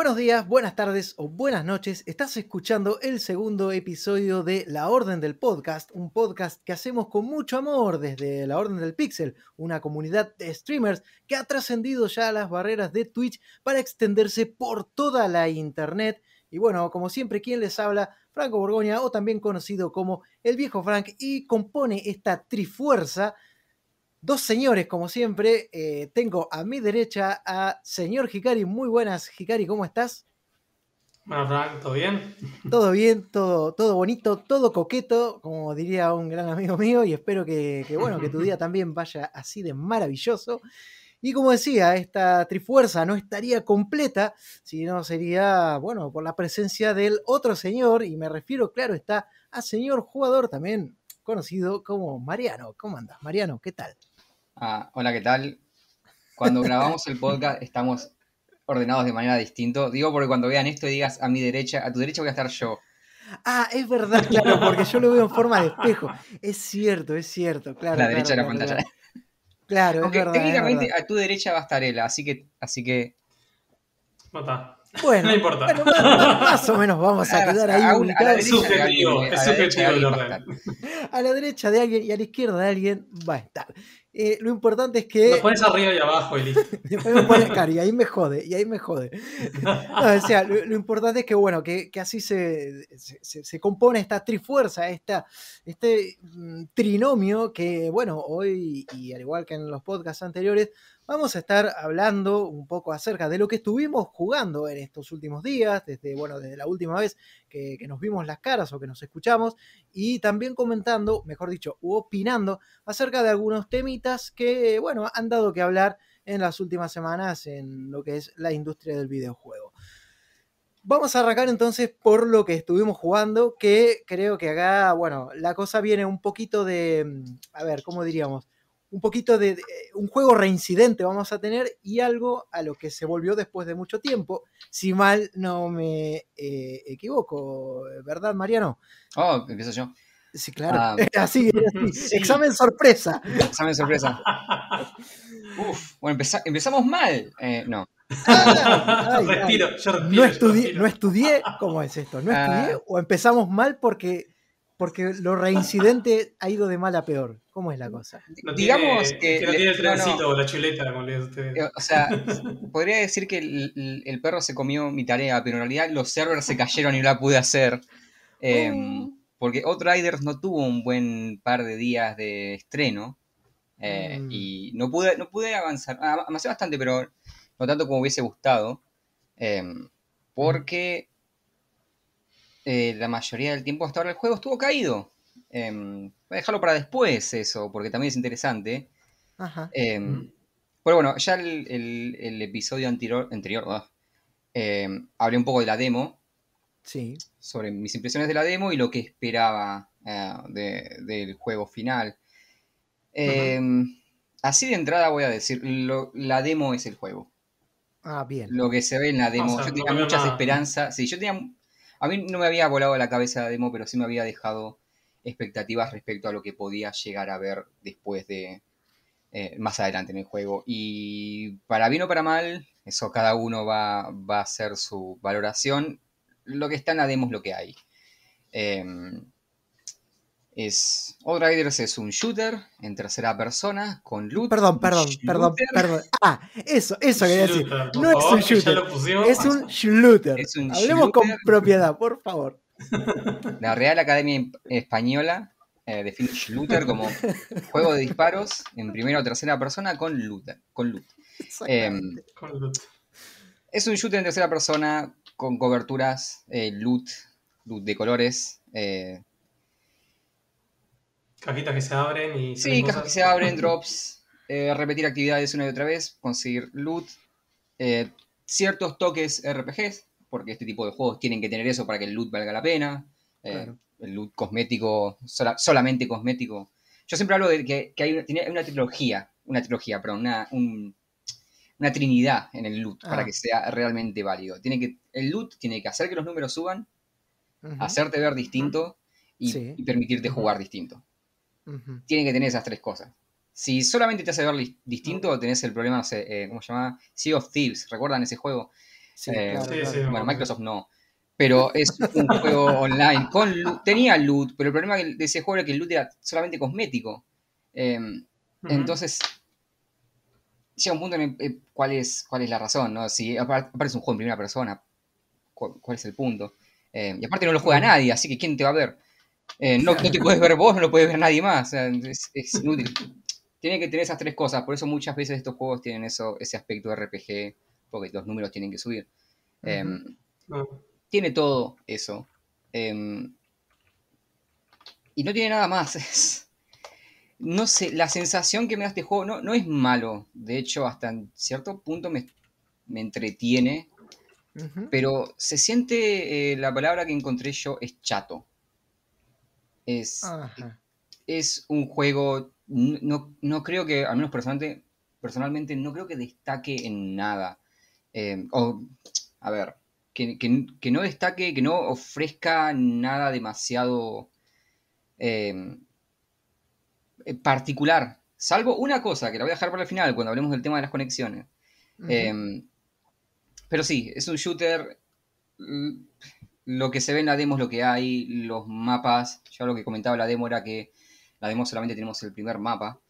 Buenos días, buenas tardes o buenas noches. Estás escuchando el segundo episodio de La Orden del Podcast, un podcast que hacemos con mucho amor desde La Orden del Pixel, una comunidad de streamers que ha trascendido ya las barreras de Twitch para extenderse por toda la internet. Y bueno, como siempre, quien les habla, Franco Borgoña, o también conocido como el viejo Frank, y compone esta trifuerza dos señores, como siempre. Eh, tengo a mi derecha a señor Hikari. Muy buenas, Hikari, ¿cómo estás? Bueno, Frank, ¿todo bien? Todo bien, todo, todo bonito, todo coqueto, como diría un gran amigo mío, y espero que, bueno, que tu día también vaya así de maravilloso. Y como decía, esta trifuerza no estaría completa si no sería, bueno, por la presencia del otro señor, y me refiero, claro, está a señor jugador también conocido como Mariano. ¿Cómo andas, Mariano? ¿Qué tal? Ah, hola, ¿qué tal? Cuando grabamos el podcast estamos ordenados de manera distinta. Digo porque cuando vean esto y digas a mi derecha, a tu derecha voy a estar yo. Ah, es verdad, claro, porque yo lo veo en forma de espejo. Es cierto, es cierto, claro. La derecha de la pantalla. Claro, es verdad. Técnicamente a tu derecha va a estar él, así que. Así que... No está. Bueno, no importa. más, o menos vamos a quedar ahí. es subjetivo, es subjetivo el orden. A la derecha de alguien y a la izquierda de alguien va a estar. Eh, lo importante es que. Lo pones arriba y abajo y listo. Después me pones, y ahí me jode, y ahí me jode. o sea, lo, importante es que, bueno, que, así se, se, compone esta trifuerza, esta, este mm, trinomio que, bueno, hoy, y al igual que en los podcasts anteriores, vamos a estar hablando un poco acerca de lo que estuvimos jugando en estos últimos días, desde, bueno, desde la última vez que, nos vimos las caras o que nos escuchamos, y también comentando, mejor dicho, opinando acerca de algunos temitas que, bueno, han dado que hablar en las últimas semanas en lo que es la industria del videojuego. Vamos a arrancar entonces por lo que estuvimos jugando, que creo que acá, bueno, la cosa viene un poquito de, a ver, ¿cómo diríamos? Un poquito de, un juego reincidente vamos a tener y algo a lo que se volvió después de mucho tiempo, si mal no me eh, equivoco, ¿verdad, Mariano? Oh, empiezo yo. Sí, claro. Ah, así, Examen sorpresa. Examen sorpresa. Uf, bueno, empezamos mal. Eh, no. Ah, respiro, no, estudié, no estudié, ¿cómo es esto? ¿No ah. estudié o empezamos mal porque porque lo reincidente ha ido de mal a peor. ¿Cómo es la cosa? Digamos que, no tiene el trencito o la chuleta, como le usted. Eh, o sea, podría decir que el, perro se comió mi tarea, pero en realidad los servers se cayeron y no la pude hacer. Em, oh. Porque Outriders no tuvo un buen par de días de estreno. Eh, mm. Y no pude, no pude avanzar. Avancé bastante, pero no tanto como hubiese gustado. Em, porque eh, la mayoría del tiempo hasta ahora el juego estuvo caído. Em, voy a dejarlo para después eso, porque también es interesante. Em, pero bueno, ya el, episodio anterior, anterior em, hablé un poco de la demo. Sí. Sobre mis impresiones de la demo y lo que esperaba eh, del juego final. Así de entrada voy a decir, la demo es el juego. Ah, bien. Lo que se ve en la demo. yo tenía muchas esperanzas. Sí, yo tenía a mí no me había volado la cabeza la demo, pero sí me había dejado expectativas respecto a lo que podía llegar a ver después de eh, más adelante en el juego. Y para bien o para mal, eso cada uno va, a hacer su valoración. Lo que está en la demo es lo que hay. Eh, es Outriders es un shooter en tercera persona con loot. Perdón, perdón, perdón, perdón. Ah, eso, eso quería decir. No es un shooter, es un shooter. Hablemos con propiedad, por favor. La Real Academia Española eh, define shooter como juego de disparos en primera o tercera persona con loot. Con loot. Em, es un shooter en tercera persona con coberturas, eh, loot, loot de colores. Eh, Cajitas que se abren y. Sí, cajas que se abren, drops, eh, repetir actividades una y otra vez, conseguir loot, eh, ciertos toques RPGs, porque este tipo de juegos tienen que tener eso para que el loot valga la pena. Eh, el loot cosmético, solamente cosmético. Yo siempre hablo de que, hay, una, trilogía, una trilogía, perdón, una, una trinidad en el loot para ah. que sea realmente válido. Tiene que, el loot tiene que hacer que los números suban, hacerte ver distinto y, permitirte jugar distinto tiene que tener esas tres cosas. Si solamente te hace ver distinto, tenés el problema, no sé, eh, ¿cómo se llama? Sea of Thieves, ¿recuerdan ese juego? Eh, bueno, Microsoft no. Pero es un juego online. Con tenía loot, pero el problema de ese juego era que el loot era solamente cosmético. Em, entonces, llega un punto en el, eh, cuál, es, cuál es la razón, ¿no? Si aparece un juego en primera persona, ¿cuál, es el punto? Em, y aparte no lo juega nadie, así que ¿quién te va a ver? Eh, no, no, te puedes ver vos, no lo puedes ver nadie más. es, inútil. Tiene que tener esas tres cosas, por eso muchas veces estos juegos tienen eso, ese aspecto de RPG, porque los números tienen que subir. Em, ah. Tiene todo eso. Em, y no tiene nada más. no sé, la sensación que me da este juego no, no es malo. De hecho, hasta en cierto punto me, entretiene. Pero se siente, eh, la palabra que encontré yo es chato. Es, es un juego, no, creo que, al menos personalmente, personalmente, no creo que destaque en nada. Eh, o, a ver, que, no destaque, que no ofrezca nada demasiado eh, eh, particular. Salvo una cosa, que la voy a dejar para el final, cuando hablemos del tema de las conexiones. pero sí, es un shooter lo que se ve en la demo es lo que hay, los mapas, ya lo que comentaba la demo era que la demo solamente tenemos el primer mapa,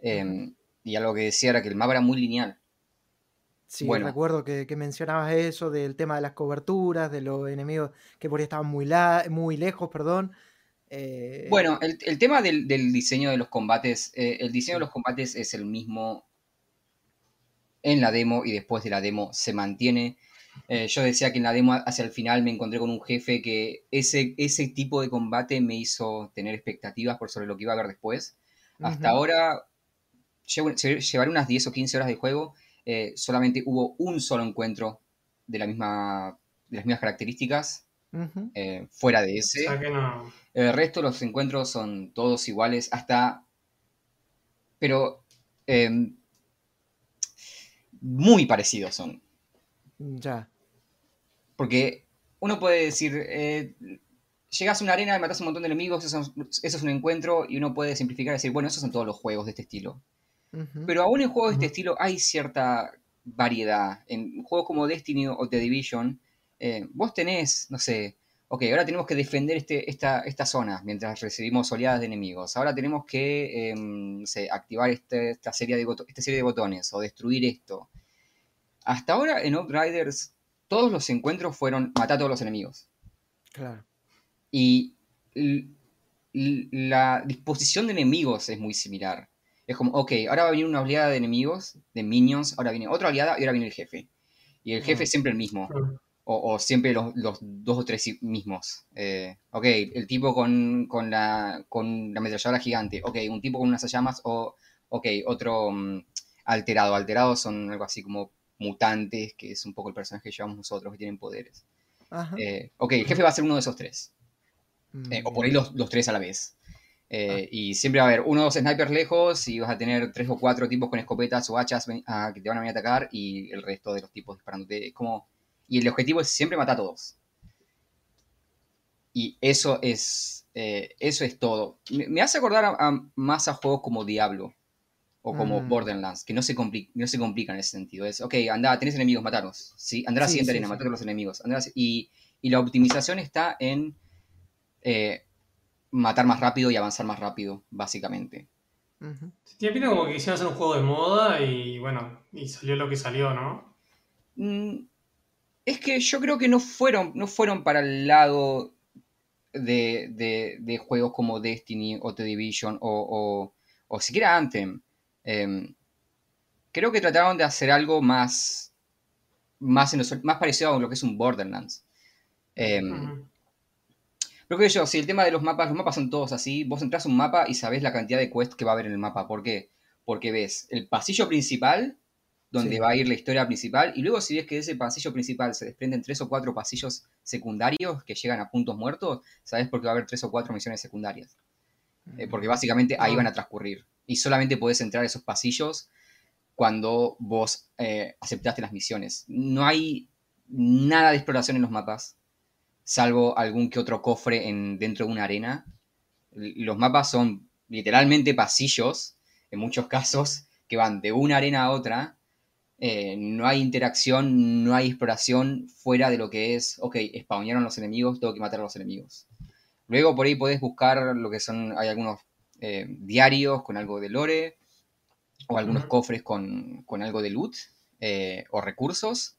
em, y algo que decía era que el mapa era muy lineal. Sí, bueno. recuerdo que, mencionabas eso del tema de las coberturas, de los enemigos que por ahí estaban muy, muy lejos, perdón. Eh, bueno, el, tema del, diseño de los combates, eh, el diseño de los combates es el mismo en la demo y después de la demo se mantiene. Eh, yo decía que en la demo hacia el final me encontré con un jefe que ese, ese tipo de combate me hizo tener expectativas por sobre lo que iba a ver después. Hasta ahora llevaré unas 10 o 15 horas de juego. Eh, solamente hubo un solo encuentro de, la misma, de las mismas características. Eh, fuera de ese. El resto de los encuentros son todos iguales. Hasta. Pero. Em, muy parecidos son. Ya. Porque uno puede decir, eh, llegas a una arena y matas un montón de enemigos, eso, es un encuentro, y uno puede simplificar y decir, bueno, esos son todos los juegos de este estilo. Pero aún en juegos de este estilo hay cierta variedad. En juegos como Destiny o The Division, eh, vos tenés, no sé, ok, ahora tenemos que defender este, esta, esta zona mientras recibimos oleadas de enemigos. Ahora tenemos que em, activar este, esta, serie de esta serie de botones o destruir esto. Hasta ahora en Outriders todos los encuentros fueron matar a todos los enemigos. Claro. Y la disposición de enemigos es muy similar. Es como, ok, ahora va a venir una oleada de enemigos, de minions, ahora viene otra oleada y ahora viene el jefe. Y el jefe es siempre el mismo. O, siempre los, dos o tres mismos. Eh, ok, el tipo con, la, con la ametralladora gigante. Ok, un tipo con unas llamas. O, ok, otro mm, alterado. Alterados son algo así como mutantes, que es un poco el personaje que llevamos nosotros, que tienen poderes. Eh, ok, el jefe va a ser uno de esos tres. Mm, eh, o por ahí los, tres a la vez. Eh, ah. Y siempre va a haber uno o dos snipers lejos y vas a tener tres o cuatro tipos con escopetas o hachas ah, que te van a venir a atacar y el resto de los tipos disparándote. como... Y el objetivo es siempre matar a todos. Y eso es, eso es todo. Me, hace acordar más a juegos como Diablo o como mm. Borderlands, que no se, no se complica en ese sentido. Es, ok, anda, tenés enemigos, mataros. ¿sí? Andá a la siguiente arena, matar a los enemigos. y, la optimización está en eh, matar más rápido y avanzar más rápido, básicamente. Tiene pinta como que quisieron hacer un juego de moda y bueno, y salió lo que salió, ¿no? Mm, es que yo creo que no fueron, no fueron para el lado de, juegos como Destiny o The Division o, o, o siquiera Anthem. Em, creo que trataron de hacer algo más, más, más parecido a lo que es un Borderlands. Eh, Pero que yo, si el tema de los mapas, los mapas son todos así, vos entras a un mapa y sabés la cantidad de quests que va a haber en el mapa. ¿Por qué? Porque ves el pasillo principal, donde va a ir la historia principal, y luego si ves que de ese pasillo principal se desprenden tres o cuatro pasillos secundarios que llegan a puntos muertos, sabés por qué va a haber tres o cuatro misiones secundarias. Eh, porque básicamente ahí van a transcurrir y solamente puedes entrar a esos pasillos cuando vos eh, aceptaste las misiones. No hay nada de exploración en los mapas, salvo algún que otro cofre en, dentro de una arena. Los mapas son literalmente pasillos, en muchos casos, que van de una arena a otra, eh, no hay interacción, no hay exploración fuera de lo que es, ok, spawnearon los enemigos, tengo que matar a los enemigos. Luego por ahí podés buscar lo que son, hay algunos eh, diarios con algo de lore, o algunos cofres con, con algo de loot eh, o recursos,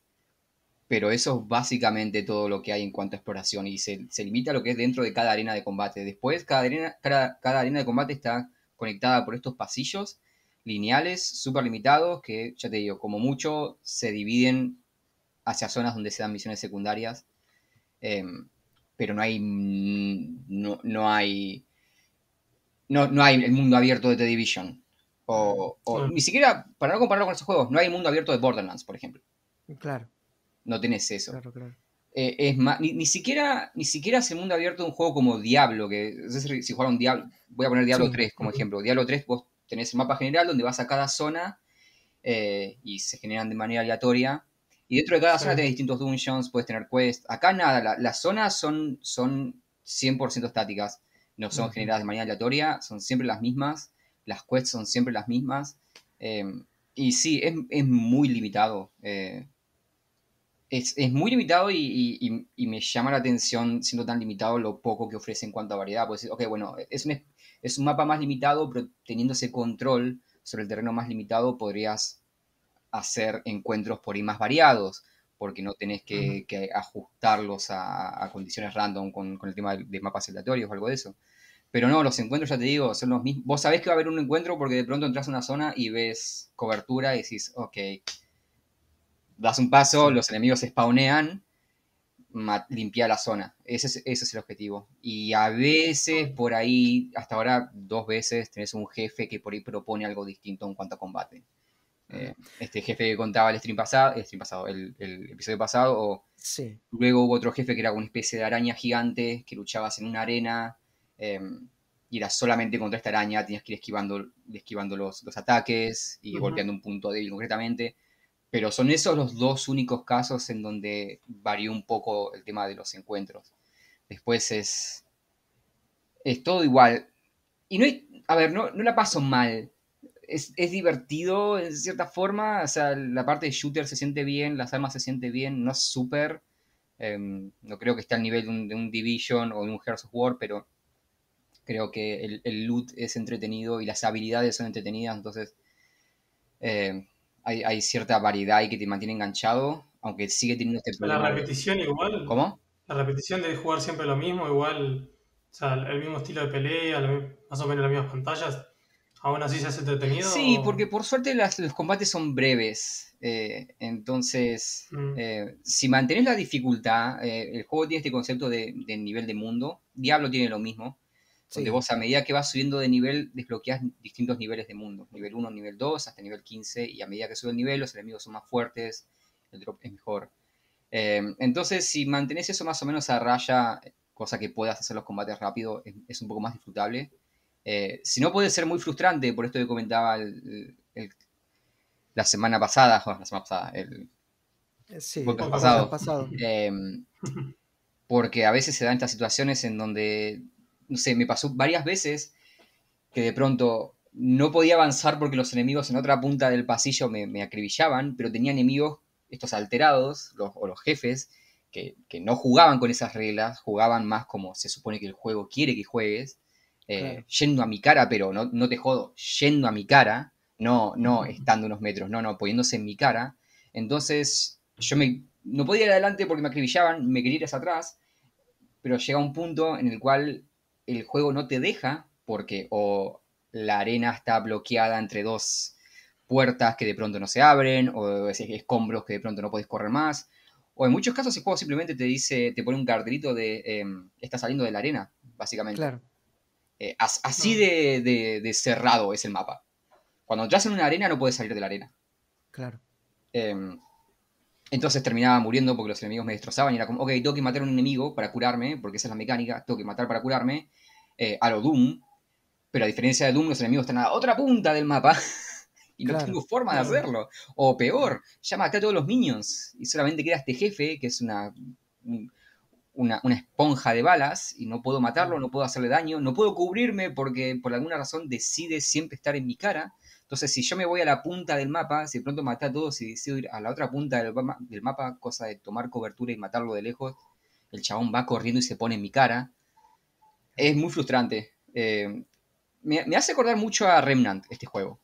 pero eso es básicamente todo lo que hay en cuanto a exploración y se, se limita a lo que es dentro de cada arena de combate. Después, cada arena, cada, cada arena de combate está conectada por estos pasillos lineales, súper limitados, que ya te digo, como mucho se dividen hacia zonas donde se dan misiones secundarias, em, pero no hay, no, no hay, no, no hay el mundo abierto de The Division. O, o Ah. ni siquiera, para no compararlo con esos juegos, no hay el mundo abierto de Borderlands, por ejemplo. Claro, No tenés eso. claro, claro. Eh, es más, ni, ni siquiera, ni siquiera es el mundo abierto de un juego como Diablo, que no sé si, jugaron Diablo, voy a poner Diablo Sí. 3 como ejemplo. Diablo 3 vos tenés el mapa general donde vas a cada zona eh, y se generan de manera aleatoria. Y dentro de cada Sí. zona tenés distintos dungeons, puedes tener quests. Acá nada, la- las zonas son, son 100% estáticas, no son generadas de manera aleatoria, son siempre las mismas, las quests son siempre las mismas. eh, y sí, es, es muy limitado. eh, es, es muy limitado y, y- y- y me llama la atención, siendo tan limitado, lo poco que ofrece en cuanto a variedad. Pues, ok, bueno, es un, es un mapa más limitado, pero teniendo ese control sobre el terreno más limitado, podrías hacer encuentros por ahí más variados, porque no tenés que, Ujú. que ajustarlos a, a condiciones random con, con el tema de, de mapas aleatorios o algo de eso. Pero no, los encuentros, ya te digo, son los mismos. Vos sabés que va a haber un encuentro porque de pronto entras a una zona y ves cobertura y decís, ok, das un paso, Sí. los enemigos se spawnean, limpia la zona. Ese es, ese es el objetivo. Y a veces por ahí, hasta ahora dos veces, tenés un jefe que por ahí propone algo distinto en cuanto a combate. Eh, este jefe que contaba el stream pasado, el, stream pasado el, el episodio pasado, o Sí, luego hubo otro jefe que era una especie de araña gigante, que luchabas en una arena, eh, y era solamente contra esta araña, tenías que ir esquivando, esquivando los, los ataques y golpeando un punto débil concretamente. Pero son esos los dos únicos casos en donde varió un poco el tema de los encuentros. Después es. Es todo igual. Y no hay. A ver, no, no la paso mal. Es, es divertido en cierta forma. O sea, la parte de shooter se siente bien, las armas se siente bien, no es súper. em, no creo que esté al nivel de un, de un Division o de un Hearts of War, pero creo que el, el loot es entretenido y las habilidades son entretenidas, entonces eh, hay, hay cierta variedad y que te mantiene enganchado, aunque sigue teniendo este La problema. de- repetición igual. ¿Cómo? La repetición de jugar siempre lo mismo, igual. O sea, el mismo estilo de pelea, más o menos las mismas pantallas. Aún así se hace entretenido. Sí, o- porque por suerte las- los combates son breves. eh, entonces, Mm. eh, si mantenés la dificultad, eh, el juego tiene este concepto de, de nivel de mundo. Diablo tiene lo mismo. Donde sí. vos a medida que vas subiendo de nivel, desbloqueas distintos niveles de mundo. Nivel 1, nivel 2, hasta nivel 15. Y a medida que sube el nivel, los enemigos son más fuertes, el drop es mejor. Eh, entonces, si mantenés eso más o menos a raya, cosa que puedas hacer los combates rápido, es, es un poco más disfrutable. Eh, si no, puede ser muy frustrante, por esto que comentaba el- el- la semana pasada, bueno, la semana pasada, el, Eh, Sí, podcast pasado. pasado. eh, porque a veces se dan estas situaciones en donde, no sé, me pasó varias veces que de pronto no podía avanzar porque los enemigos en otra punta del pasillo me, me acribillaban, pero tenía enemigos, estos alterados, los, o los jefes, que, que no jugaban con esas reglas, jugaban más como se supone que el juego quiere que juegues, eh, Claro. yendo a mi cara, pero no, no te jodo, yendo a mi cara, no, no estando unos metros, no, no, poniéndose en mi cara. Entonces yo me, no podía ir adelante porque me acribillaban, me quería ir hacia atrás, pero llega un punto en el cual el juego no te deja porque o la arena está bloqueada entre dos puertas que de pronto no se abren, o es- escombros que de pronto no puedes correr más, o en muchos casos el juego simplemente te dice, te pone un cartelito de em, está saliendo de la arena, básicamente. Claro. Eh, as- así Mm. de, de- de cerrado es el mapa. Cuando entras en una arena no puedes salir de la arena. Claro. Em, entonces terminaba muriendo porque los enemigos me destrozaban y era como, ok, tengo que matar a un enemigo para curarme, porque esa es la mecánica, tengo que matar para curarme, eh, a lo Doom, pero a diferencia de Doom, los enemigos están a la otra punta del mapa y no tengo forma de hacerlo. O peor, ya maté a todos los minions y solamente queda este jefe, que es una, un- una, una esponja de balas, y no puedo matarlo, no puedo hacerle daño, no puedo cubrirme porque por alguna razón decide siempre estar en mi cara. Entonces, si yo me voy a la punta del mapa, si de pronto maté a todos y decido ir a la otra punta del, ma- del mapa, cosa de tomar cobertura y matarlo de lejos, el chabón va corriendo y se pone en mi cara. Es muy frustrante. Eh, me, me hace acordar mucho a Remnant este juego.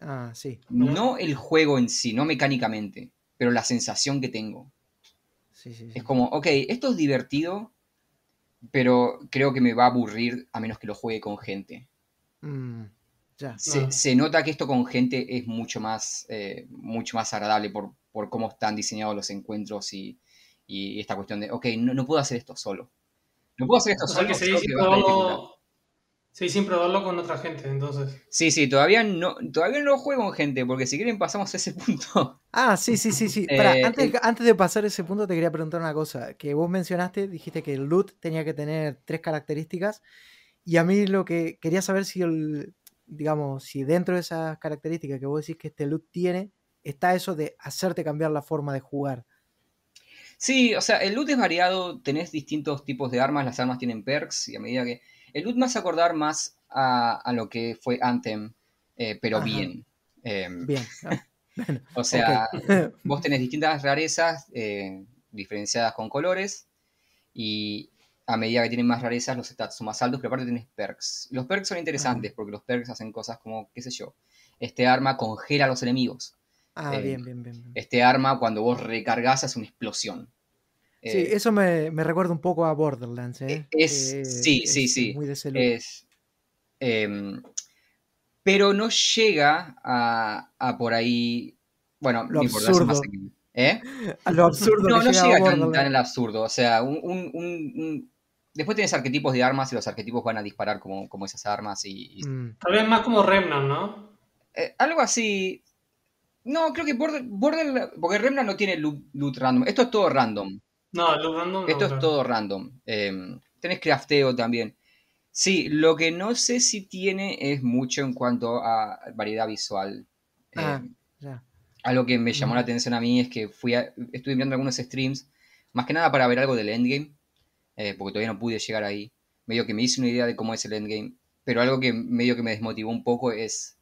Ah, sí. No el juego en sí, no mecánicamente, pero la sensación que tengo. Sí, sí, sí. Es como, ok, esto es divertido, pero creo que me va a aburrir a menos que lo juegue con gente. Mm, ya. Se, Ah. se nota que esto con gente es mucho más, eh, mucho más agradable por, por cómo están diseñados los encuentros y, y esta cuestión de, ok, no, no puedo hacer esto solo. No puedo hacer esto O sea solo. que seguís solo Seguís sin probarlo con otra gente, entonces. Sí, sí, todavía no, todavía no juego con gente, porque si quieren pasamos a ese punto. Ah, sí, sí, sí, sí. Eh, antes, antes de pasar ese punto te quería preguntar una cosa. Que vos mencionaste, dijiste que el loot tenía que tener tres características. Y a mí lo que quería saber si el, digamos, si dentro de esas características que vos decís que este loot tiene, está eso de hacerte cambiar la forma de jugar. Sí, o sea, el loot es variado, tenés distintos tipos de armas, las armas tienen perks, y a medida que... El loot me hace acordar más a, a lo que fue Anthem, eh, pero Ajá. bien. Eh, Bien. ah, bueno, o sea, vos tenés distintas rarezas eh, diferenciadas con colores, y a medida que tienen más rarezas, los stats son más altos, pero aparte tenés perks. Los perks son interesantes, porque los perks hacen cosas como, qué sé yo, este arma congela a los enemigos. Ah, eh, bien, bien, bien. bien. Este arma, cuando vos recargas, hace una explosión. Sí, Eh, eso me, me recuerda un poco a Borderlands, ¿eh? es- sí, sí, es sí, Muy de es. em, pero no llega a, a por ahí. Bueno, Lo no absurdo. que- ¿Eh? A lo absurdo No, llega llega tan, al absurdo. O sea, un, un- un- un- Después tienes arquetipos de armas y los arquetipos van a disparar como, como esas armas y, y- Mm, Tal vez más como Remnant, ¿no? eh, algo así. No, creo que Border, Border- porque Remnant no tiene loot, loot random. Esto es todo random. No, random no, Esto es claro. todo random. Eh, tenés crafteo también. Sí, lo que no sé si tiene es mucho en cuanto a variedad visual. Eh, Ah. ya. algo que me llamó Mm. la atención a mí es que fui a- estuve viendo algunos streams, más que nada para ver algo del endgame, eh, porque todavía no pude llegar ahí. Medio que me hice una idea de cómo es el endgame, pero algo que medio que me desmotivó un poco es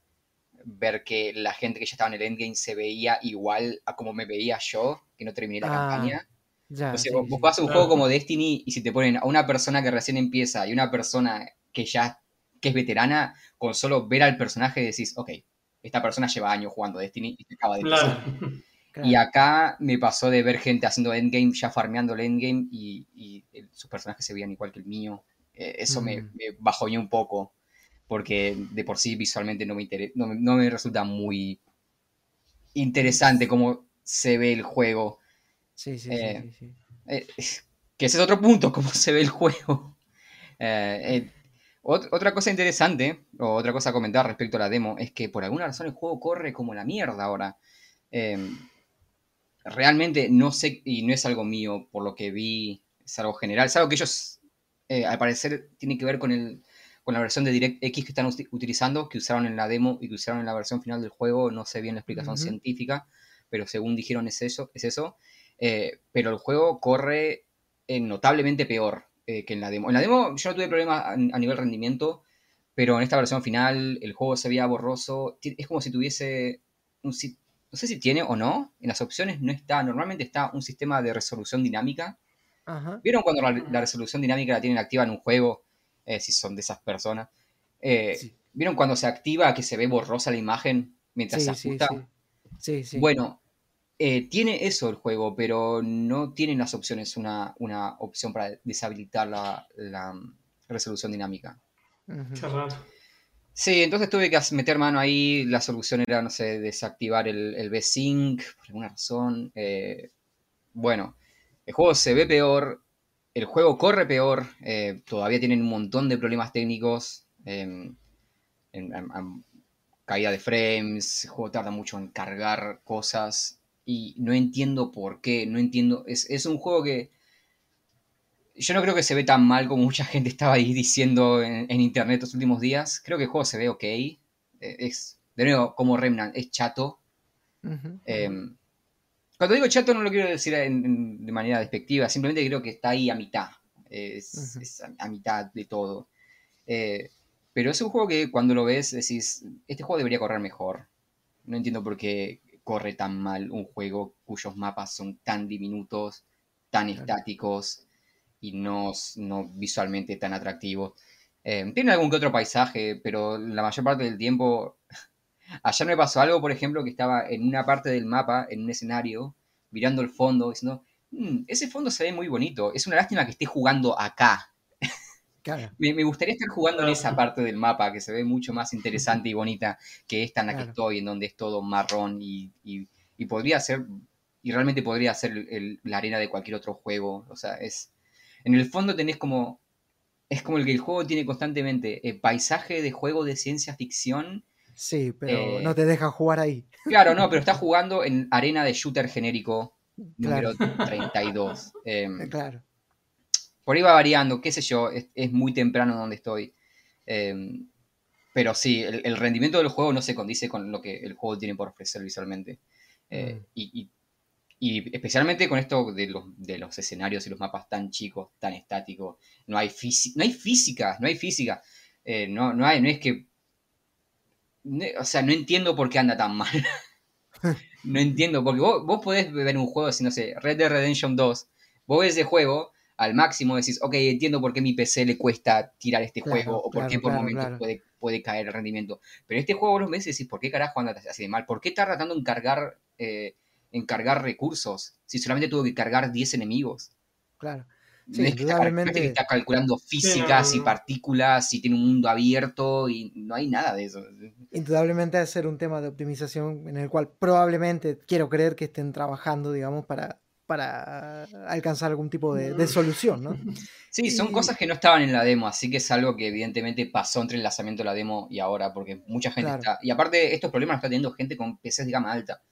ver que la gente que ya estaba en el endgame se veía igual a como me veía yo, que no terminé la Ah, campaña. Ya, O sea, sí, vos, vos sí. vas a un Claro. juego como Destiny y si te ponen a una persona que recién empieza y una persona que ya que es veterana, con solo ver al personaje decís, ok, esta persona lleva años jugando Destiny y se acaba de empezar. Claro. Claro. Y acá me pasó de ver gente haciendo endgame, ya farmeando el endgame y, y el- sus personajes se veían igual que el mío. Eh, eso me, Mm. me bajoñó un poco, porque de por sí visualmente no me, no, no me resulta muy interesante cómo se ve el juego. Sí, sí, eh, sí, sí, sí. Eh, que ese es otro punto, cómo se ve el juego. Eh, ot- otra cosa interesante, o otra cosa a comentar respecto a la demo, es que por alguna razón el juego corre como la mierda ahora. Realmente no sé, y no es algo mío, por lo que vi, es algo general, es algo que ellos, eh, al parecer, tiene que ver con, el, con la versión de DirectX que están uti- utilizando, que usaron en la demo y que usaron en la versión final del juego, no sé bien la explicación científica, pero según dijeron es eso. Es eso. Eh, pero el juego corre notablemente peor eh, que en la demo. En la demo yo no tuve problemas a, a nivel rendimiento, pero en esta versión final el juego se veía borroso. Es como si tuviese un no sé si tiene o no, en las opciones no está, normalmente está un sistema de resolución dinámica. Ajá. ¿Vieron cuando la, la resolución dinámica la tienen activa en un juego? Eh, si son de esas personas. Eh, Sí. ¿Vieron cuando se activa que se ve borrosa la imagen mientras Sí, se ajusta? Sí, sí. Bueno, eh, tiene eso el juego, pero no tiene en las opciones una, una opción para deshabilitar la, la, resolución dinámica. Qué raro. Sí, entonces tuve que meter mano ahí. La solución era, no sé, desactivar el, el V-Sync por alguna razón. Eh, bueno, el juego se ve peor, el juego corre peor, eh, todavía tienen un montón de problemas técnicos. em, en- en- en caída de frames, el juego tarda mucho en cargar cosas y no entiendo por qué, no entiendo. Es, es un juego que yo no creo que se ve tan mal como mucha gente estaba ahí diciendo en, en internet los últimos días. Creo que el juego se ve ok. Eh, Es, de nuevo, como Remnant, es chato. Eh, cuando digo chato no lo quiero decir en- en- de manera despectiva, simplemente creo que está ahí a mitad. Es, Ujú. es a, a mitad de todo. Eh, Pero es un juego que cuando lo ves decís, este juego debería correr mejor. No entiendo por qué corre tan mal un juego cuyos mapas son tan diminutos, tan estáticos y no, no visualmente tan atractivos. Eh, tiene algún que otro paisaje, pero la mayor parte del tiempo... Ayer me pasó algo, por ejemplo, que estaba en una parte del mapa, en un escenario, mirando el fondo, diciendo, mm, ese fondo se ve muy bonito, es una lástima que esté jugando acá. Me, gustaría estar jugando en esa parte del mapa, que se ve mucho más interesante y bonita que esta en la que estoy, en donde es todo marrón y, podría ser, y realmente podría ser la arena de cualquier otro juego. O sea, es... En el fondo tenés como es como el que el juego tiene constantemente, el paisaje de juego de ciencia ficción. Sí, pero no te deja jugar ahí. Claro, no, pero está jugando en arena de shooter genérico número 32. Em, claro. Por ahí va variando, qué sé yo, es, muy temprano donde estoy. Em, pero sí, el, rendimiento del juego no se condice con lo que el juego tiene por ofrecer visualmente. Eh, mm. y, y especialmente con esto de los, de los escenarios y los mapas tan chicos, tan estáticos, no hay, no hay física, no hay física. Eh, no, no, hay, no es que... o sea, no entiendo por qué anda tan mal. no entiendo, porque vos, vos podés ver un juego así, no sé, Red Dead Redemption 2, vos ves ese juego al máximo, decís, ok, entiendo por qué mi PC le cuesta tirar este juego o por qué por momentos puede, puede caer el rendimiento. Pero este juego vos lo ves y decís, ¿por qué carajo anda así de mal? ¿Por qué está tratando en cargar eh, en cargar recursos, si solamente tuvo que cargar 10 enemigos. Claro. Sí, es que está, calculando físicas y partículas y tiene un mundo abierto y no hay nada de eso. Indudablemente debe ser un tema de optimización en el cual probablemente quiero creer que estén trabajando, digamos, para, para alcanzar algún tipo de, solución, ¿no? Sí, son cosas que no estaban en la demo, así que es algo que evidentemente pasó entre el lanzamiento de la demo y ahora, porque mucha gente está... Y aparte, estos problemas están está teniendo gente con PCs de gama alta.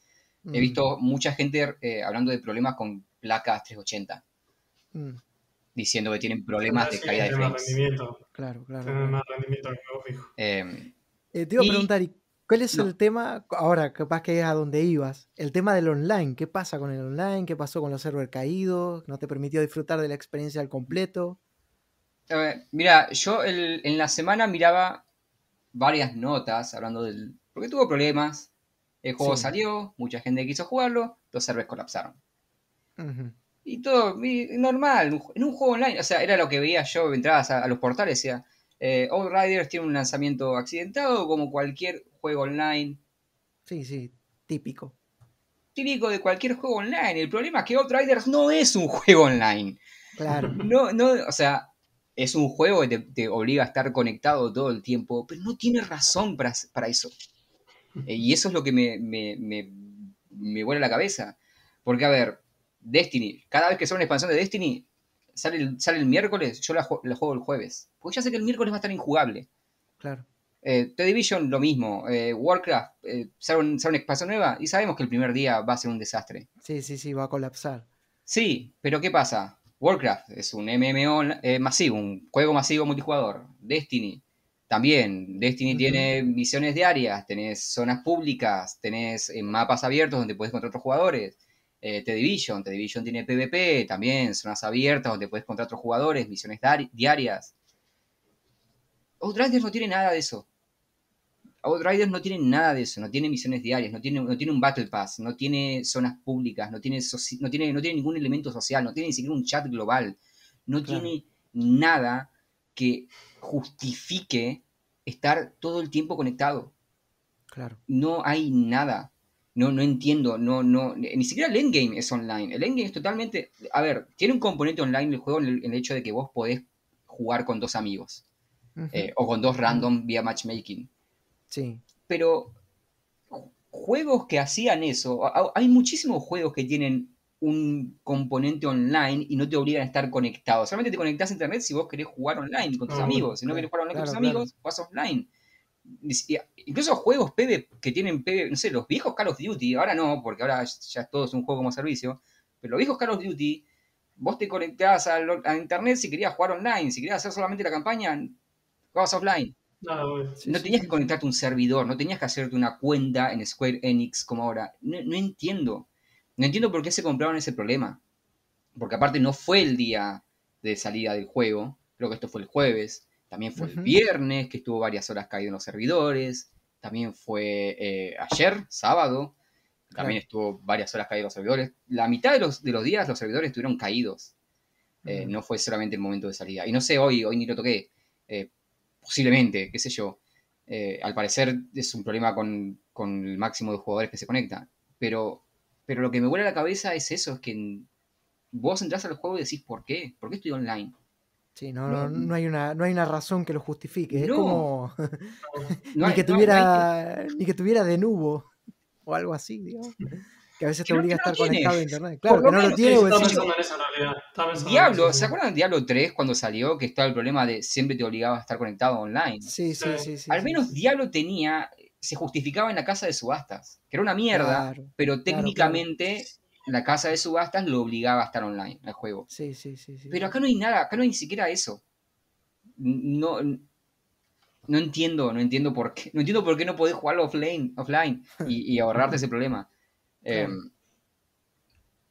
He mm. visto mucha gente eh, hablando de problemas con placas 380. Mm. Diciendo que tienen problemas de calidad de frames. Rendimiento. Claro, claro. Tienen más rendimiento que fijo. Em, eh, te iba a preguntar, ¿cuál es el tema, ahora capaz que es a donde ibas, el tema del online? ¿Qué pasa con el online? ¿Qué pasó con los servers caídos? ¿No te permitió disfrutar de la experiencia al completo? mira, yo en la semana miraba varias notas hablando del... Porque tuvo problemas, el juego salió, mucha gente quiso jugarlo, los servers colapsaron. Y todo, normal, en un juego online, o sea, era lo que veía yo, entradas a, los portales, decía, eh, Riders tiene un lanzamiento accidentado como cualquier juego online. Sí, sí, típico. Típico de cualquier juego online. El problema es que Outriders no es un juego online. Claro. No, no, o sea, es un juego que te, obliga a estar conectado todo el tiempo, pero no tiene razón para, para eso. Eh, y eso es lo que me, me, me, vuela la cabeza. Porque, a ver, Destiny, cada vez que sale una expansión de Destiny, sale el, sale el miércoles, yo la, juego el jueves. Porque ya sé que el miércoles va a estar injugable. Claro. Eh, The Division, lo mismo. Eh, Warcraft, sale, una expansión nueva y sabemos que el primer día va a ser un desastre. Sí, sí, sí, va a colapsar. Sí, pero ¿qué pasa? Warcraft es un MMO masivo, un juego masivo multijugador. Destiny también, Destiny tiene misiones diarias, tenés zonas públicas, tenés eh, mapas abiertos donde puedes encontrar otros jugadores. Eh, The Division, The Division tiene PvP, también zonas abiertas donde puedes encontrar otros jugadores, misiones diarias. Outriders no tiene nada de eso. Outriders no tiene nada de eso, no tiene misiones diarias, no tiene, no tiene un Battle Pass, no tiene zonas públicas, no tiene, no, tiene, no tiene ningún elemento social, no tiene ni siquiera un chat global, no tiene nada que justifique estar todo el tiempo conectado. Claro. No hay nada. No, no entiendo, no, no, ni siquiera el endgame es online. El endgame es totalmente. A ver, tiene un componente online el juego en el, hecho de que vos podés jugar con dos amigos. Eh, o con dos random vía matchmaking. Sí. Pero juegos que hacían eso, hay muchísimos juegos que tienen un componente online y no te obligan a estar conectado. Solamente te conectas a internet si vos querés jugar online con tus ah, amigos. Si no querés jugar online con tus amigos, vas offline. Incluso juegos PB que tienen PB, no sé, los viejos Call of Duty, ahora no, porque ahora ya todo es un juego como servicio, pero los viejos Call of Duty, vos te conectabas a, internet si querías jugar online, si querías hacer solamente la campaña, jugabas offline. No, tenías que conectarte a un servidor, no tenías que hacerte una cuenta en Square Enix como ahora. no entiendo. No entiendo por qué se compraron ese problema. Porque aparte no fue el día de salida del juego, creo que esto fue el jueves. También fue el viernes, que estuvo varias horas caído en los servidores. También fue eh, ayer, sábado. También Claro. estuvo varias horas caído en los servidores. La mitad de los, de los días los servidores estuvieron caídos. Eh, no fue solamente el momento de salida. Y no sé, hoy, hoy ni lo toqué. Eh, posiblemente, qué sé yo. Eh, al parecer es un problema con, con el máximo de jugadores que se conectan. Pero, pero lo que me vuela la cabeza es eso, es que vos entras al juego y decís, ¿por qué? ¿Por qué estoy online? Sí, no, No, no, hay una, no hay una razón que lo justifique. Es No. como No ni que tuviera ni que tuviera de nubo o algo así, digamos. Que a veces te obliga a no estar conectado a internet. Claro, que no lo tiene estaba pensando en eso en realidad. Diablo, ¿se acuerdan de Diablo 3 cuando salió? Que estaba el problema de siempre te obligaba a estar conectado online. Sí, sí, Sí. Al menos. Diablo tenía, se justificaba en la casa de subastas, que era una mierda, Claro, pero claro. técnicamente la casa de subastas lo obligaba a estar online al juego. Sí, sí, sí, sí. Pero acá no hay nada, acá no hay ni siquiera eso. No, no entiendo, no entiendo por qué, no entiendo por qué no podés jugarlo offline, offline y, y ahorrarte ese problema. Eh, Claro.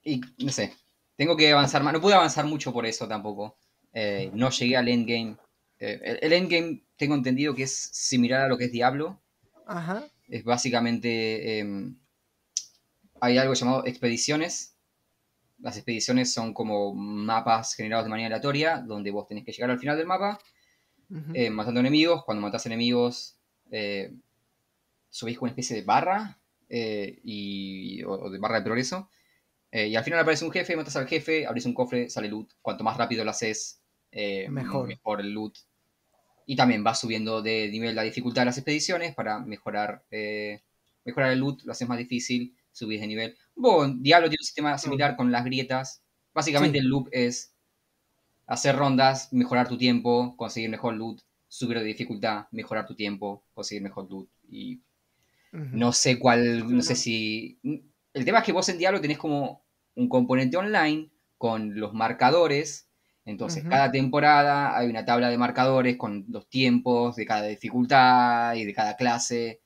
y no sé, tengo que avanzar más. No pude avanzar mucho por eso tampoco. Eh, no llegué al endgame. Eh, el, el endgame tengo entendido que es similar a lo que es Diablo. Ajá. Es básicamente. eh, hay algo llamado expediciones. Las expediciones son como mapas generados de manera aleatoria, donde vos tenés que llegar al final del mapa eh, matando enemigos. Cuando matás enemigos, subís con una especie de barra eh, y, o, o de barra de progreso. Eh, y al final aparece un jefe, matas al jefe, abrís un cofre, sale loot. Cuanto más rápido lo haces, eh, Mejor. el loot. Y también vas subiendo de nivel la dificultad de las expediciones para mejorar, eh, mejorar el loot, lo haces más difícil, subís de nivel. Bueno, Diablo tiene un sistema similar con las grietas. Básicamente Sí. el loop es hacer rondas, mejorar tu tiempo, conseguir mejor loot, subir de dificultad, mejorar tu tiempo, conseguir mejor loot. Y No sé cuál, no sé si... El tema es que vos en Diablo tenés como un componente online con los marcadores. Entonces, cada temporada hay una tabla de marcadores con los tiempos de cada dificultad y de cada clase.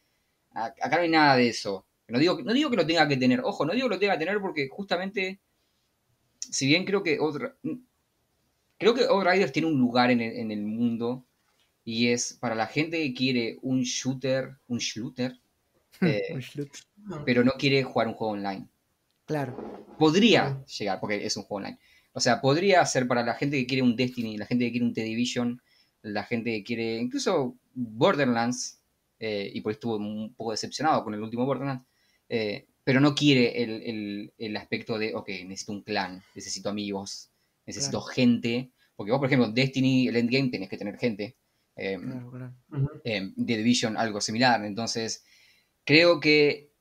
Acá no hay nada de eso. No digo, no digo que lo tenga que tener. Ojo, no digo que lo tenga que tener porque justamente, si bien creo que otra, creo que Outriders tiene un lugar en el, en el mundo y es para la gente que quiere un shooter, un shooter, eh, pero no quiere jugar un juego online. Claro. Podría llegar, porque es un juego online. O sea, podría ser para la gente que quiere un Destiny, la gente que quiere un The Division, la gente que quiere incluso Borderlands, eh, y por eso estuvo un poco decepcionado con el último Borderlands, eh, pero no quiere el, el- el aspecto de, ok, necesito un clan, necesito amigos, necesito Claro. gente, porque vos, por ejemplo, Destiny, el endgame, tenés que tener gente. Eh, Claro, claro. Ujú. eh, The Division algo similar. Entonces, creo que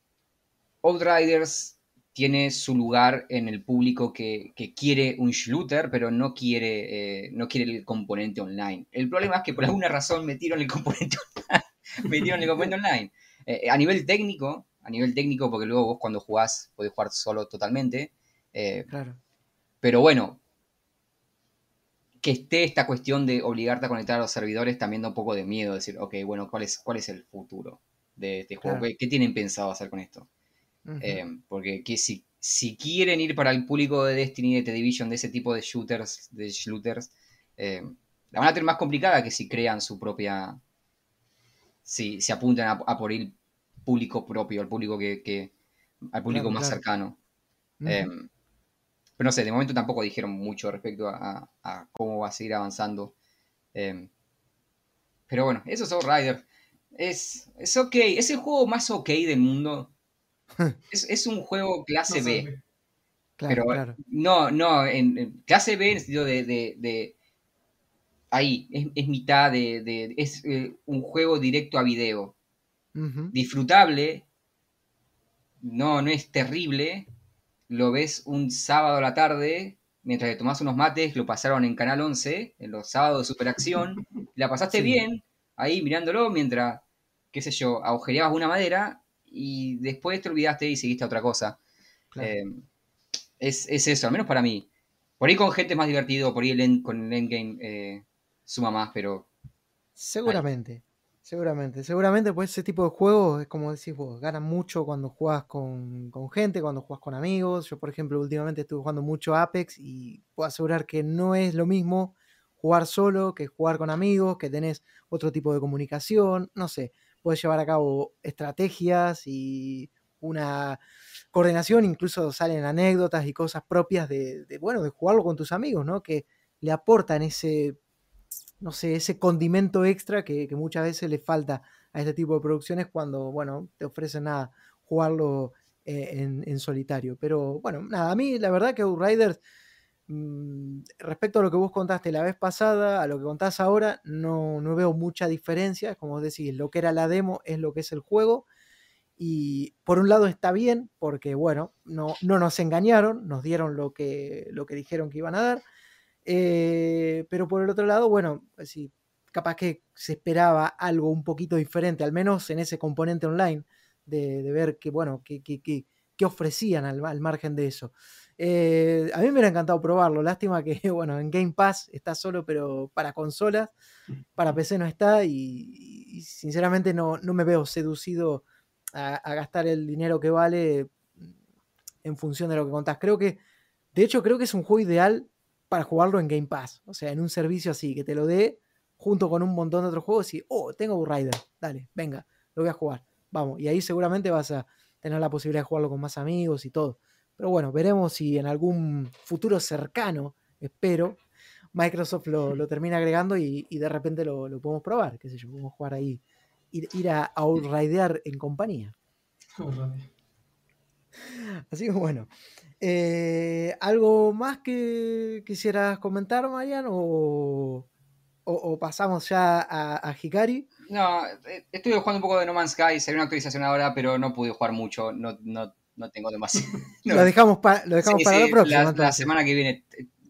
Outriders tiene su lugar en el público que, que quiere un shooter, pero no quiere, eh, no quiere el componente online. El problema es que por alguna razón metieron el componente online. metieron el componente online. Eh, a nivel técnico, a nivel técnico, porque luego vos cuando jugás podés jugar solo totalmente. eh, Claro. pero bueno, que esté esta cuestión de obligarte a conectar a los servidores también da un poco de miedo. Decir, ok, bueno, ¿cuál es, cuál es el futuro de este juego? Claro. ¿Qué, qué tienen pensado hacer con esto? Eh, porque que si, si quieren ir para el público de Destiny, de The Division, de ese tipo de shooters, de shooters, eh, la van a tener más complicada que si crean su propia. Si se apuntan a, a por el público propio, al público que. que- al público Claro, más claro. cercano. Eh, pero no sé, de momento tampoco dijeron mucho respecto a, a- a cómo va a seguir avanzando. Eh, pero bueno, eso es Outrider. Es, es ok, es el juego más ok del mundo. Es, es un juego clase No B. Claro, pero claro. no, no, en, en clase B en el sentido de. de- de- ahí, es, es mitad de. de- es eh, un juego directo a video. Disfrutable. No, no es terrible. Lo ves un sábado a la tarde, mientras que tomás unos mates, lo pasaron en Canal 11, en los sábados de Superacción. La pasaste Sí. bien, ahí mirándolo, mientras, qué sé yo, agujereabas una madera y después te olvidaste y seguiste a otra cosa. Claro. Eh, es, es eso, al menos para mí. Por ahí con gente es más divertido, por ahí el end- con el endgame eh, suma más, pero Seguramente, seguramente, seguramente pues ese tipo de juegos es como decís vos, ganan mucho cuando juegas con, con gente, cuando juegas con amigos. Yo, por ejemplo, últimamente estuve jugando mucho Apex y puedo asegurar que no es lo mismo jugar solo, que jugar con amigos, que tenés otro tipo de comunicación, no sé, puedes llevar a cabo estrategias y una coordinación, incluso salen anécdotas y cosas propias de, bueno, de jugarlo con tus amigos, ¿no? Que le aportan ese, no sé, ese condimento extra que, muchas veces le falta a este tipo de producciones cuando, bueno, te ofrecen nada, jugarlo eh, en, solitario. Pero bueno, nada, a mí la verdad que Outriders respecto a lo que vos contaste la vez pasada, a lo que contás ahora, no, no veo mucha diferencia. Como decís, lo que era la demo es lo que es el juego. Y por un lado está bien, porque bueno, no, no nos engañaron, nos dieron lo que, lo que dijeron que iban a dar. Eh, pero por el otro lado, bueno, sí, capaz que se esperaba algo un poquito diferente, al menos en ese componente online, de, ver que, bueno, que, que, ofrecían al, al margen de eso. Eh, a mí me hubiera encantado probarlo. Lástima que, bueno, en Game Pass está solo, pero para consolas, para PC no está. Y, sinceramente no, me veo seducido a, gastar el dinero que vale en función de lo que contás. Creo que, de hecho, creo que es un juego ideal para jugarlo en Game Pass. O sea, en un servicio así, que te lo dé junto con un montón de otros juegos y, oh, tengo Rider, dale, venga, lo voy a jugar. Vamos, y ahí seguramente vas a tener la posibilidad de jugarlo con más amigos y todo. Pero bueno, veremos si en algún futuro cercano, espero, Microsoft lo, termina agregando y, de repente lo, podemos probar, qué sé yo, podemos jugar ahí, ir, a outridear en compañía. Así que bueno. Eh, ¿Algo más que quisieras comentar, Marian? ¿O, pasamos ya a, Hikari? No, eh, estuve jugando un poco de No Man's Sky, sería una actualización ahora, pero no pude jugar mucho. No, no no tengo demasiado. Lo dejamos, lo dejamos para la próxima. La, semana que viene,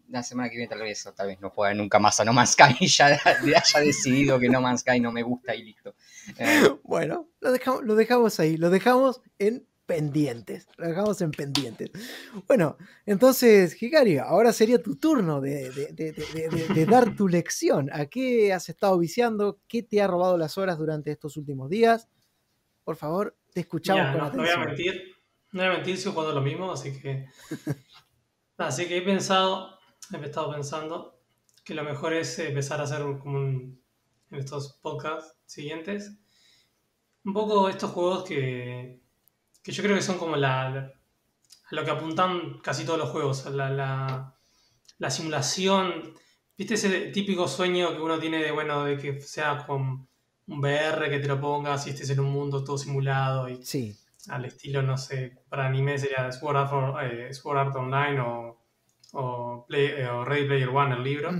la semana que viene tal vez, tal vez no juegue nunca más a No Man's Sky y ya haya decidido que No Man's Sky no me gusta y listo. Eh, bueno, lo dejamos, lo dejamos ahí, lo dejamos en pendientes. Lo dejamos en pendientes. Bueno, entonces, Hikari, ahora sería tu turno de, de, dar tu lección. ¿A qué has estado viciando? ¿Qué te ha robado las horas durante estos últimos días? Por favor, te escuchamos con atención. No voy a mentir, no voy a mentir, sigo jugando lo mismo, así que. así que he pensado, he estado pensando que lo mejor es empezar a hacer como en estos podcasts siguientes. Un poco estos juegos que, que yo creo que son como la, a lo que apuntan casi todos los juegos, la, la, la, simulación. ¿Viste ese típico sueño que uno tiene de, bueno, de que sea con un VR, que te lo pongas y estés en un mundo todo simulado? Y, sí al estilo, no sé, para anime sería Sword Art, eh, Sword Art Online o, o, eh, o, Ready Player One, el libro,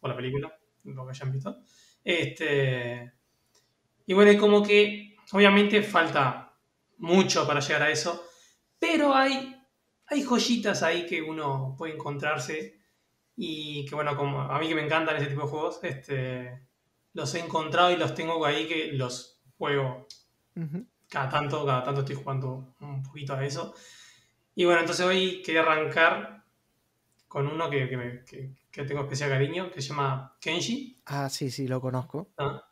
o la película, lo que hayan visto. Este, y bueno, y como que obviamente falta mucho para llegar a eso, pero hay, hay joyitas ahí que uno puede encontrarse y que bueno, como a mí que me encantan ese tipo de juegos, este, los he encontrado y los tengo ahí que los juego cada tanto, cada tanto estoy jugando un poquito a eso. Y bueno, entonces hoy quería arrancar con uno que, que, tengo especial cariño, que se llama Kenshi. Ah, sí, sí, lo conozco. Ah,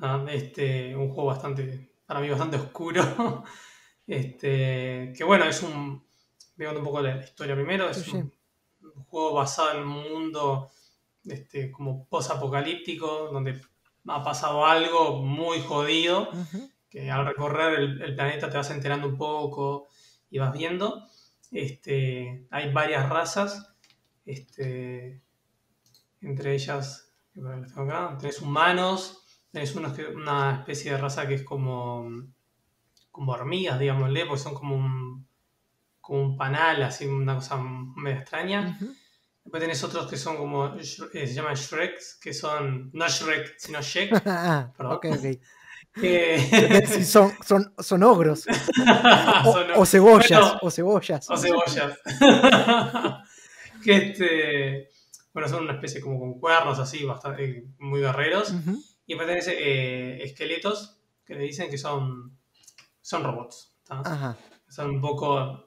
ah, este, un juego bastante, para mí bastante oscuro. este, que bueno, es un, veamos un poco la, historia primero, es un, juego basado en un mundo este, como post-apocalíptico, donde ha pasado algo muy jodido que al recorrer el, planeta te vas enterando un poco y vas viendo. Este, hay varias razas, este, entre ellas, tenés humanos, tenés unos que, una especie de raza que es como, como hormigas, digámosle, porque son como un, como un panal, así una cosa medio extraña. Después tenés otros que son como, eh, se llaman Shreks, que son, no Shrek, sino Ah, son, son, son ogros. O, cebollas. o cebollas. O cebollas. que este. Bueno, son una especie como con cuernos así, bastante muy guerreros. Y después tenés eh, esqueletos que le dicen que son. son robots. Son un poco.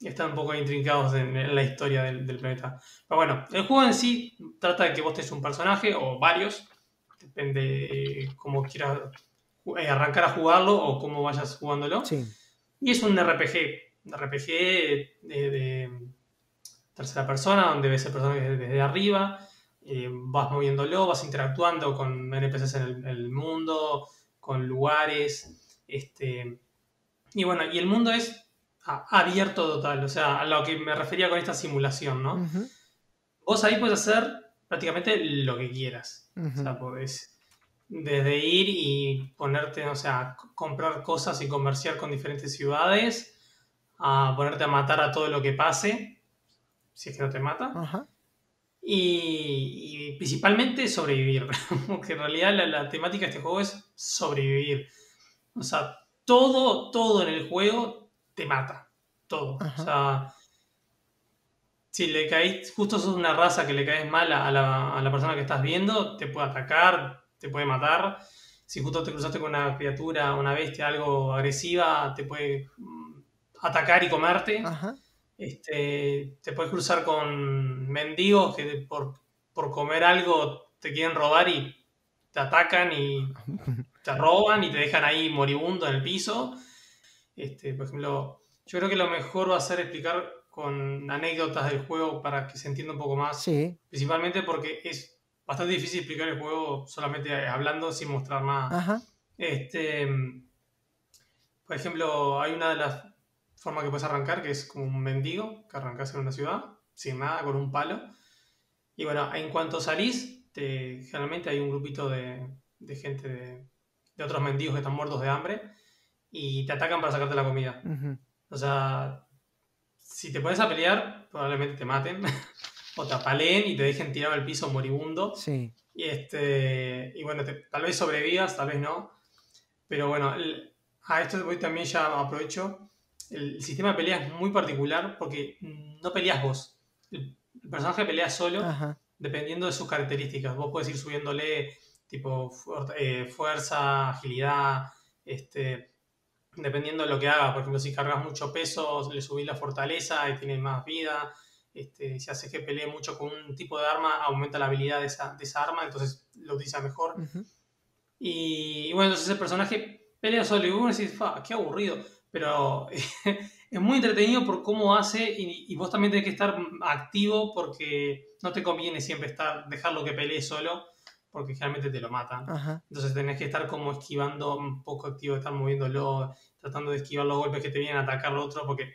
Están un poco intrincados en, la historia del, planeta. Pero bueno, el juego en sí trata de que vos tenés un personaje o varios. Depende eh, cómo quieras eh, arrancar a jugarlo o cómo vayas jugándolo. Y es un RPG, un RPG de, tercera persona, donde ves el personaje desde arriba. eh, vas moviéndolo, vas interactuando con NPCs en el, mundo, con lugares, este, y bueno, y el mundo es abierto total, o sea, a lo que me refería con esta simulación, ¿no? Vos ahí puedes hacer prácticamente lo que quieras, o sea, podés desde ir y ponerte, o sea, comprar cosas y comerciar con diferentes ciudades, a ponerte a matar a todo lo que pase, si es que no te mata. Y, principalmente sobrevivir, porque en realidad la, temática de este juego es sobrevivir. O sea, todo, todo en el juego te mata. Todo. O sea, si le caes, justo sos una raza que le caes mal a la, a la persona que estás viendo, te puede atacar, te puede matar. Si justo te cruzaste con una criatura, una bestia, algo agresiva, te puede mm, atacar y comerte. Este, te puedes cruzar con mendigos que por, comer algo te quieren robar y te atacan y te roban y te dejan ahí moribundo en el piso. Este, por ejemplo, yo creo que lo mejor va a ser explicar con anécdotas del juego para que se entienda un poco más. Sí. Principalmente porque es bastante difícil explicar el juego solamente hablando sin mostrar nada. Este, por ejemplo, hay una de las formas que puedes arrancar que es como un mendigo que arrancas en una ciudad sin nada, con un palo. Y bueno, en cuanto salís, te, generalmente hay un grupito de, gente, de, otros mendigos que están muertos de hambre y te atacan para sacarte la comida. O sea, si te pones a pelear, probablemente te maten. o te apaleen y te dejen tirado al piso moribundo. Sí. Y, este, y bueno, tal vez sobrevivas, tal vez no. Pero bueno, a esto voy también ya aprovecho. El, sistema de pelea es muy particular porque no peleas vos. El, personaje pelea solo dependiendo de sus características. Vos puedes ir subiéndole tipo eh, fuerza, agilidad, este, dependiendo de lo que hagas. Por ejemplo, si cargas mucho peso, le subís la fortaleza y tiene más vida. Este, si hace que pelee mucho con un tipo de arma, aumenta la habilidad de esa, arma, entonces lo utiliza mejor. y, bueno, entonces el personaje pelea solo y uno decís, qué aburrido. Pero es muy entretenido por cómo hace y, vos también tenés que estar activo porque no te conviene siempre estar, dejarlo que pelee solo porque generalmente te lo matan. Entonces tenés que estar como esquivando un poco activo, estar moviéndolo, tratando de esquivar los golpes que te vienen a atacar al otro porque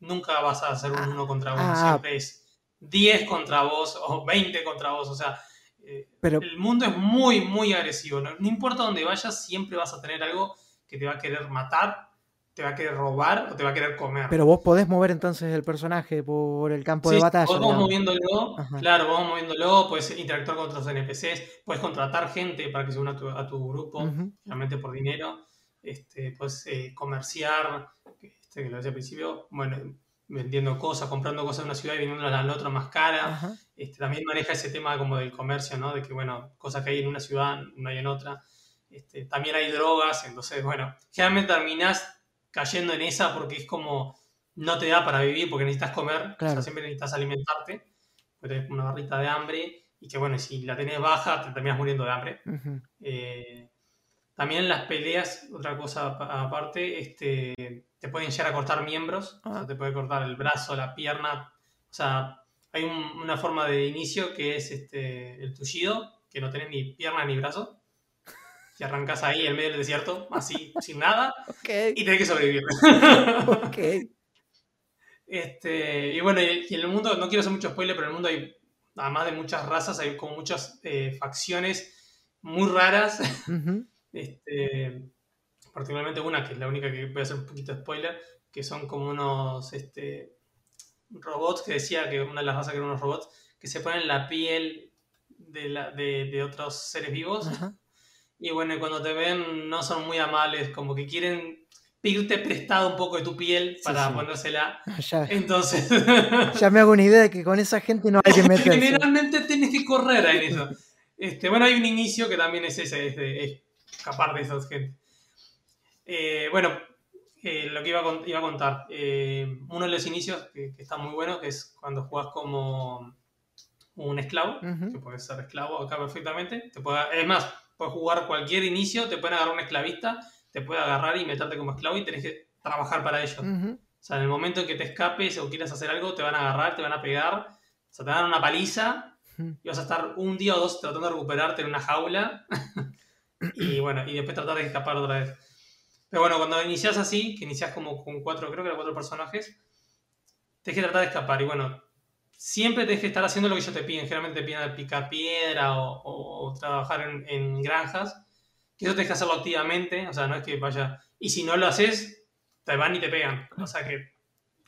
nunca vas a hacer un ah, uno contra uno, ah. siempre es 10 contra vos o 20 contra vos, o sea, eh, el mundo es muy, muy agresivo, ¿no? importa dónde vayas, siempre vas a tener algo que te va a querer matar, te va a querer robar o te va a querer comer. Pero vos podés mover entonces el personaje por el campo de batalla. Vos vos moviéndolo, claro, vos moviéndolo, puedes interactuar con otros NPCs, puedes contratar gente para que se una a tu, grupo, realmente por dinero, este, puedes eh, comerciar, que lo decía al principio, bueno, vendiendo cosas, comprando cosas en una ciudad y vendiéndolas a la otra más cara. Este, también maneja ese tema como del comercio, ¿no? De que, bueno, cosas que hay en una ciudad no hay en otra. Este, también hay drogas, entonces, bueno, generalmente terminás cayendo en esa porque es como no te da para vivir porque necesitas comer, o sea, siempre necesitas alimentarte, porque tenés una barrita de hambre y que, bueno, si la tenés baja te terminas muriendo de hambre. También las peleas, otra cosa aparte, este, te pueden llegar a cortar miembros, o sea, te puede cortar el brazo, la pierna, o sea, hay una forma de inicio que es este, el tullido, que no tenés ni pierna ni brazo, y arrancas ahí en medio del desierto, así, sin nada, y tenés que sobrevivir. okay. Este, y bueno, y en el mundo, no quiero hacer mucho spoiler, pero en el mundo hay, además de muchas razas, hay como muchas eh, facciones muy raras. Este, particularmente una, que es la única que voy a hacer un poquito de spoiler, que son como unos este, robots, que decía que una de las razas que eran unos robots, que se ponen la piel de, la, de, otros seres vivos. Y bueno, cuando te ven no son muy amables, como que quieren pedirte prestado un poco de tu piel para ponérsela. Entonces. ya me hago una idea de que con esa gente no hay que meterse. Generalmente tienes que correr en eso. Este, bueno, hay un inicio que también es ese, es, escapar de esa gente. Eh, bueno, eh, lo que iba a, iba a contar, eh, uno de los inicios que, está muy bueno, que es cuando juegas como un esclavo, que puedes ser esclavo acá perfectamente. Te puede, es más, puedes jugar cualquier inicio, te pueden agarrar un esclavista, te puede agarrar y meterte como esclavo y tenés que trabajar para ellos. O sea, en el momento en que te escapes o quieras hacer algo, te van a agarrar, te van a pegar, o sea, te dan una paliza y vas a estar un día o dos tratando de recuperarte en una jaula y bueno, y después tratar de escapar otra vez. Pero bueno, cuando inicias así, que inicias como con cuatro, creo que eran cuatro personajes, tienes que tratar de escapar. Y bueno, siempre tienes que estar haciendo lo que ellos te piden. Generalmente te piden picar piedra o, trabajar en, granjas. Que eso tienes que hacerlo activamente. O sea, no es que vaya. Y si no lo haces, te van y te pegan. O sea que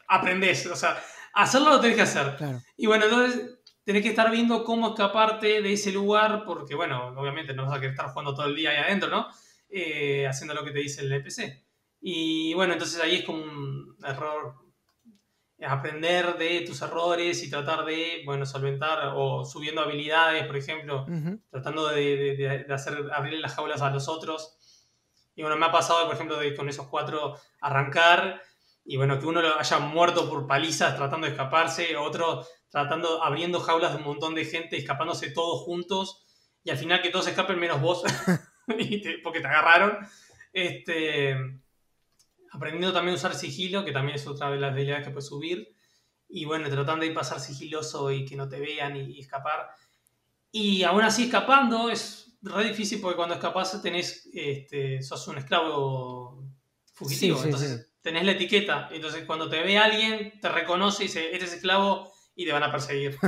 aprendes. O sea, hacerlo lo tenés que hacer. Y bueno, entonces tenés que estar viendo cómo escaparte de ese lugar. Porque, bueno, obviamente no vas a querer estar jugando todo el día ahí adentro, ¿no? Eh, haciendo lo que te dice el NPC. Y bueno, entonces ahí es como un error aprender de tus errores y tratar de, bueno, solventar o subiendo habilidades, por ejemplo, tratando de, hacer abrir las jaulas a los otros. Y bueno, me ha pasado, por ejemplo, de con esos cuatro arrancar y bueno, que uno haya muerto por palizas tratando de escaparse, otro tratando, abriendo jaulas de un montón de gente, escapándose todos juntos y al final que todos escapen menos vos. porque te agarraron. Este, aprendiendo también a usar sigilo, que también es otra de las habilidades que puedes subir. Y bueno, tratando de pasar sigiloso y que no te vean y, escapar. Y aún así escapando es re difícil porque cuando escapas tenés, este, sos un esclavo fugitivo. entonces tenés la etiqueta. Entonces cuando te ve alguien, te reconoce y dice, este es esclavo y te van a perseguir.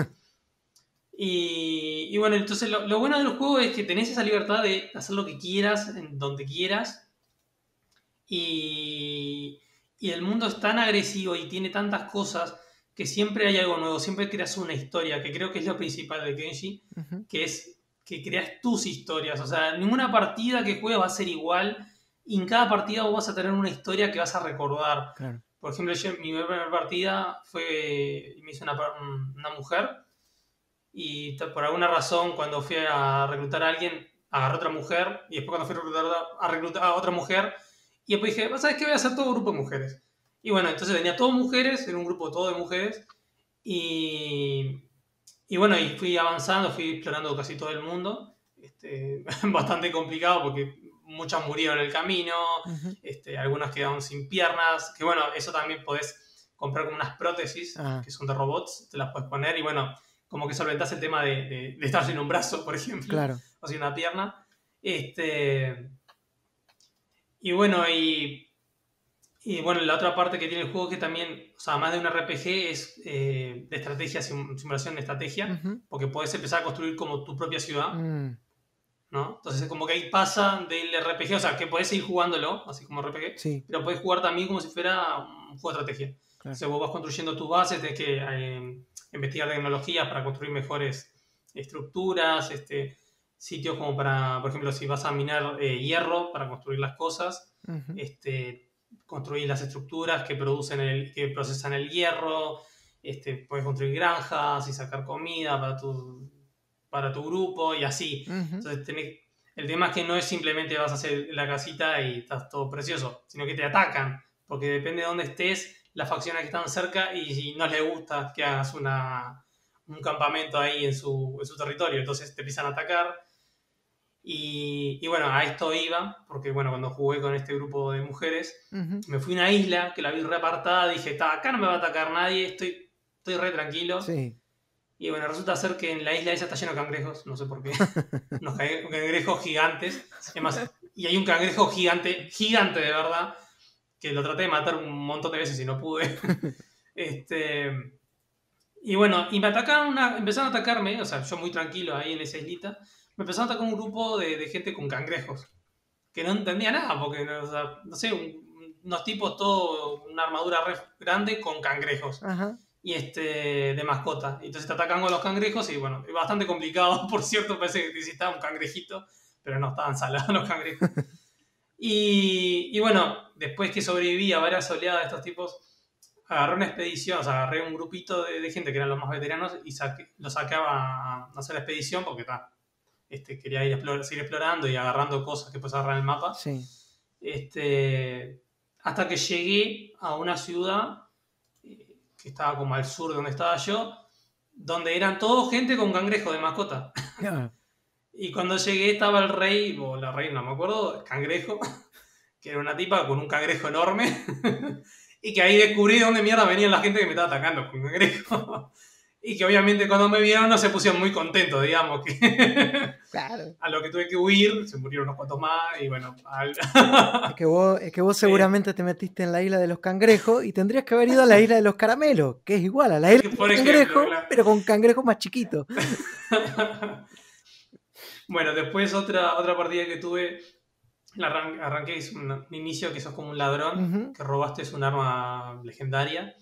Y, bueno, entonces lo, bueno de los juegos es que tenés esa libertad de hacer lo que quieras, en donde quieras. Y, y el mundo es tan agresivo y tiene tantas cosas que siempre hay algo nuevo, siempre creas una historia, que creo que es lo principal de Kenshi, que es que creas tus historias. O sea, ninguna partida que juegues va a ser igual y en cada partida vos vas a tener una historia que vas a recordar. Por ejemplo, mi primera partida fue, me hizo una, una mujer y por alguna razón cuando fui a reclutar a alguien agarré a otra mujer y después cuando fui a reclutar a, reclutar a otra mujer y después dije, ¿sabes qué? Voy a hacer todo grupo de mujeres. Y bueno, entonces tenía todas mujeres, era un grupo todo de mujeres y, y bueno, y fui avanzando, fui explorando casi todo el mundo. Este, bastante complicado porque muchas murieron en el camino, este, algunas quedaron sin piernas, que bueno, eso también podés comprar como unas prótesis ah. que son de robots, te las puedes poner y bueno, como que solventas el tema de, estar sin un brazo, por ejemplo, o sin una pierna. Este, y bueno, y, y, bueno, la otra parte que tiene el juego que también, o sea, más de un RPG es eh, de estrategia, simulación de estrategia, porque puedes empezar a construir como tu propia ciudad. Mm. ¿No? Entonces, como que ahí pasa del RPG, o sea, que puedes seguir jugándolo, así como RPG, pero puedes jugar también como si fuera un juego de estrategia. O sea, vos vas construyendo tus bases, de que eh, investigar tecnologías para construir mejores estructuras, este, sitios como para, por ejemplo, si vas a minar eh, hierro para construir las cosas, este, construir las estructuras que producen el, que procesan el hierro, este, puedes construir granjas y sacar comida para tu, para tu grupo y así. Entonces el tema es que no es simplemente vas a hacer la casita y estás todo precioso, sino que te atacan, porque depende de dónde estés, las facciones que están cerca y si no les gusta que hagas una, un campamento ahí en su, en su, territorio, entonces te empiezan a atacar. Y, y, bueno, a esto iba, porque bueno, cuando jugué con este grupo de mujeres, me fui a una isla que la vi reapartada, dije, acá no me va a atacar nadie, estoy, estoy re tranquilo. Y bueno, resulta ser que en la isla esa está lleno de cangrejos, no sé por qué. Unos cangrejos gigantes. y hay un cangrejo gigante, gigante de verdad, que lo traté de matar un montón de veces y no pude. este, y bueno, y me atacaron una, empezaron a atacarme, o sea, yo muy tranquilo ahí en esa islita, me empezaron a atacar un grupo de, gente con cangrejos, que no entendía nada, porque, no sé, unos tipos, todo, una armadura grande con cangrejos. Y este, de mascota. Entonces te atacan con los cangrejos y bueno, es bastante complicado, por cierto, parece que necesitaba un cangrejito, pero no estaban salados los cangrejos. Y, y, bueno, después que sobreviví a varias oleadas de estos tipos, agarré una expedición, o sea, agarré un grupito de, gente que eran los más veteranos y saqué, los sacaba a hacer la expedición porque este, quería ir seguir explorando y agarrando cosas que puedes agarrar en el mapa. Sí. Este, hasta que llegué a una ciudad que estaba como al sur de donde estaba yo, donde eran todos gente con cangrejo de mascota. Y cuando llegué estaba el rey, o la reina, no me acuerdo, cangrejo, que era una tipa con un cangrejo enorme. y que ahí descubrí de dónde mierda venía la gente que me estaba atacando con cangrejo. Y que obviamente cuando me vieron no se pusieron muy contentos, digamos, que claro. a lo que tuve que huir, se murieron unos cuantos más y bueno. es, que vos, es que vos seguramente te metiste en la isla de los cangrejos y tendrías que haber ido a la isla de los caramelos, que es igual a la isla de los cangrejos, pero con cangrejos más chiquitos. bueno, después otra, otra partida que tuve, la arranqué, es un, inicio que sos como un ladrón, que robaste es un arma legendaria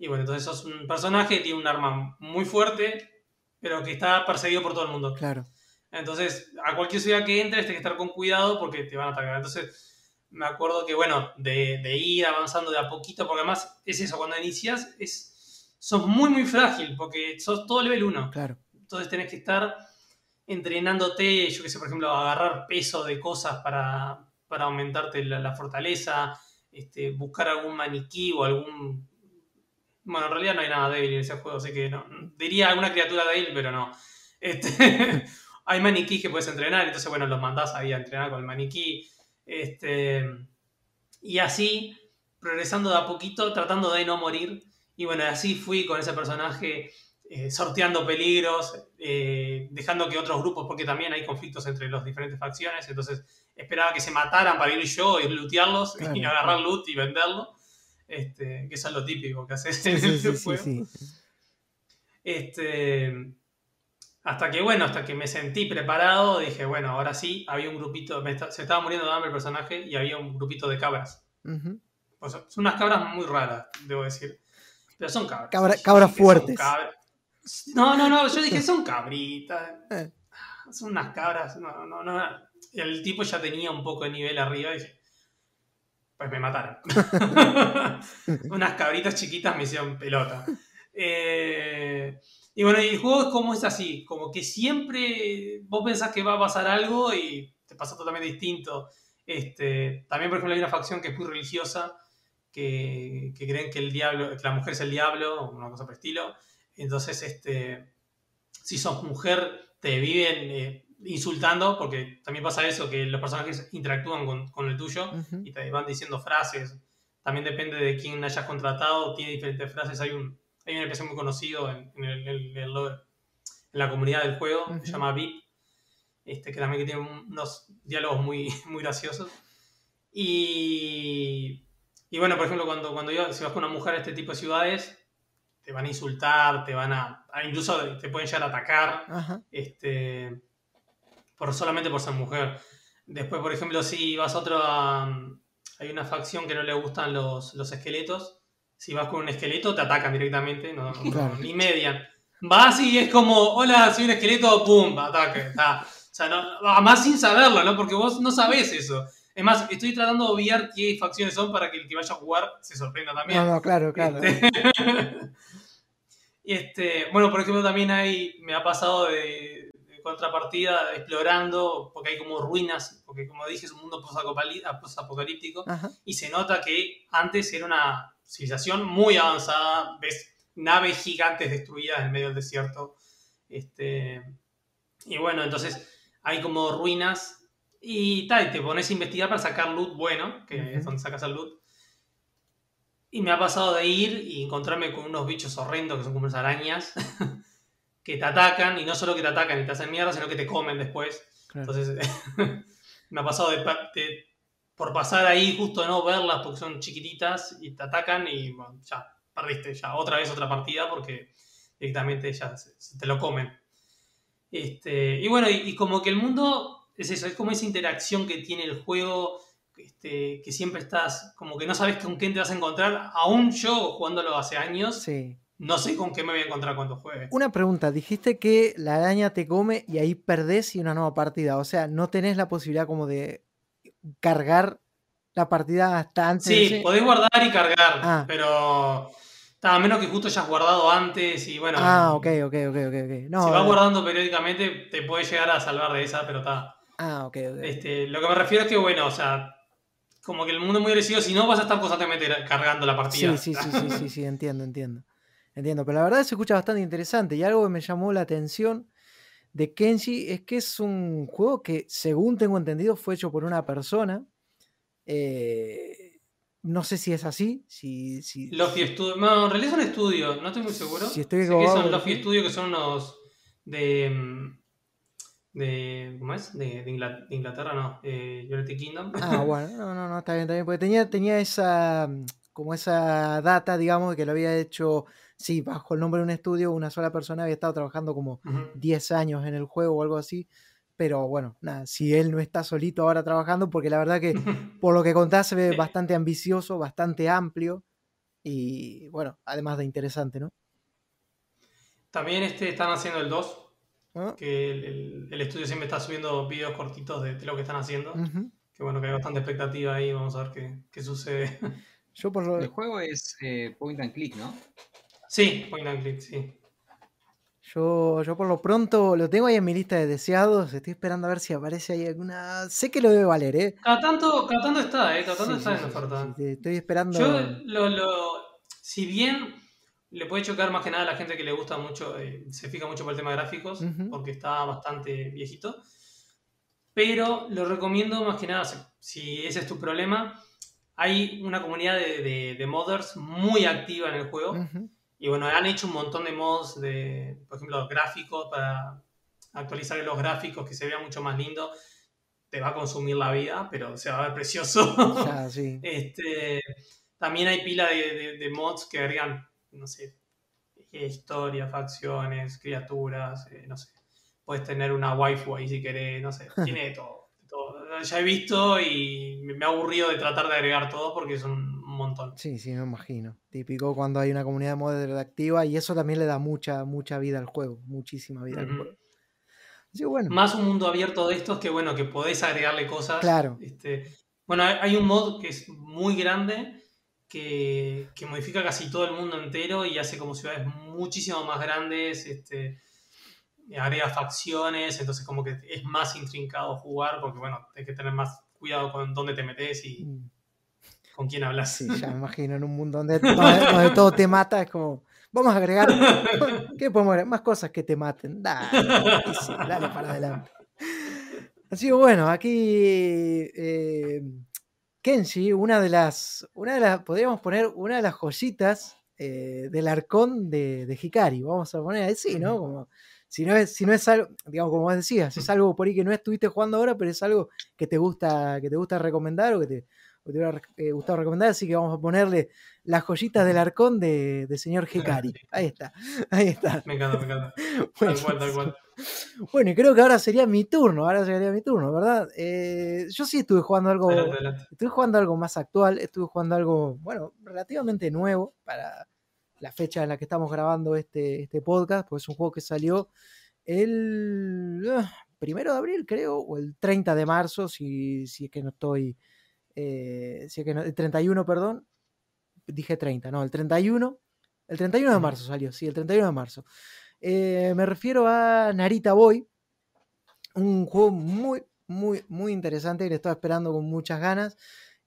y bueno, entonces sos un personaje que tiene un arma muy fuerte, pero que está perseguido por todo el mundo. Claro. Entonces, a cualquier ciudad que entres, tienes que estar con cuidado porque te van a atacar. Entonces, me acuerdo que, bueno, de, ir avanzando de a poquito, porque además es eso, cuando inicias, es, sos muy, muy frágil, porque sos todo level 1. Claro. Entonces, tenés que estar entrenándote, yo qué sé, por ejemplo, agarrar peso de cosas para, aumentarte la, fortaleza, este, buscar algún maniquí o algún bueno, en realidad no hay nada débil en ese juego, así que no. Diría alguna criatura débil, pero no. Este, hay maniquís que puedes entrenar, entonces, bueno, los mandás ahí a entrenar con el maniquí. Este, y así, progresando de a poquito, tratando de no morir. Y bueno, así fui con ese personaje, eh, sorteando peligros, eh, dejando que otros grupos, porque también hay conflictos entre las diferentes facciones, entonces esperaba que se mataran para ir yo y lootearlos y agarrar loot y venderlo. Este, que eso es lo típico que haces en el juego. Este, hasta que, bueno, hasta que me sentí preparado, dije, bueno, ahora sí, había un grupito, se estaba muriendo de hambre el personaje y había un grupito de cabras. son unas cabras muy raras, debo decir. Pero son cabras. cabras fuertes. No, no, no, yo dije, son cabritas. Eh. Son unas cabras. No, no, no. El tipo ya tenía un poco de nivel arriba y dije, pues me mataron. Unas cabritas chiquitas me hicieron pelota. Eh, y bueno, el juego es como es así, como que siempre vos pensás que va a pasar algo y te pasa totalmente distinto. Este, también, por ejemplo, hay una facción que es muy religiosa, que, creen que el diablo, que la mujer es el diablo, o una cosa por estilo. Entonces, este, si sos mujer, te viven eh, insultando, porque también pasa eso, que los personajes interactúan con, el tuyo y te van diciendo frases. También depende de quién hayas contratado, tiene diferentes frases. Hay un, hay un NPC muy conocido en, el, en la comunidad del juego, se llama VIP, este, que también tiene unos diálogos muy, muy graciosos. Y, y bueno, por ejemplo, cuando, cuando si vas con una mujer a este tipo de ciudades, te van a insultar, te van a, incluso te pueden llegar a atacar. Este, por, solamente por ser mujer. Después, por ejemplo, si vas a otro... hay una facción que no le gustan los, esqueletos. Si vas con un esqueleto, te atacan directamente, no, ni median. Vas y es como, hola, soy un esqueleto, pum, ataque. O sea, además sin saberlo, ¿no? Porque vos no sabés eso. Es más, estoy tratando de obviar qué facciones son para que el que vaya a jugar se sorprenda también. No, no, claro, claro. Este, este, bueno, por ejemplo, también hay, me ha pasado de, contrapartida explorando, porque hay como ruinas, porque como dije es un mundo post-apocalíptico, y se nota que antes era una civilización muy avanzada, ves naves gigantes destruidas en medio del desierto, este, y bueno, entonces hay como ruinas y tal, te pones a investigar para sacar loot bueno, que es donde sacas el loot. Y me ha pasado de ir y encontrarme con unos bichos horrendos que son como unas arañas. que te atacan, y no solo que te atacan y te hacen mierda, sino que te comen después. Entonces, me ha pasado de, por pasar ahí justo no verlas porque son chiquititas y te atacan y ya, perdiste, ya otra vez otra partida porque directamente ya se, te lo comen. Este, y bueno, y, como que el mundo es eso, es como esa interacción que tiene el juego, este, que siempre estás, como que no sabes con quién te vas a encontrar, aún yo jugándolo hace años. Sí no sé con qué me voy a encontrar cuando juegue. Una pregunta, dijiste que la araña te come y ahí perdés y una nueva partida. O sea, no tenés la posibilidad como de cargar la partida hasta antes. Sí, podés guardar y cargar, ah. pero a menos que justo hayas guardado antes y bueno. Ah, ok, ok, ok, ok. si vas guardando periódicamente, te puede llegar a salvar de esa, pero está. Ah, ok, ok. Este, lo que me refiero es que, bueno, o sea, como que el mundo es muy agresivo, si no vas a estar constantemente cargando la partida. Sí, sí, sí, sí, sí, sí, entiendo, entiendo. Entiendo, pero la verdad se escucha bastante interesante y algo que me llamó la atención de Kenji es que es un juego que, según tengo entendido, fue hecho por una persona. Eh, no sé si es así. Si, si, Studio. No, en realidad son estudios, no estoy muy seguro. Si estoy sé que son Lofty Studio, que son unos de. Mm, de ¿Cómo es? De, Inglaterra, no. Eh, United Kingdom. Ah, bueno, no, no, no, está bien, está bien. Porque tenía, tenía esa. Mm, como esa data, digamos, que lo había hecho. Sí, bajo el nombre de un estudio, una sola persona había estado trabajando como 10 años en el juego o algo así. Pero bueno, nada, si él no está solito ahora trabajando, porque la verdad que por lo que contás se ve bastante ambicioso, bastante amplio y bueno, además de interesante, ¿no? También este, están haciendo el 2, ah. que el, estudio siempre está subiendo videos cortitos de, lo que están haciendo. Que bueno, que hay bastante expectativa ahí, vamos a ver qué, sucede. Yo por El juego es eh, point and click, ¿no? Sí, point and click, sí. Yo, yo por lo pronto lo tengo ahí en mi lista de deseados. Estoy esperando a ver si aparece ahí alguna. Sé que lo debe valer, ¿eh? Cada tanto, cada tanto está, ¿eh? Cada tanto está en oferta. estoy esperando. Yo, lo, lo, si bien le puede chocar más que nada a la gente que le gusta mucho, eh, se fija mucho por el tema de gráficos, porque está bastante viejito. Pero lo recomiendo más que nada, si ese es tu problema. Hay una comunidad de, de, modders muy activa en el juego. Y bueno, han hecho un montón de mods de, por ejemplo, gráficos para actualizar los gráficos, que se vea mucho más lindo. Te va a consumir la vida, pero se va a ver precioso. este, también hay pila de, mods que agregan, no sé, historia, facciones, criaturas, eh, no sé. Puedes tener una waifu ahí si querés, no sé, tiene de todo, todo. Ya he visto y me ha aburrido de tratar de agregar todo porque son montón. Sí, sí, me imagino. Típico cuando hay una comunidad de activa y eso también le da mucha, mucha vida al juego, muchísima vida al juego. bueno. Más un mundo abierto de estos que bueno, que podés agregarle cosas. Claro. Este, bueno, hay un mod que es muy grande que, modifica casi todo el mundo entero y hace como ciudades muchísimo más grandes. Este, agrega facciones, entonces como que es más intrincado jugar porque bueno, hay que tener más cuidado con dónde te metes y, mm con quién hablas. Sí, ya me imagino en un mundo donde, todo te mata, es como, vamos a agregar, ¿qué podemos agregar? Más cosas que te maten. Dale, dale para adelante. Así que bueno, aquí eh, Kenshi, una de las, una de las, podríamos poner una de las joyitas eh, del arcón de, de, Hikari, vamos a poner así, ¿no? Como, si no es, si no es algo, digamos, como vos decías, es algo por ahí que no estuviste jugando ahora, pero es algo que te gusta, que te gusta recomendar o que te, te hubiera eh, gustado recomendar, así que vamos a ponerle las joyitas del arcón de, señor Hikari. Ahí está, ahí está. Me encanta, me encanta. Bueno, tal cual, tal cual. Bueno, y creo que ahora sería mi turno, ahora sería mi turno, ¿verdad? Eh, yo sí estuve jugando algo, estuve jugando algo más actual, estuve jugando algo, bueno, relativamente nuevo para la fecha en la que estamos grabando este, este podcast, pues es un juego que salió el ah, primero de abril, creo, o el 30 de marzo, si, si es que no estoy eh, que el 31, perdón, dije 30, no, el 31, el 31 de marzo salió, sí, el 31 de marzo. Eh, me refiero a Narita Boy, un juego muy, muy, muy interesante que le estaba esperando con muchas ganas.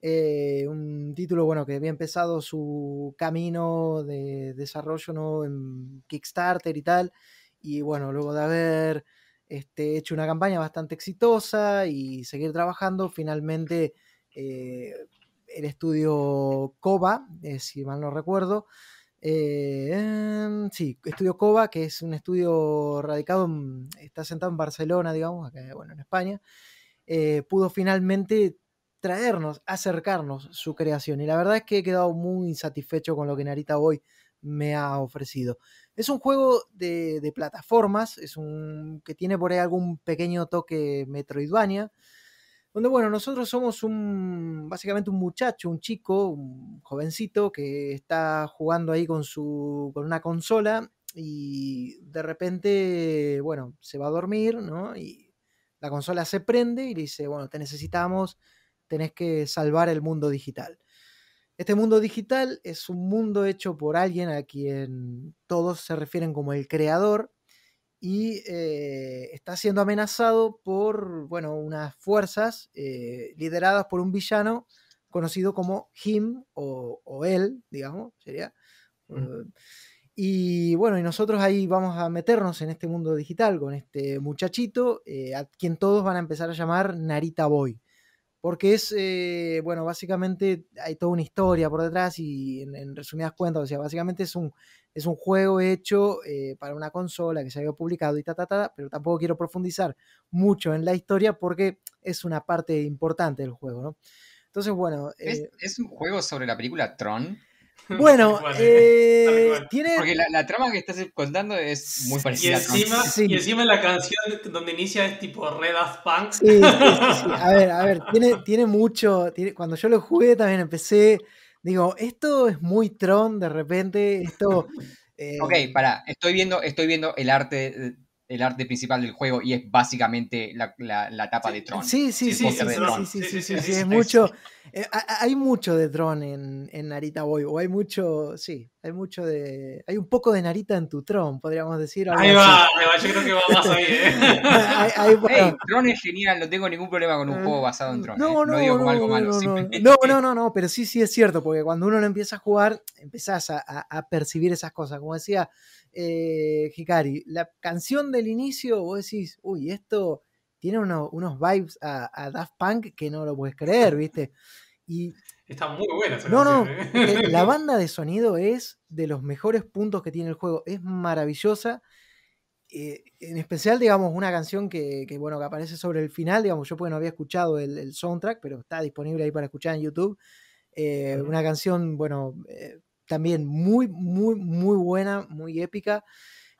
Eh, un título, bueno, que había empezado su camino de desarrollo ¿no? en Kickstarter y tal. Y bueno, luego de haber este, hecho una campaña bastante exitosa y seguir trabajando, finalmente eh, el estudio COBA, eh, si mal no recuerdo. Eh, sí, estudio COBA, que es un estudio radicado, está sentado en Barcelona, digamos, bueno, en España, pudo finalmente traernos, acercarnos su creación. Y la verdad es que he quedado muy satisfecho con lo que Narita Boy me ha ofrecido. Es un juego de, de plataformas, es un que tiene por ahí algún pequeño toque Metroidvania donde bueno, nosotros somos un, básicamente un muchacho, un chico, un jovencito que está jugando ahí con, su, con una consola y de repente, bueno, se va a dormir, ¿no? Y la consola se prende y dice, bueno, te necesitamos, tenés que salvar el mundo digital. Este mundo digital es un mundo hecho por alguien a quien todos se refieren como el creador, y eh, está siendo amenazado por bueno, unas fuerzas eh, lideradas por un villano conocido como Him o, él, digamos, sería. Mm. y bueno, y nosotros ahí vamos a meternos en este mundo digital con este muchachito, eh, a quien todos van a empezar a llamar Narita Boy. Porque es, eh, bueno, básicamente hay toda una historia por detrás y en, resumidas cuentas, o sea, básicamente es un, es un juego hecho eh, para una consola que se había publicado y ta, ta, ta, pero tampoco quiero profundizar mucho en la historia porque es una parte importante del juego, ¿no? Entonces, bueno... ¿Es, ¿Es, un juego sobre la película Tron? Bueno, eh, tiene... Porque la, trama que estás contando es muy parecida. Y encima, y encima la canción donde inicia es tipo Red Daft Punk. Sí, sí, A ver, a ver, tiene, tiene mucho... cuando yo lo jugué también empecé... Digo, esto es muy Tron de repente, esto... Eh, ok, pará, estoy viendo, estoy viendo el arte el arte principal del juego y es básicamente la, la, tapa de Tron. Sí, sí, sí, sí, sí, sí, es mucho, eh, hay mucho de Tron en, en, Narita Boy, o hay mucho, sí, hay mucho de, hay un poco de Narita en tu Tron, podríamos decir. Ahí va, ahí va, yo creo que va más ahí. ¿eh? Tron es genial, no tengo ningún problema con un juego basado en Tron. No, ¿eh? no, no, digo como algo malo. No, no, no, no, pero sí, sí es cierto, porque cuando uno lo empieza a jugar, empezás a, a, a percibir esas cosas, como decía eh, Hikari, la canción del inicio, vos decís, uy, esto tiene unos vibes a, Daft Punk que no lo puedes creer, ¿viste? Y, Está muy buena esa No, no, ¿eh? la banda de sonido es de los mejores puntos que tiene el juego, es maravillosa. Eh, en especial, digamos, una canción que, bueno, que aparece sobre el final, digamos, yo pues no había escuchado el, soundtrack, pero está disponible ahí para escuchar en YouTube. Eh, una canción, bueno, también muy, muy, muy buena, muy épica.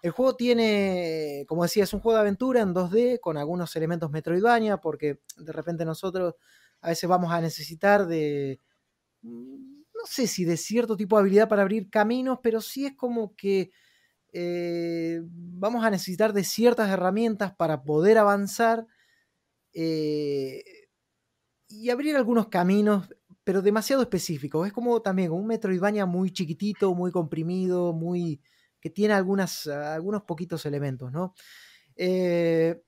El juego tiene, como decía, es un juego de aventura en 2D con algunos elementos Metroidvania, porque de repente nosotros a veces vamos a necesitar de, mm, no sé si de cierto tipo de habilidad para abrir caminos, pero sí es como que eh, vamos a necesitar de ciertas herramientas para poder avanzar eh, y abrir algunos caminos pero demasiado específico. Es como también un Metroidvania muy chiquitito, muy comprimido, muy que tiene algunos poquitos elementos, ¿no? Eh,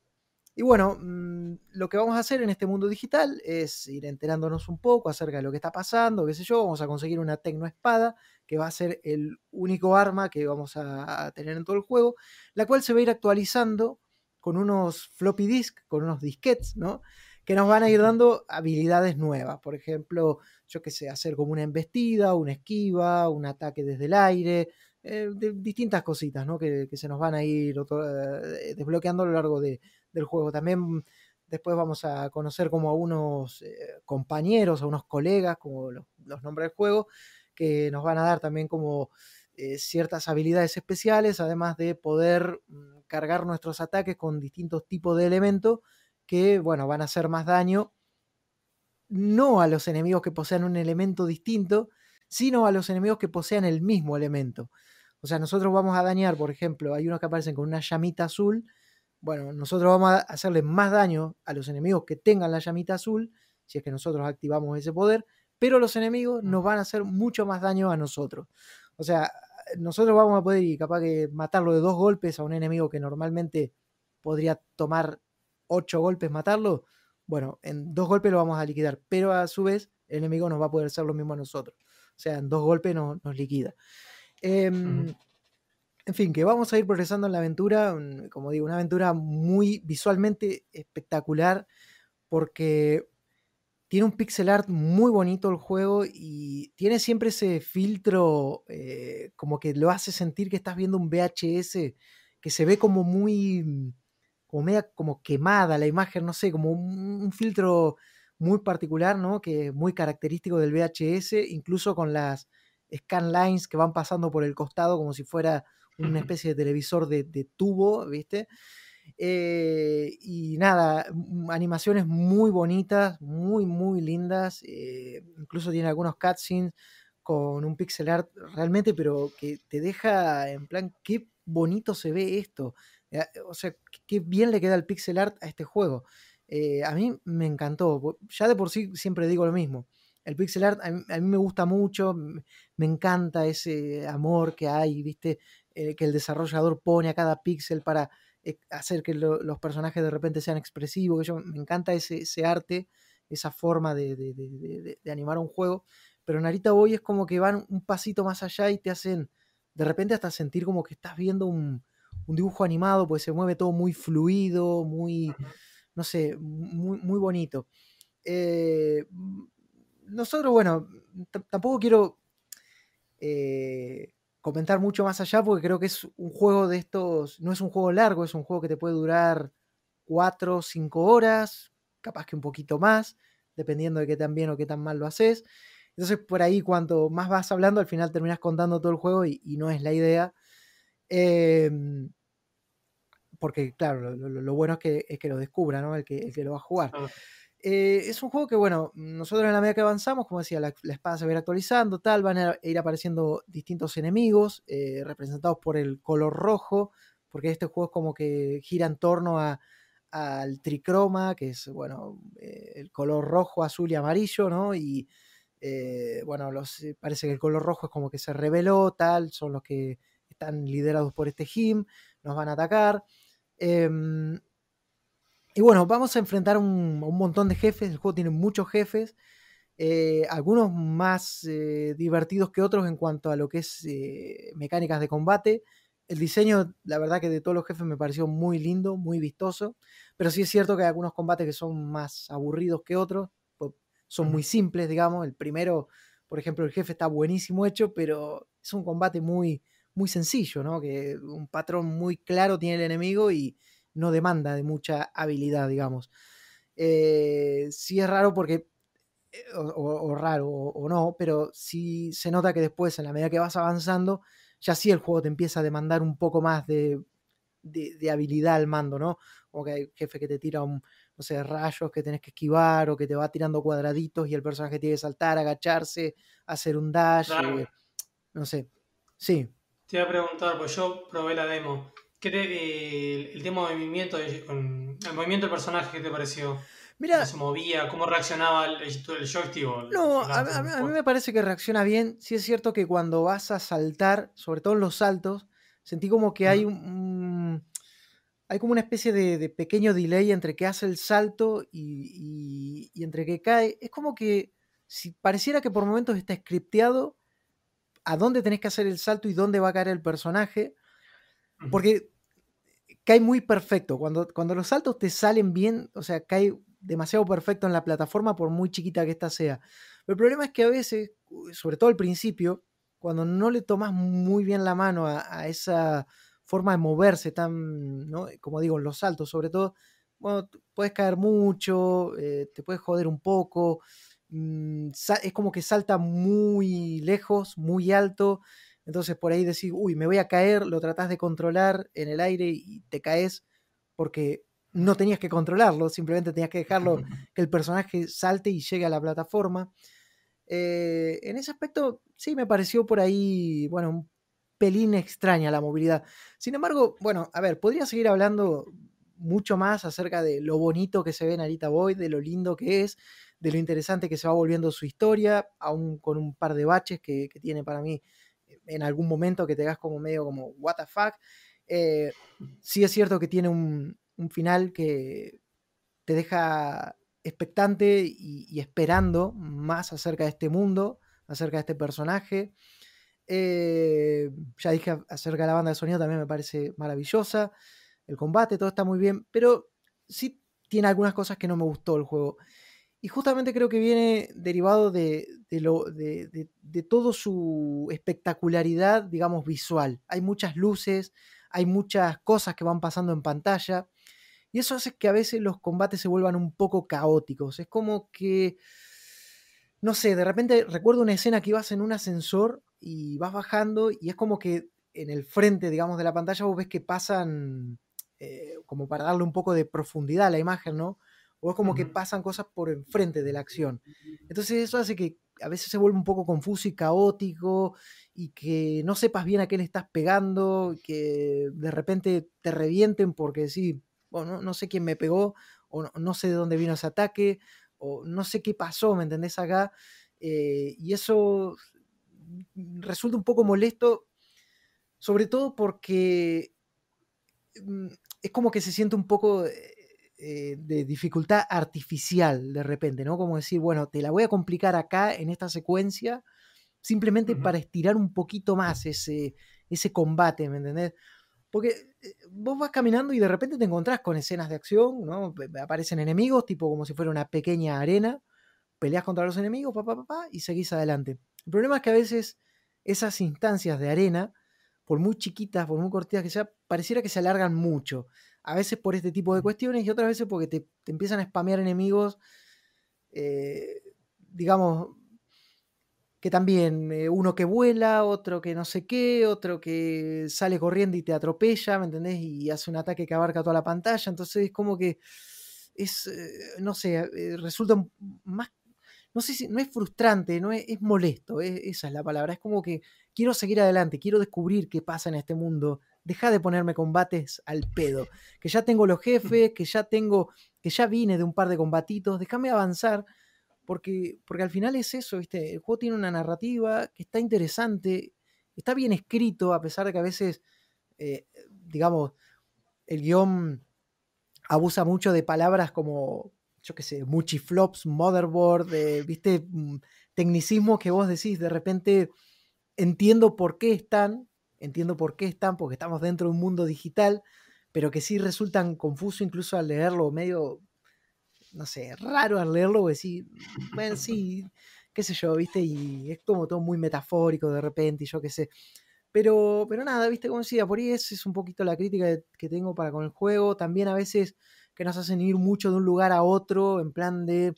y bueno, mm, lo que vamos a hacer en este mundo digital es ir enterándonos un poco acerca de lo que está pasando, qué sé yo, vamos a conseguir una tecnoespada, que va a ser el único arma que vamos a, tener en todo el juego, la cual se va a ir actualizando con unos floppy disk, con unos disquets, ¿no? Que nos van a ir dando habilidades nuevas. Por ejemplo, yo qué sé, hacer como una embestida, una esquiva, un ataque desde el aire, eh, distintas cositas ¿no? que, se nos van a ir eh, desbloqueando a lo largo del juego. También después vamos a conocer como a unos eh, compañeros, a unos colegas, como los, los, nombres del juego, que nos van a dar también como ciertas habilidades especiales, además de poder mm, cargar nuestros ataques con distintos tipos de elementos que, bueno, van a hacer más daño, no a los enemigos que posean un elemento distinto, sino a los enemigos que posean el mismo elemento. O sea, nosotros vamos a dañar, por ejemplo, hay unos que aparecen con una llamita azul. Bueno, nosotros vamos a hacerle más daño a los enemigos que tengan la llamita azul, si es que nosotros activamos ese poder, pero los enemigos nos van a hacer mucho más daño a nosotros. O sea, nosotros vamos a poder y capaz que matarlo de dos golpes a un enemigo que normalmente podría tomar ocho golpes matarlo, bueno, en dos golpes lo vamos a liquidar, pero a su vez el enemigo nos va a poder hacer lo mismo a nosotros. O sea, en dos golpes nos liquida. Em, en fin, que vamos a ir progresando en la aventura, como digo, una aventura muy visualmente espectacular porque tiene un pixel art muy bonito el juego y tiene siempre ese filtro eh, como que lo hace sentir que estás viendo un VHS que se ve como muy como media como quemada la imagen, no sé, como un, filtro muy particular, ¿no? Que es muy característico del VHS, incluso con las scan lines que van pasando por el costado como si fuera una especie de televisor de, tubo, ¿viste? Eh, y nada, animaciones muy bonitas, muy, muy lindas. Eh, incluso tiene algunos cutscenes con un pixel art realmente, pero que te deja en plan, qué bonito se ve esto. Eh, o sea, qué bien le queda el pixel art a este juego. Eh, a mí me encantó. Ya de por sí siempre digo lo mismo. El pixel art a mí, me gusta mucho, me encanta ese amor que hay, ¿viste? Eh, que el desarrollador pone a cada pixel para hacer que los personajes de repente sean expresivos. Yo, me encanta ese, arte, esa forma de, de, animar un juego. Pero Narita Boy es como que van un pasito más allá y te hacen de repente hasta sentir como que estás viendo un, un dibujo animado, pues se mueve todo muy fluido, muy, no sé, muy, muy bonito. Eh, nosotros, bueno, tampoco quiero eh, comentar mucho más allá porque creo que es un juego de estos, no es un juego largo, es un juego que te puede durar 4 o 5 horas, capaz que un poquito más, dependiendo de qué tan bien o qué tan mal lo haces. Entonces, por ahí, cuanto más vas hablando, al final terminas contando todo el juego y, no es la idea. Em, porque, claro, lo, bueno es que, es que lo descubra, ¿no? El que, el que lo va a jugar. Eh, es un juego que, bueno, nosotros en la medida que avanzamos, como decía, la, espada se va a ir actualizando, tal, van a ir apareciendo distintos enemigos eh, representados por el color rojo, porque este juego es como que gira en torno a, al tricroma, que es, bueno, eh, el color rojo, azul y amarillo, ¿no? Y, bueno, los, parece que el color rojo es como que se reveló, tal, son los que están liderados por este HIM, nos van a atacar. Em, y bueno, vamos a enfrentar un, un montón de jefes. El juego tiene muchos jefes. Eh, algunos más eh, divertidos que otros en cuanto a lo que es eh, mecánicas de combate. El diseño, la verdad que de todos los jefes me pareció muy lindo, muy vistoso, pero sí es cierto que hay algunos combates que son más aburridos que otros, son muy simples, digamos. El primero, por ejemplo, el jefe está buenísimo hecho, pero es un combate muy, muy sencillo, ¿no? Que un patrón muy claro tiene el enemigo y, no demanda de mucha habilidad, digamos. Eh, sí es raro porque, eh, o, raro o, no, pero sí se nota que después, en la medida que vas avanzando, ya sí el juego te empieza a demandar un poco más de, habilidad al mando, ¿no? O que hay jefe que te tira un, no sé, rayos que tenés que esquivar o que te va tirando cuadraditos y el personaje tiene que saltar, agacharse, hacer un dash, eh, no sé. Sí. Te iba a preguntar, pues yo probé la demo el, tema de movimiento, el movimiento del personaje, ¿qué te pareció? Mira, ¿Cómo se movía? ¿Cómo reaccionaba el, el joystick? no, a, mí me parece que reacciona bien. Sí es cierto que cuando vas a saltar, sobre todo en los saltos, sentí como que hay un, hay como una especie de, pequeño delay entre que hace el salto y, y, entre que cae. Es como que si pareciera que por momentos está scripteado a dónde tenés que hacer el salto y dónde va a caer el personaje. Porque cae muy perfecto. Cuando, cuando los saltos te salen bien, o sea, cae demasiado perfecto en la plataforma por muy chiquita que ésta sea. Pero el problema es que a veces, sobre todo al principio, cuando no le tomas muy bien la mano a, esa forma de moverse tan, como digo, en los saltos sobre todo, bueno, puedes caer mucho, eh, te puedes joder un poco, mm, es como que salta muy lejos, muy alto, entonces por ahí decís, uy, me voy a caer, lo tratás de controlar en el aire y te caes porque no tenías que controlarlo, simplemente tenías que dejarlo que el personaje salte y llegue a la plataforma. Eh, en ese aspecto sí me pareció por ahí, bueno, un pelín extraña la movilidad. Sin embargo, bueno, a ver, podría seguir hablando mucho más acerca de lo bonito que se ve en Arita Boy, de lo lindo que es, de lo interesante que se va volviendo su historia, aún con un par de baches que tiene para mí en algún momento que te hagas como medio como, what the fuck. Eh, sí es cierto que tiene un, final que te deja expectante y, esperando más acerca de este mundo, acerca de este personaje. Eh, ya dije acerca de la banda de sonido, también me parece maravillosa. El combate, todo está muy bien, pero sí tiene algunas cosas que no me gustó el juego. Y justamente creo que viene derivado de, de, todo su espectacularidad, digamos, visual. Hay muchas luces, hay muchas cosas que van pasando en pantalla. Y eso hace que a veces los combates se vuelvan un poco caóticos. Es como que, no sé, de repente recuerdo una escena que ibas en un ascensor y vas bajando y es como que en el frente, digamos, de la pantalla vos ves que pasan, eh, como para darle un poco de profundidad a la imagen, ¿no? O es como que pasan cosas por enfrente de la acción. Entonces eso hace que a veces se vuelve un poco confuso y caótico y que no sepas bien a qué le estás pegando, que de repente te revienten porque sí, bueno, no sé quién me pegó o no, sé de dónde vino ese ataque o no sé qué pasó, ¿me entendés acá? Eh, y eso resulta un poco molesto, sobre todo porque mm, es como que se siente un poco eh, de dificultad artificial de repente, ¿no? Como decir, bueno, te la voy a complicar acá en esta secuencia simplemente para estirar un poquito más ese, ese combate, ¿me entendés? Porque eh, vos vas caminando y de repente te encontrás con escenas de acción, ¿no? Aparecen enemigos, tipo como si fuera una pequeña arena, peleas contra los enemigos, papá, papá, y seguís adelante. El problema es que a veces esas instancias de arena, por muy chiquitas, por muy cortitas que sea, pareciera que se alargan mucho. A veces por este tipo de cuestiones y otras veces porque te, empiezan a spamear enemigos, eh, digamos, que también eh, uno que vuela, otro que no sé qué, otro que sale corriendo y te atropella, ¿me entendés? Y hace un ataque que abarca toda la pantalla. Entonces es como que es, eh, no sé, resulta más, no sé si, no es frustrante, no es, molesto, esa es la palabra. Es como que quiero seguir adelante, quiero descubrir qué pasa en este mundo. Deja de ponerme combates al pedo. Que ya tengo los jefes, que ya tengo, que ya vine de un par de combatitos, déjame avanzar porque, porque al final es eso, ¿viste? El juego tiene una narrativa que está interesante, está bien escrito, a pesar de que a veces, eh, digamos, el guion abusa mucho de palabras como, yo qué sé, muchiflops, motherboard, ¿viste? Mm, tecnicismos que vos decís, de repente entiendo por qué están, entiendo por qué están, porque estamos dentro de un mundo digital, pero que sí resultan confusos incluso al leerlo medio no sé, raro al leerlo, porque sí, bueno, sí, qué sé yo, viste, y es como todo muy metafórico de repente, y yo qué sé. Pero, pero nada, viste, como decía, por ahí esa es un poquito la crítica que tengo para con el juego. También a veces que nos hacen ir mucho de un lugar a otro, en plan de,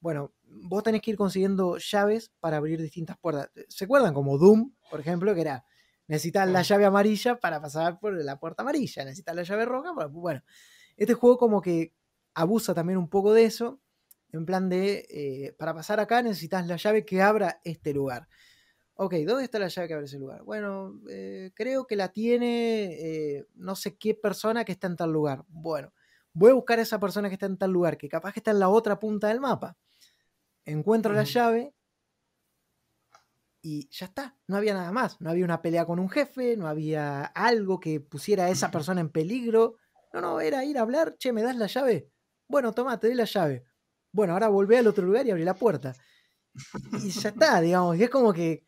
bueno, vos tenés que ir consiguiendo llaves para abrir distintas puertas. ¿Se acuerdan? Como Doom, por ejemplo, que era, necesitas la llave amarilla para pasar por la puerta amarilla, necesitas la llave roja, bueno, este juego como que abusa también un poco de eso, en plan de, eh, para pasar acá necesitas la llave que abra este lugar. Ok, ¿dónde está la llave que abre ese lugar? Bueno, eh, creo que la tiene eh, no sé qué persona que está en tal lugar. Bueno, voy a buscar a esa persona que está en tal lugar, que capaz que está en la otra punta del mapa. Encuentro la llave y ya está, no había nada más. No había una pelea con un jefe, no había algo que pusiera a esa persona en peligro. No, no, era ir a hablar, che, ¿me das la llave? Bueno, toma, te doy la llave. Bueno, ahora volvé al otro lugar y abrí la puerta. Y ya está, digamos. Y es como que,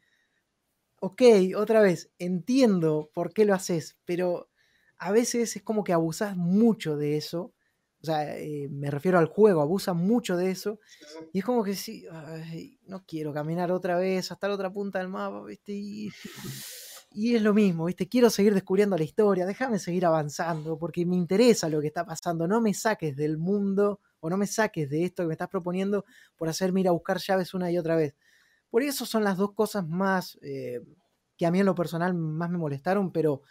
ok, otra vez, entiendo por qué lo haces, pero a veces es como que abusas mucho de eso. O sea, eh, me refiero al juego, abusa mucho de eso. Y es como que sí, no quiero caminar otra vez hasta la otra punta del mapa, ¿viste? Y, y es lo mismo, ¿viste? Quiero seguir descubriendo la historia, déjame seguir avanzando, porque me interesa lo que está pasando. No me saques del mundo o no me saques de esto que me estás proponiendo por hacerme ir a buscar llaves una y otra vez. Por eso son las dos cosas más eh, que a mí en lo personal más me molestaron, pero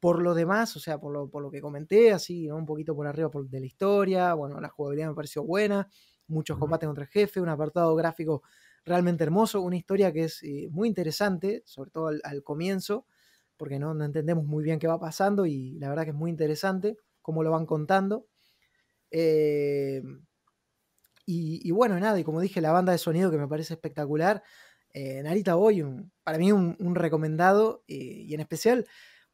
por lo demás, o sea, por lo, por lo que comenté, así, un poquito por arriba de la historia, bueno, la jugabilidad me pareció buena, muchos combates contra el jefe, un apartado gráfico realmente hermoso, una historia que es eh, muy interesante, sobre todo al, comienzo, porque no, entendemos muy bien qué va pasando y la verdad que es muy interesante cómo lo van contando. Eh, y, bueno, nada, y como dije, la banda de sonido que me parece espectacular. Eh, Narita Boy, para mí un, recomendado y en especial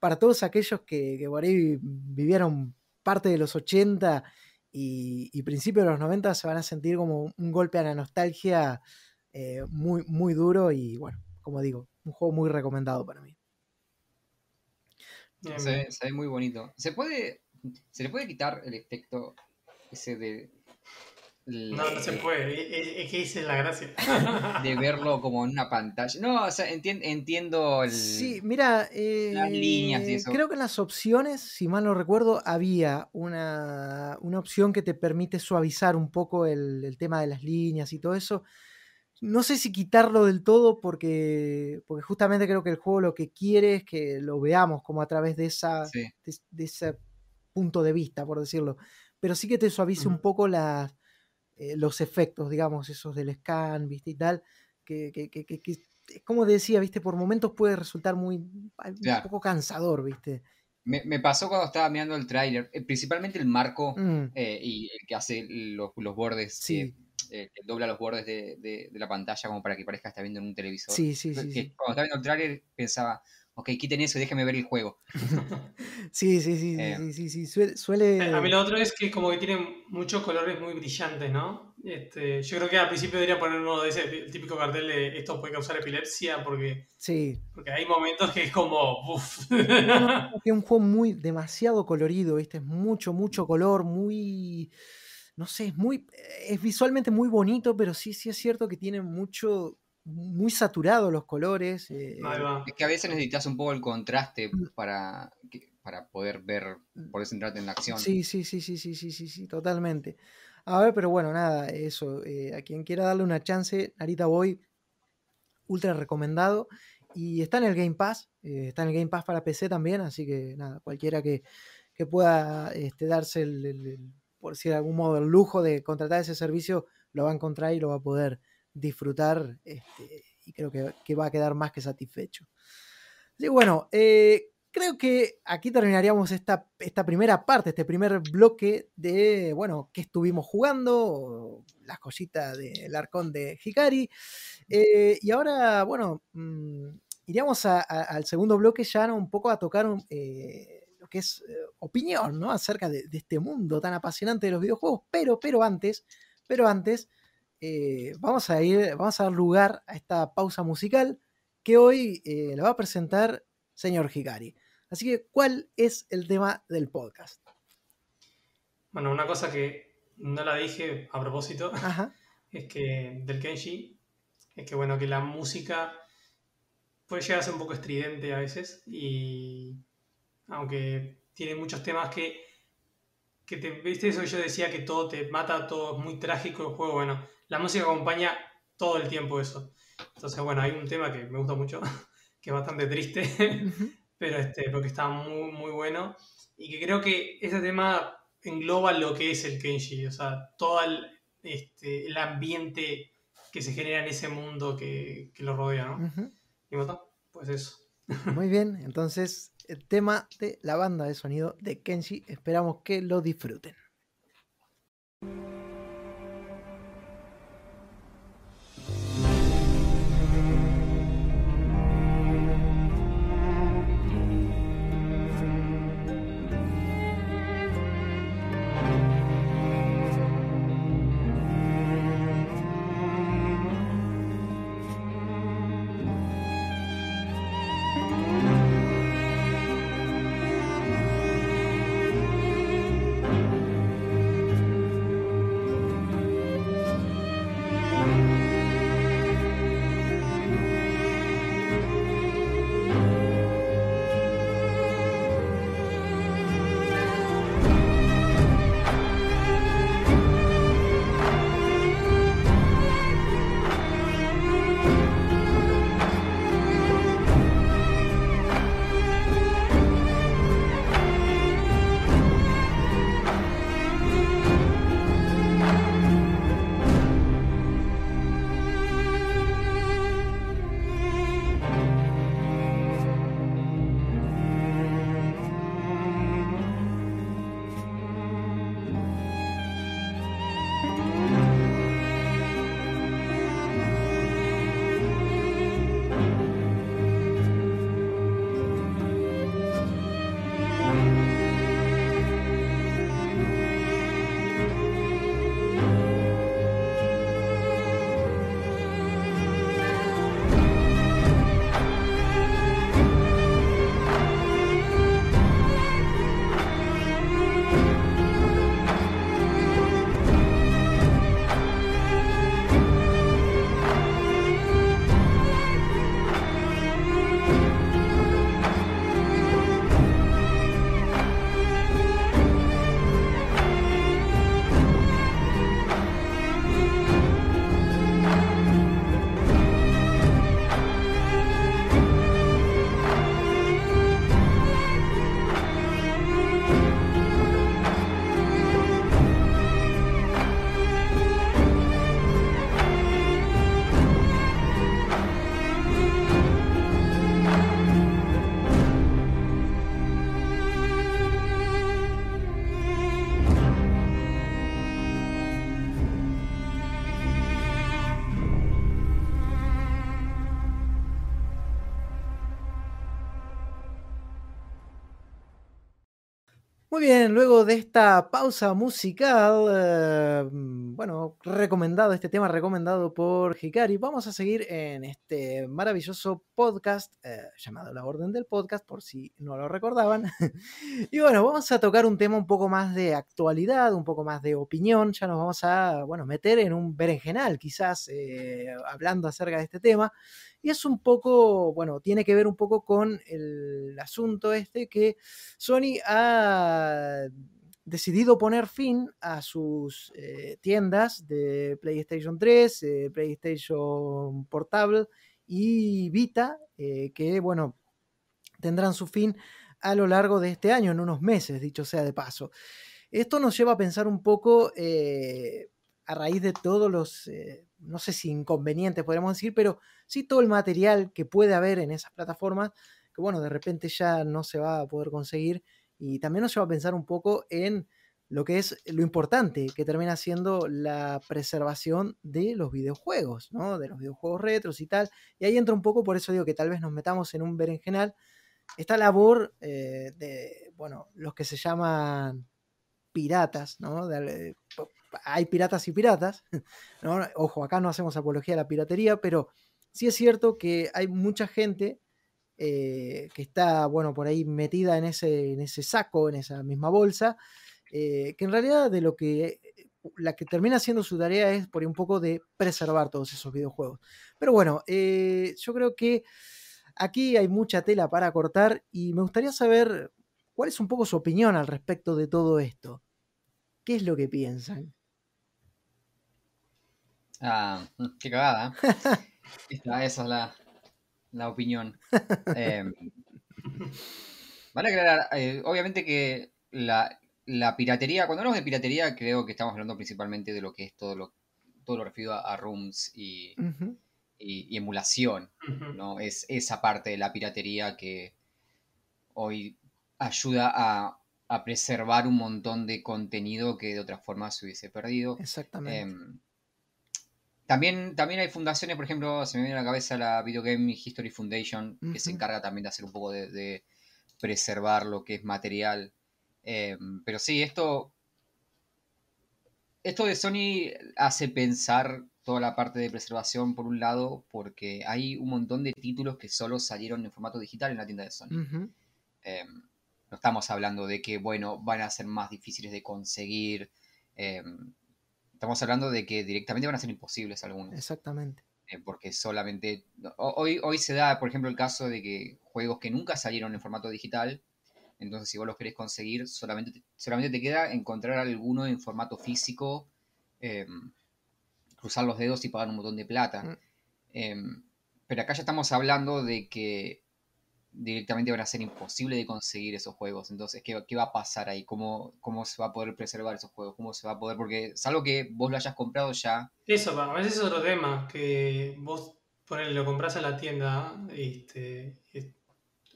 para todos aquellos que, por ahí vivieron parte de los 80 y, y principios de los 90 se van a sentir como un golpe a la nostalgia eh, muy, muy duro y bueno, como digo, un juego muy recomendado para mí. Se, ve muy bonito. ¿Se puede, se le puede quitar el efecto ese de... no, no se puede, es, que esa es la gracia. De verlo como en una pantalla. No, o sea, entiendo el... Sí, mira, las líneas y eh, eso. creo que en las opciones, si mal no recuerdo, había una, una opción que te permite suavizar un poco el, el tema de las líneas y todo eso no sé si quitarlo del todo porque, porque justamente creo que el juego lo que quiere es que lo veamos como a través de, esa, de, ese punto de vista, por decirlo. Pero sí que te suavice un poco las, eh, los efectos, digamos, esos del scan, ¿viste? Y tal, que, que, que, que como decía, ¿viste? Por momentos puede resultar muy, un poco cansador, ¿viste? Me, me, pasó cuando estaba mirando el tráiler, eh, principalmente el marco mm. eh, y el que hace los, los bordes sí. Eh, que dobla los bordes de, de, la pantalla como para que parezca estar viendo en un televisor. Sí, sí, sí. Cuando estaba viendo el trailer pensaba, ok, quiten eso y déjeme ver el juego. sí, sí, sí, sí, sí, sí, suele, A mí lo otro es que como que tienen muchos colores muy brillantes, ¿no? Este, yo creo que al principio debería poner uno de ese típico cartel de esto puede causar epilepsia porque, sí. porque hay momentos que es como... es un juego muy demasiado colorido, ¿viste? Es mucho, mucho color, muy no sé, es muy, es visualmente muy bonito, pero sí, sí es cierto que tiene mucho, muy saturado los colores. Eh, es que a veces necesitas un poco el contraste mm. para, para poder ver, poder centrarte en la acción. Sí, sí, sí, sí, sí, sí, sí, sí, totalmente. A ver, pero bueno, nada, eso. Eh, a quien quiera darle una chance, Narita Boy, ultra recomendado. Y está en el Game Pass, eh, está en el Game Pass para PC también, así que nada, cualquiera que, pueda este, darse el por decir de algún modo, el lujo de contratar ese servicio, lo va a encontrar y lo va a poder disfrutar este, y creo que, va a quedar más que satisfecho. Y bueno, eh, creo que aquí terminaríamos esta, esta, primera parte, este primer bloque de, bueno, qué estuvimos jugando, las cositas del arcón de Hikari. Eh, y ahora, bueno, mm, iríamos al segundo bloque ya un poco a tocar eh, que es opinión, ¿no? Acerca de, este mundo tan apasionante de los videojuegos. Pero, pero antes, pero antes, eh, vamos a ir, vamos a dar lugar a esta pausa musical que hoy eh, la va a presentar señor Hikari. Así que, ¿cuál es el tema del podcast? Bueno, una cosa que no la dije a propósito es que del Kenshi es que bueno, que la música puede llegar a ser un poco estridente a veces y aunque tiene muchos temas que, que te, viste eso yo decía que todo te mata, todo es muy trágico el juego, bueno, la música acompaña todo el tiempo eso. Entonces, bueno, hay un tema que me gusta mucho, que es bastante triste, pero este, porque está muy, muy bueno, y que creo que ese tema engloba lo que es el Kenshi, o sea, todo el, este, el ambiente que se genera en ese mundo que, que lo rodea, ¿no? Y bueno, pues eso. Muy bien, entonces el tema de la banda de sonido de Kenshi. Esperamos que lo disfruten. Muy bien, luego de esta pausa musical, eh, bueno, recomendado, este tema recomendado por Hikari, vamos a seguir en este maravilloso podcast eh, llamado La Orden del Podcast, por si no lo recordaban. y bueno, vamos a tocar un tema un poco más de actualidad, un poco más de opinión, ya nos vamos a, bueno, meter en un berenjenal quizás, eh, hablando acerca de este tema. Y es un poco, bueno, tiene que ver un poco con el asunto este que Sony ha decidido poner fin a sus eh, tiendas de PlayStation 3, eh, PlayStation Portable y Vita, eh, que, bueno, tendrán su fin a lo largo de este año, en unos meses, dicho sea de paso. Esto nos lleva a pensar un poco a raíz de todos los, no sé si inconvenientes podríamos decir, pero sí todo el material que puede haber en esas plataformas, que bueno, de repente ya no se va a poder conseguir. Y también nos lleva a pensar un poco en lo que es lo importante que termina siendo la preservación de los videojuegos, ¿no? De los videojuegos retros y tal. Y ahí entra un poco, por eso digo que tal vez nos metamos en un berenjenal, esta labor eh, de, bueno, los que se llaman piratas, ¿no? hay piratas y piratas. Ojo, acá no hacemos apología a la piratería, pero sí es cierto que hay mucha gente eh, que está, bueno, por ahí metida en ese, en ese saco, en esa misma bolsa, eh, que en realidad de lo que la que termina haciendo su tarea es por un poco de preservar todos esos videojuegos. Pero bueno, eh, yo creo que aquí hay mucha tela para cortar y me gustaría saber cuál es un poco su opinión al respecto de todo esto. ¿Qué es lo que piensan? Ah, mm, qué cagada. esa es la, opinión. Em, vale aclarar, eh, obviamente que la, piratería, cuando hablamos de piratería, creo que estamos hablando principalmente de lo que es todo lo, todo lo referido a, rooms y, emulación, ¿no? Es esa parte de la piratería que hoy ayuda a, preservar un montón de contenido que de otra forma se hubiese perdido. Exactamente. Em, también, también hay fundaciones, por ejemplo, se me viene a la cabeza la Video Game History Foundation, que se encarga también de hacer un poco de, preservar lo que es material. Eh, pero sí, esto, esto de Sony hace pensar toda la parte de preservación por un lado, porque hay un montón de títulos que solo salieron en formato digital en la tienda de Sony. Eh, no estamos hablando de que, bueno, van a ser más difíciles de conseguir. Eh, Estamos hablando de que directamente van a ser imposibles algunos. Exactamente. Eh, porque solamente. Hoy, hoy se da, por ejemplo, el caso de que juegos que nunca salieron en formato digital. Entonces, si vos los querés conseguir, solamente te, solamente te queda encontrar alguno en formato físico, em, cruzar los dedos y pagar un montón de plata. Mm. Em, pero acá ya estamos hablando de que directamente van a ser imposible de conseguir esos juegos. Entonces, ¿qué, va a pasar ahí? ¿Cómo, ¿Cómo se va a poder preservar esos juegos? ¿Cómo se va a poder? Porque salvo que vos lo hayas comprado ya. Eso, a veces es otro tema, que vos lo compras en la tienda este,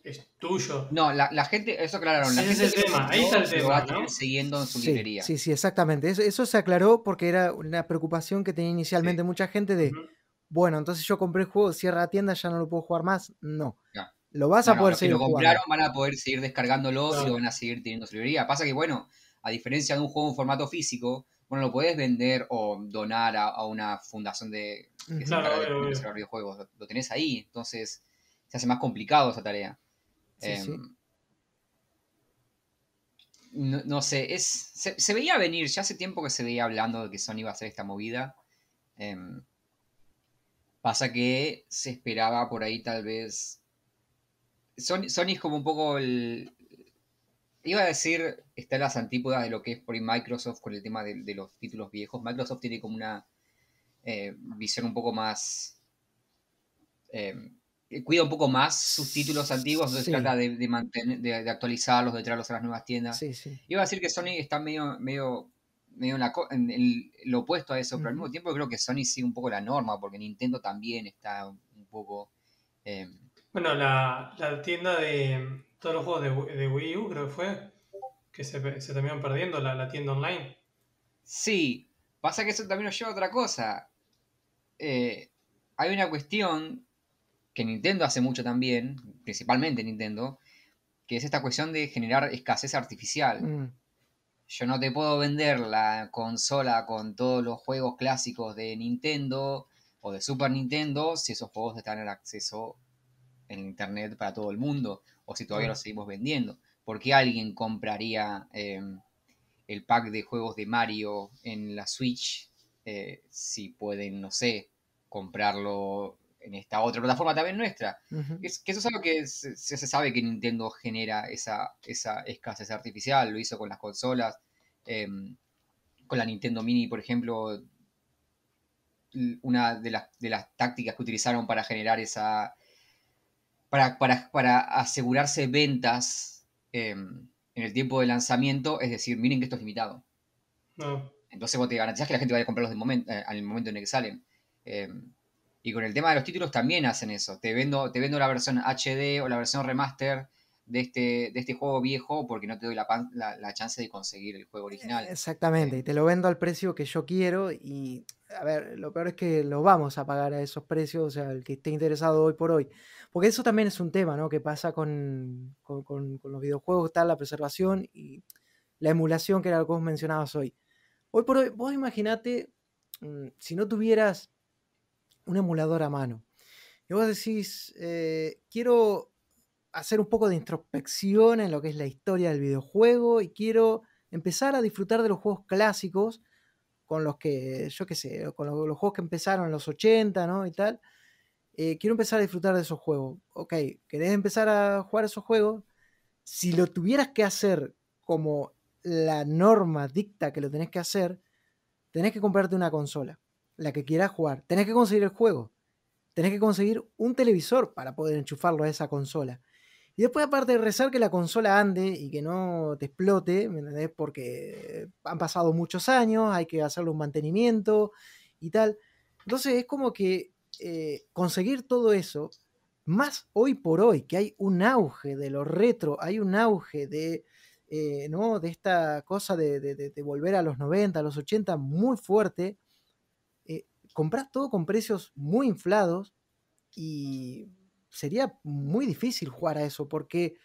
es, tuyo. No, la, gente, eso aclararon. La gente es el tema, ahí está el tema. Siguiendo en su librería. Sí, sí, exactamente. Eso, se aclaró porque era una preocupación que tenía inicialmente mucha gente de. Bueno, entonces yo compré el juego, cierra la tienda, ya no lo puedo jugar más. No. Lo vas a poder seguir. Si lo compraron van a poder seguir descargándolo y lo van a seguir teniendo su librería. Pasa que, bueno, a diferencia de un juego en formato físico, bueno, lo puedes vender o donar a, una fundación de que se encarga de videojuegos. Lo, tenés ahí, entonces se hace más complicado esa tarea. Em, no, sé, es, se, veía venir, ya hace tiempo que se veía hablando de que Sony iba a hacer esta movida. Em, pasa que se esperaba por ahí tal vez Sony, es como un poco el. Iba a decir, está en las antípodas de lo que es por ahí Microsoft con el tema de, los títulos viejos. Microsoft tiene como una eh, visión un poco más. Eh, cuida un poco más sus títulos antiguos, entonces trata de, mantener, de, actualizarlos, de traerlos a las nuevas tiendas. Iba a decir que Sony está medio, medio, medio en, lo opuesto a eso, pero al mismo tiempo creo que Sony sigue un poco la norma, porque Nintendo también está un poco. Eh, bueno, la, tienda de todos los juegos de, Wii U, creo que fue, que se, se terminaron perdiendo, la, tienda online. Sí, pasa que eso también nos lleva a otra cosa. Eh, hay una cuestión que Nintendo hace mucho también, principalmente Nintendo, que es esta cuestión de generar escasez artificial. Mm. Yo no te puedo vender la consola con todos los juegos clásicos de Nintendo o de Super Nintendo si esos juegos están en acceso en Internet para todo el mundo o si todavía los seguimos vendiendo. ¿Por qué alguien compraría eh, el pack de juegos de Mario en la Switch eh, si pueden, no sé, comprarlo en esta otra plataforma también nuestra? Es, que eso es algo que se, se sabe que Nintendo genera esa, esa escasez artificial, lo hizo con las consolas, em, con la Nintendo Mini, por ejemplo, una de las, de las tácticas que utilizaron para generar esa, para, para, para asegurarse ventas em, en el tiempo de lanzamiento, es decir, miren que esto es limitado. No. Entonces vos te garantizás que la gente va a comprarlos del momento, eh, al momento en el que salen. Eh, y con el tema de los títulos también hacen eso. Te vendo, te vendo la versión HD o la versión remaster de este, de este juego viejo porque no te doy la, pan- la, la chance de conseguir el juego original. Exactamente, Sí. y te lo vendo al precio que yo quiero y, a ver, lo peor es que lo vamos a pagar a esos precios, o sea, el que esté interesado hoy por hoy. Porque eso también es un tema, ¿no? Que pasa con, con- los videojuegos, está la preservación y la emulación, que era lo que vos mencionabas hoy. Hoy por hoy, vos imaginate, mm, si no tuvieras un emulador a mano, y vos decís, eh, quiero hacer un poco de introspección en lo que es la historia del videojuego y quiero empezar a disfrutar de los juegos clásicos con los que, yo qué sé, con los, los juegos que empezaron en los 80, ¿no? Y tal. Eh, quiero empezar a disfrutar de esos juegos. Ok, ¿querés empezar a jugar esos juegos? Si lo tuvieras que hacer como la norma dicta que lo tenés que hacer, tenés que comprarte una consola, la que quieras jugar. Tenés que conseguir el juego. Tenés que conseguir un televisor para poder enchufarlo a esa consola. Y después, aparte de rezar que la consola ande y que no te explote, ¿me entendés? Porque han pasado muchos años, hay que hacerle un mantenimiento y tal. Entonces es como que eh, conseguir todo eso, más hoy por hoy, que hay un auge de lo retro, hay un auge de, eh, ¿no? de esta cosa de, volver a los 90, a los 80 muy fuerte, eh, compras todo con precios muy inflados y sería muy difícil jugar a eso porque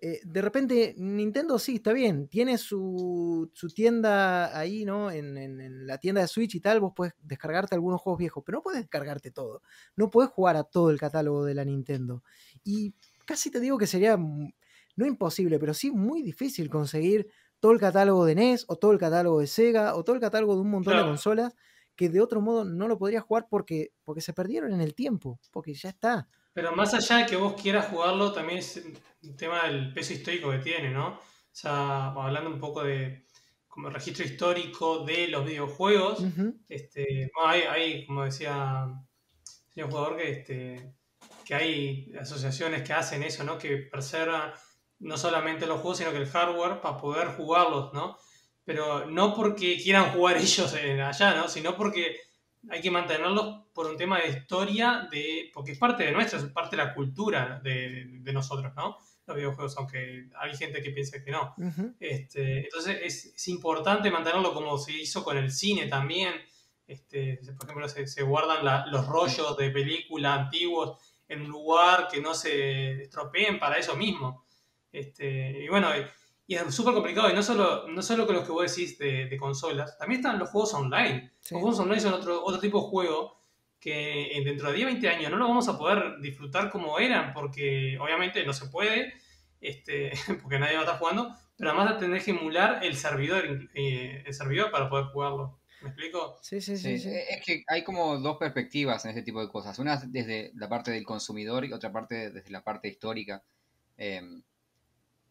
eh, de repente Nintendo sí, está bien, tiene su, su tienda ahí, ¿no? En, en- en la tienda de Switch y tal, vos puedes descargarte algunos juegos viejos, pero no puedes descargarte todo. No puedes jugar a todo el catálogo de la Nintendo. Y casi te digo que sería, mm, no imposible, pero sí muy difícil conseguir todo el catálogo de NES o todo el catálogo de Sega o todo el catálogo de un montón de consolas que de otro modo no lo podrías jugar porque, porque se perdieron en el tiempo, porque ya está. Pero más allá de que vos quieras jugarlo, también es un tema del peso histórico que tiene, ¿no? O sea, hablando un poco de como registro histórico de los videojuegos, este, bueno, hay, hay, como decía el señor jugador, que, este, que hay asociaciones que hacen eso, ¿no? Que preservan no solamente los juegos, sino que el hardware para poder jugarlos, ¿no? Pero no porque quieran jugar ellos allá, ¿no? Sino porque hay que mantenerlos por un tema de historia, de, porque es parte de nuestra, es parte de la cultura de, de nosotros, ¿no? Los videojuegos, aunque hay gente que piensa que no. Ujú. Este, entonces es, es importante mantenerlo como se hizo con el cine también. Este, por ejemplo, se, se guardan la- los rollos de película antiguos en un lugar que no se estropeen para eso mismo. Este, y bueno, y, es súper complicado. Y no solo, no solo con los que vos decís de, de consolas, también están los juegos online. Sí. Los juegos online son otro, otro tipo de juego que en- dentro de 10, 20 años no lo vamos a poder disfrutar como eran, porque obviamente no se puede, este, porque nadie va a estar jugando, pero además tenés que emular el servidor, eh, el servidor para poder jugarlo. ¿Me explico? Sí, sí, Sí, eh, Es que hay como dos perspectivas en este tipo de cosas. Una desde la parte del consumidor y otra parte desde la parte histórica. Eh,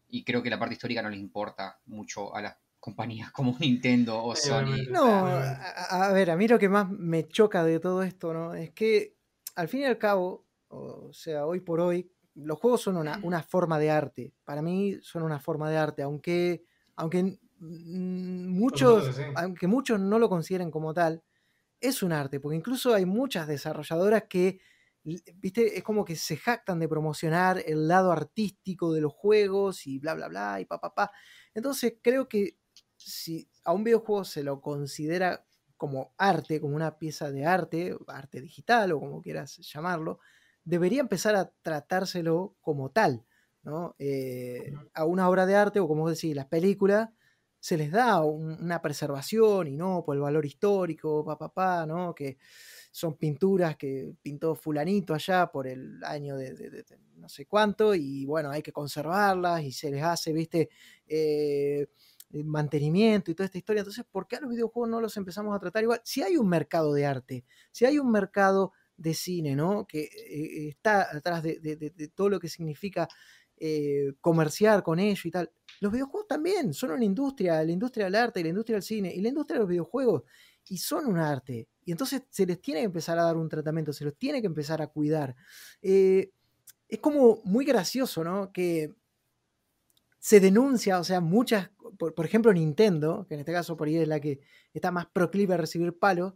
y creo que la parte histórica no les importa mucho a las compañías como Nintendo o Sony. No, a, a ver, a mí lo que más me choca de todo esto, ¿no? Es que al fin y al cabo, o sea, hoy por hoy, los juegos son una, una forma de arte. Para mí son una forma de arte, aunque, aunque muchos, sí. aunque muchos no lo consideren como tal, es un arte, porque incluso hay muchas desarrolladoras que, viste, es como que se jactan de promocionar el lado artístico de los juegos y bla, bla, bla, y pa, pa, pa. Entonces creo que si a un videojuego se lo considera como arte, como una pieza de arte, arte digital o como quieras llamarlo, debería empezar a tratárselo como tal, ¿no? Eh, a una obra de arte, o como decís, las películas, se les da una preservación y no por el valor histórico, papá, pa, ¿no? Que son pinturas que pintó fulanito allá por el año de, no sé cuánto, y bueno, hay que conservarlas y se les hace, viste, eh, mantenimiento y toda esta historia. Entonces, ¿por qué a los videojuegos no los empezamos a tratar igual? Si hay un mercado de arte, si hay un mercado de cine, ¿no? Que eh, está atrás de, todo lo que significa eh, comerciar con ello y tal. Los videojuegos también son una industria, la industria del arte y la industria del cine y la industria de los videojuegos, y son un arte. Y entonces se les tiene que empezar a dar un tratamiento, se los tiene que empezar a cuidar. Eh, es como muy gracioso, ¿no? Que se denuncia, o sea, muchas, por, ejemplo Nintendo, que en este caso por ahí es la que está más proclive a recibir palos,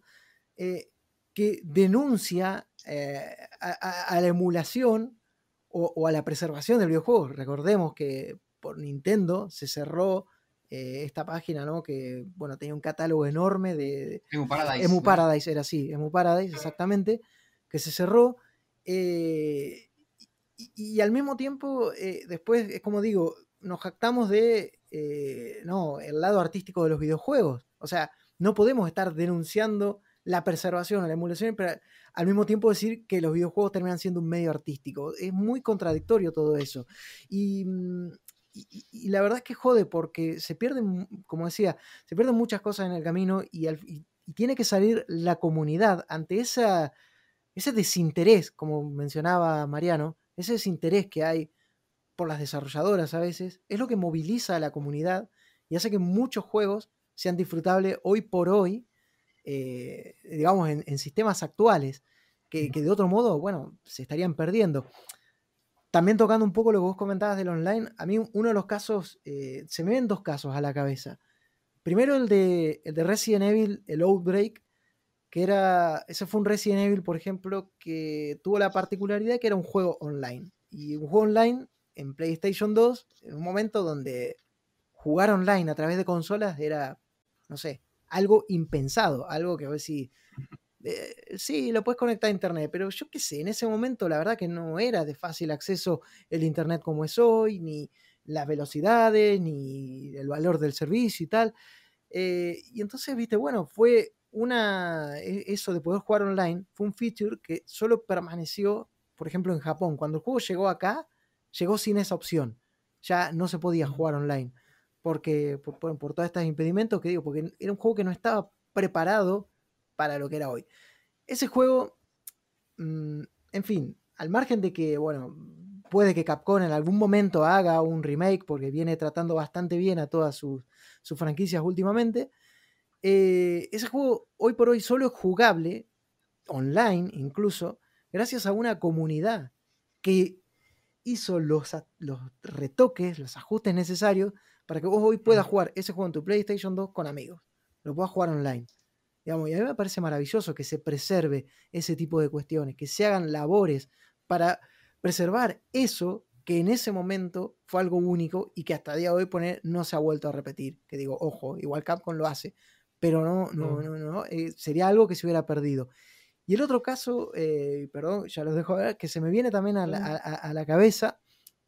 que denuncia eh, a, la emulación o, a la preservación del videojuego. Recordemos que por Nintendo se cerró eh, esta página, ¿no? Que, bueno, tenía un catálogo enorme de... Emu Paradise. Emu Paradise era así, Emu Paradise, exactamente, que se cerró. Eh, y, al mismo tiempo, después, es como digo, nos jactamos de, no, el lado artístico de los videojuegos. O sea, no podemos estar denunciando la preservación o la emulación, pero al mismo tiempo decir que los videojuegos terminan siendo un medio artístico. Es muy contradictorio todo eso. Y, mm, la verdad es que jode porque se pierden, como decía, se pierden muchas cosas en el camino y, tiene que salir la comunidad ante esa, ese desinterés, como mencionaba Mariano, ese desinterés que hay por las desarrolladoras a veces, es lo que moviliza a la comunidad y hace que muchos juegos sean disfrutables hoy por hoy eh, digamos, en, sistemas actuales, que, de otro modo, bueno, se estarían perdiendo. También tocando un poco lo que vos comentabas del online, a mí uno de los casos, eh, se me ven dos casos a la cabeza. Primero el de, Resident Evil, el Outbreak, que era, ese fue un Resident Evil, por ejemplo, que tuvo la particularidad que era un juego online. Y un juego online en PlayStation 2, en un momento donde jugar online a través de consolas era, no sé, algo impensado, algo que a ver si... Eh, sí, lo puedes conectar a internet, pero yo qué sé, en ese momento la verdad que no era de fácil acceso el internet como es hoy, ni las velocidades, ni el valor del servicio y tal. Eh, y entonces, viste, bueno, fue una, e, eso de poder jugar online, fue un feature que solo permaneció, por ejemplo, en Japón. Cuando el juego llegó acá, llegó sin esa opción. Ya no se podía jugar online porque por, por, todos estos impedimentos que digo, porque era un juego que no estaba preparado para lo que era hoy. Ese juego, mm, en fin, al margen de que, bueno, puede que Capcom en algún momento haga un remake, porque viene tratando bastante bien a todas sus, franquicias últimamente, eh, ese juego hoy por hoy solo es jugable, online incluso, gracias a una comunidad que hizo los, los retoques, los ajustes necesarios para que vos hoy puedas jugar ese juego en tu PlayStation 2 con amigos. Lo puedas jugar online. Digamos, y a mí me parece maravilloso que se preserve ese tipo de cuestiones, que se hagan labores para preservar eso que en ese momento fue algo único y que hasta el día de hoy poner, no se ha vuelto a repetir. Que digo, ojo, igual Capcom lo hace, pero no, no, no, no, eh, sería algo que se hubiera perdido. Y el otro caso, eh, perdón, ya los dejo ver, que se me viene también a la cabeza,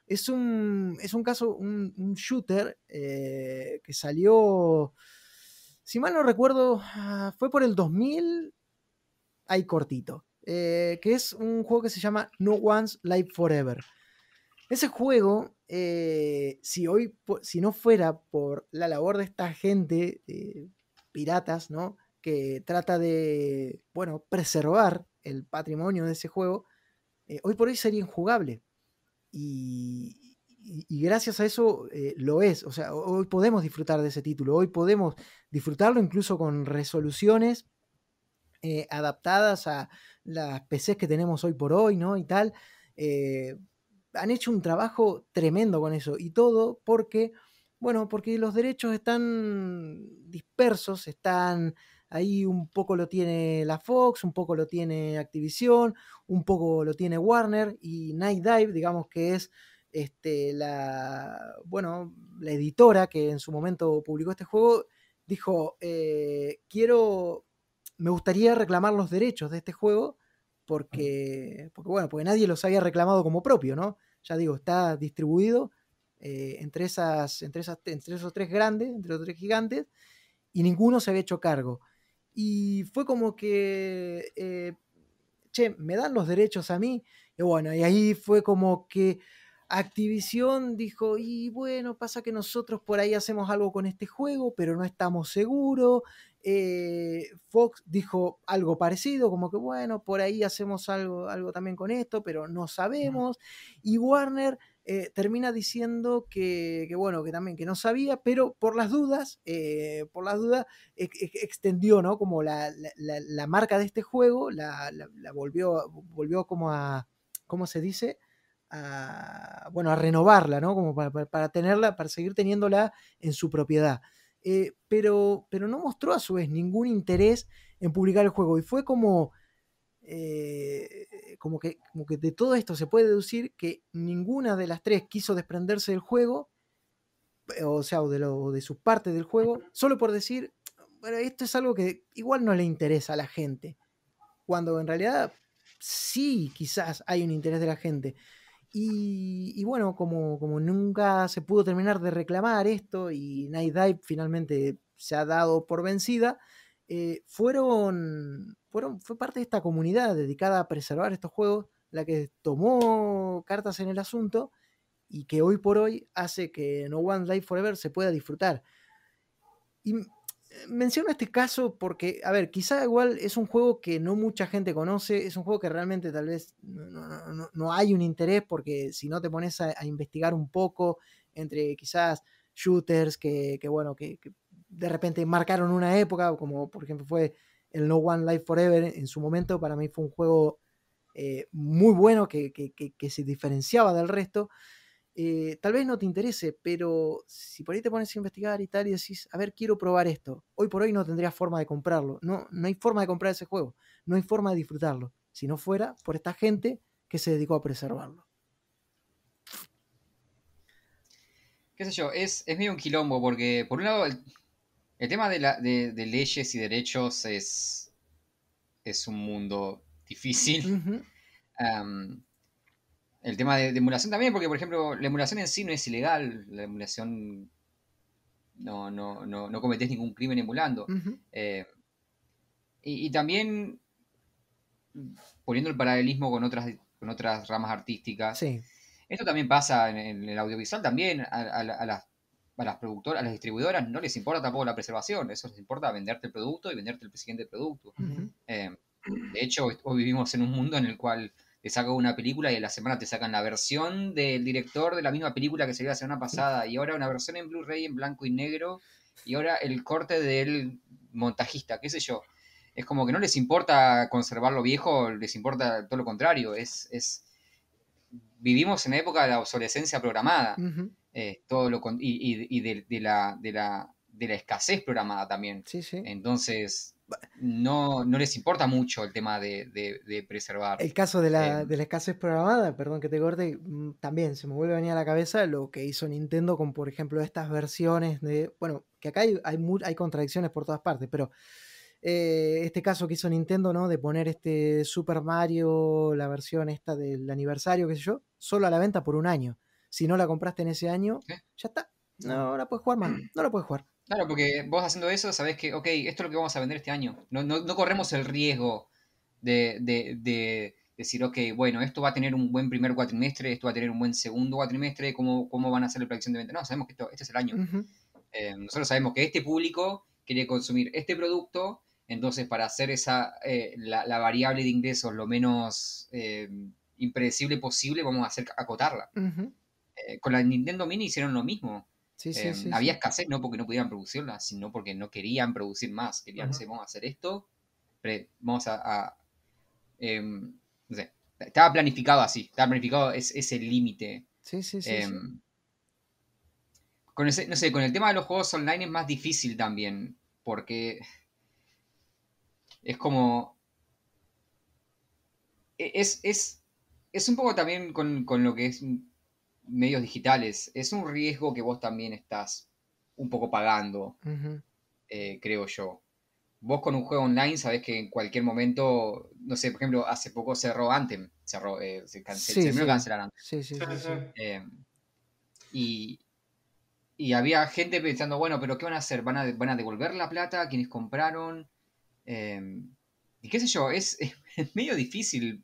es un, es un caso, un, shooter eh, que salió, si mal no recuerdo, ah, fue por el 2000, ahí cortito, eh, que es un juego que se llama No One's Life Forever. Ese juego, eh, si hoy, si no fuera por la labor de esta gente, piratas, ¿no? Que trata de, bueno, preservar el patrimonio de ese juego, hoy por hoy sería injugable y, gracias a eso eh, lo es. O sea, hoy podemos disfrutar de ese título, hoy podemos disfrutarlo incluso con resoluciones eh, adaptadas a las PCs que tenemos hoy por hoy, ¿no? Y tal. Eh, han hecho un trabajo tremendo con eso y todo porque, bueno, porque los derechos están dispersos, están Ahí un poco lo tiene la Fox, un poco lo tiene Activision, un poco lo tiene Warner y Night Dive, digamos que es este, la, bueno, la editora que en su momento publicó este juego, dijo, eh, quiero, me gustaría reclamar los derechos de este juego porque, porque, bueno, porque nadie los había reclamado como propio, ¿no? Ya digo, está distribuido eh, entre, esas, entre, esas, entre esos tres grandes, entre los tres gigantes, y ninguno se había hecho cargo. Y fue como que, eh, che, me dan los derechos a mí. Y bueno, y ahí fue como que Activision dijo, y bueno, pasa que nosotros por ahí hacemos algo con este juego, pero no estamos seguros. Eh, Fox dijo algo parecido, como que bueno, por ahí hacemos algo, algo también con esto, pero no sabemos. Y Warner eh, termina diciendo que, bueno, que también que no sabía, pero por las dudas, eh, por las dudas, extendió, ¿no? Como la, marca de este juego, la, volvió, volvió como a, ¿cómo se dice? Bueno, a renovarla, ¿no? Como para, tenerla, para seguir teniéndola en su propiedad. Eh, pero, pero no mostró a su vez ningún interés en publicar el juego. Y fue como, eh, como, que, como que de todo esto se puede deducir que ninguna de las tres quiso desprenderse del juego, eh, o sea, o de, lo, de su parte del juego, solo por decir, bueno, esto es algo que igual no le interesa a la gente, cuando en realidad sí, quizás hay un interés de la gente. Y, bueno, como, como, nunca se pudo terminar de reclamar esto y Night Dive finalmente se ha dado por vencida, eh, fueron, fueron, fue parte de esta comunidad dedicada a preservar estos juegos la que tomó cartas en el asunto y que hoy por hoy hace que No One Life Forever se pueda disfrutar. Y menciono este caso porque, a ver, quizá igual es un juego que no mucha gente conoce, es un juego que realmente tal vez no, hay un interés porque si no te pones a, investigar un poco entre quizás shooters que, bueno, que, de repente marcaron una época, como por ejemplo fue el No One Life Forever en su momento, para mí fue un juego eh, muy bueno que, se diferenciaba del resto. Eh, tal vez no te interese, pero si por ahí te pones a investigar y tal y decís, a ver, quiero probar esto, hoy por hoy no tendrías forma de comprarlo, no, no hay forma de comprar ese juego, no hay forma de disfrutarlo, si no fuera por esta gente que se dedicó a preservarlo. qué sé yo, es, es medio un quilombo, porque por un lado el tema de, la, de, leyes y derechos es, es un mundo difícil. el tema de, emulación también, porque por ejemplo, la emulación en sí no es ilegal, la emulación no, no, no, no cometés ningún crimen emulando. Eh, y, también poniendo el paralelismo con otras, con otras ramas artísticas. Esto también pasa en, el audiovisual también, a, a las a las productoras, a las distribuidoras no les importa tampoco la preservación, eso les importa venderte el producto y venderte el siguiente producto. Eh, de hecho, hoy vivimos en un mundo en el cual te sacan una película y a la semana te sacan la versión del director de la misma película que se vio la semana pasada y ahora una versión en Blu-ray en blanco y negro y ahora el corte del montajista, qué sé yo. Es como que no les importa conservar lo viejo, les importa todo lo contrario. Es, es... Vivimos en la época de la obsolescencia programada. Eh, todo lo y, de, la, de, la, de, la, escasez programada también. Entonces, no, no, les importa mucho el tema de, preservar. El caso de la, em, de la, escasez programada, perdón que te corte, mm, también se me vuelve a venir a la cabeza lo que hizo Nintendo con, por ejemplo, estas versiones de. Bueno, que acá hay, hay, hay contradicciones por todas partes, pero. Eh, este caso que hizo Nintendo, ¿no? De poner este Super Mario, la versión esta del aniversario, qué sé yo, solo a la venta por un año si no la compraste en ese año, ya está. No, la puedes jugar más. No la puedes jugar. Claro, porque vos haciendo eso sabés que, ok, esto es lo que vamos a vender este año. No, no, corremos el riesgo de, de, decir, ok, bueno, esto va a tener un buen primer cuatrimestre, esto va a tener un buen segundo cuatrimestre, ¿cómo, cómo van a hacer la predicción de venta? No, sabemos que esto, este es el año. Eh, nosotros sabemos que este público quiere consumir este producto, entonces para hacer esa, eh, la, variable de ingresos lo menos eh, impredecible posible, vamos a hacer acotarla. Eh, con la Nintendo Mini hicieron lo mismo. Em, había escasez, no porque no pudieran producirla, sino porque no querían producir más. Querían, decir, vamos a hacer esto, vamos a... Em, no sé, estaba planificado así, estaba planificado ese límite. Sí, sí, sí, em, Con ese, no sé, con el tema de los juegos online es más difícil también, porque es como... E, es, es, es un poco también con, con lo que es medios digitales, es un riesgo que vos también estás un poco pagando, eh, creo yo. Vos con un juego online sabés que en cualquier momento, no sé, por ejemplo, hace poco cerró Anthem, cerró, eh, se, canceló, sí, Sí, sí, eh, Y, y había gente pensando, bueno, pero ¿qué van a hacer? ¿Van a, van a devolver la plata a quienes compraron? Em, y qué sé yo, es, es medio difícil.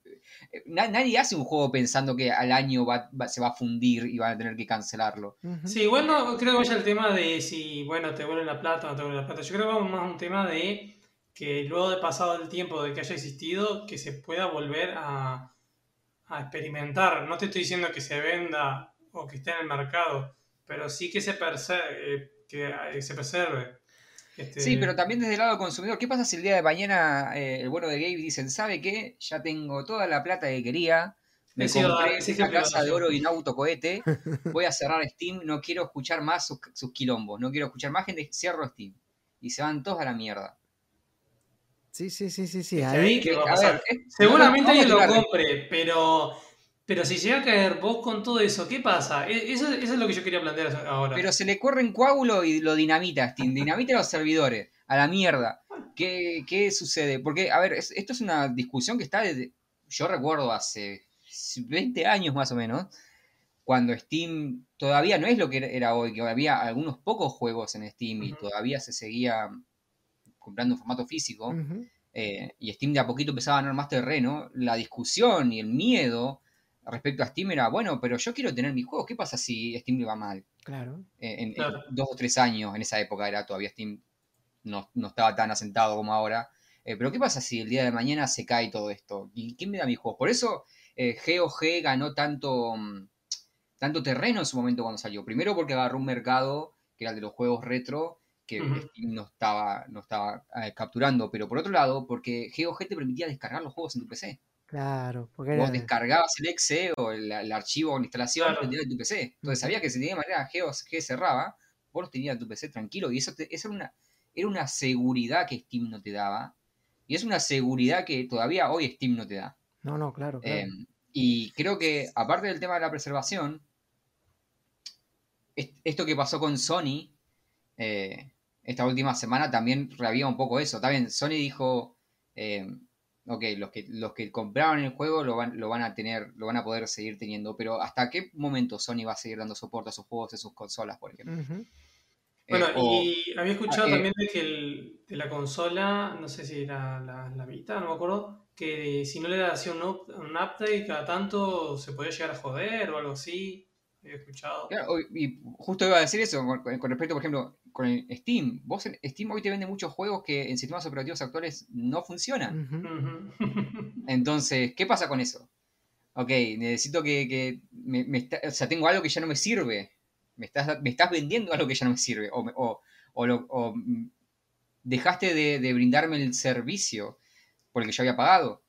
Nadie hace un juego pensando que al año se va a fundir y van a tener que cancelarlo. Sí, igual no creo que vaya el tema de si, bueno, te vuelven la plata o no te vuelven la plata. Yo creo que va más un tema de que luego de pasado el tiempo de que haya existido, que se pueda volver a, a experimentar. No te estoy diciendo que se venda o que esté en el mercado, pero sí que se, eh, que eh, se preserve. Este, sí, pero también desde el lado del consumidor, ¿qué pasa si el día de mañana eh, el bueno de Gabe dicen, ¿sabe qué? Ya tengo toda la plata que quería, me compré una casa de oro y un autocohete, voy a cerrar Steam, no quiero escuchar más sus, sus quilombos, no quiero escuchar más gente, cierro Steam. Y se van todos a la mierda. Sí, sí, sí, sí, sí. Ahí, Seguramente alguien lo compre, pero, pero si llega a caer vos con todo eso, ¿qué pasa? E, eso, es lo que yo quería plantear ahora. Pero se le corre en coágulo y lo dinamita, Dinamita los servidores. A la mierda. ¿Qué, qué sucede? Porque, a ver, esto es una discusión que está desde. Yo recuerdo hace 20 años más o menos, cuando Steam todavía no es lo que era hoy, que había algunos pocos juegos en Steam y todavía se seguía comprando en formato físico, eh, y Steam de a poquito empezaba a ganar más terreno, la discusión y el miedo respecto a Steam era, bueno, pero yo quiero tener mi juego, ¿qué pasa si Steam le va mal? Claro. Eh, en, dos o tres años, en esa época era todavía Steam, no, estaba tan asentado como ahora. Eh, pero ¿qué pasa si el día de mañana se cae todo esto? ¿Y quién me da mi juego? Por eso GOG ganó tanto, mm, tanto terreno en su momento cuando salió. Primero porque agarró un mercado que era el de los juegos retro que Steam no estaba, no estaba eh, capturando, pero por otro lado, porque GOG te permitía descargar los juegos en tu PC. Claro, porque vos descargabas el exe o el, archivo o la instalación en tu PC. Entonces sabía que si de manera GOG cerraba, vos tenías en tu PC tranquilo y eso, era, una, era una seguridad que Steam no te daba y es una seguridad que todavía hoy Steam no te da. No, no, claro. Em, y creo que aparte del tema de la preservación, esto que pasó con Sony, eh, esta última semana también rehabía un poco eso. También Sony dijo, eh, ok, los que, los que compraron el juego lo van, lo van a tener, lo van a poder seguir teniendo, pero ¿hasta qué momento Sony va a seguir dando soporte a sus juegos, a sus consolas, por ejemplo? Eh, bueno, y había escuchado ah, eh, también de que de la consola, no sé si era la, la Vita, no me acuerdo, que si no le hacía un, un update cada tanto se podía llegar a joder o algo así. Había escuchado. y justo iba a decir eso con, con respecto, por ejemplo, con el Steam. Vos en Steam hoy te vende muchos juegos que en sistemas operativos actuales no funcionan. Entonces, ¿qué pasa con eso? Ok, necesito que, me, o sea, tengo algo que ya no me sirve. Me estás, me estás vendiendo algo que ya no me sirve. O, o, dejaste de, brindarme el servicio por el que yo había pagado.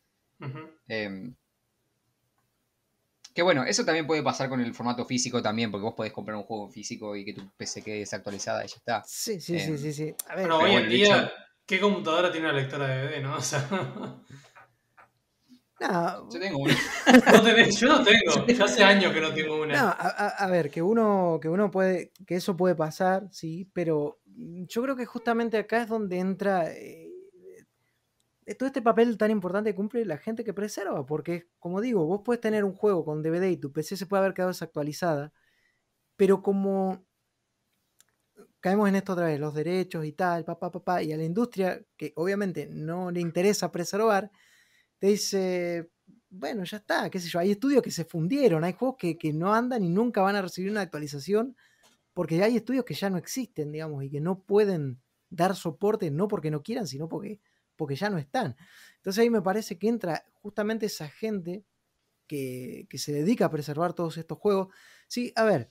Que bueno, eso también puede pasar con el formato físico también, porque vos podés comprar un juego físico y que tu PC quede desactualizada y ya está. Sí, sí, sí, sí, sí. A ver, hoy en día, ¿qué computadora tiene una lectora de DVD, no? O sea... No. Yo tengo una. yo no tengo. Ya hace años que no tengo una. No, a, ver, que uno, que uno puede, que eso puede pasar, sí, pero yo creo que justamente acá es donde entra eh, todo este papel tan importante cumple la gente que preserva, porque como digo, vos puedes tener un juego con DVD y tu PC se puede haber quedado desactualizada, pero como caemos en esto otra vez, los derechos y tal, papá, papá, y a la industria, que obviamente no le interesa preservar, te dice, bueno, ya está, qué sé yo, hay estudios que se fundieron, hay juegos que, que no andan y nunca van a recibir una actualización, porque hay estudios que ya no existen, digamos, y que no pueden dar soporte, no porque no quieran, sino porque porque ya no están. Entonces ahí me parece que entra justamente esa gente que, se dedica a preservar todos estos juegos. Sí, a ver,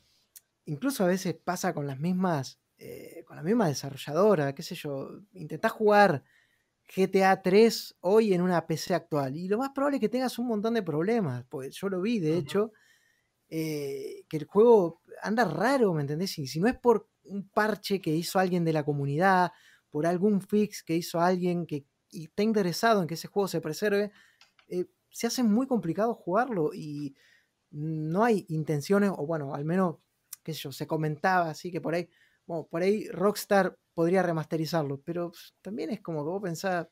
incluso a veces pasa con las mismas, eh, con la misma desarrolladora, qué sé yo, intentás jugar GTA 3 hoy en una PC actual y lo más probable es que tengas un montón de problemas, pues yo lo vi, de hecho, eh, que el juego anda raro, ¿me entendés? Y si no es por un parche que hizo alguien de la comunidad, por algún fix que hizo alguien que y está interesado en que ese juego se preserve, eh, se hace muy complicado jugarlo y no hay intenciones, o bueno, al menos, qué sé yo, se comentaba así que por ahí, bueno, por ahí Rockstar podría remasterizarlo, pero también es como que vos pensás,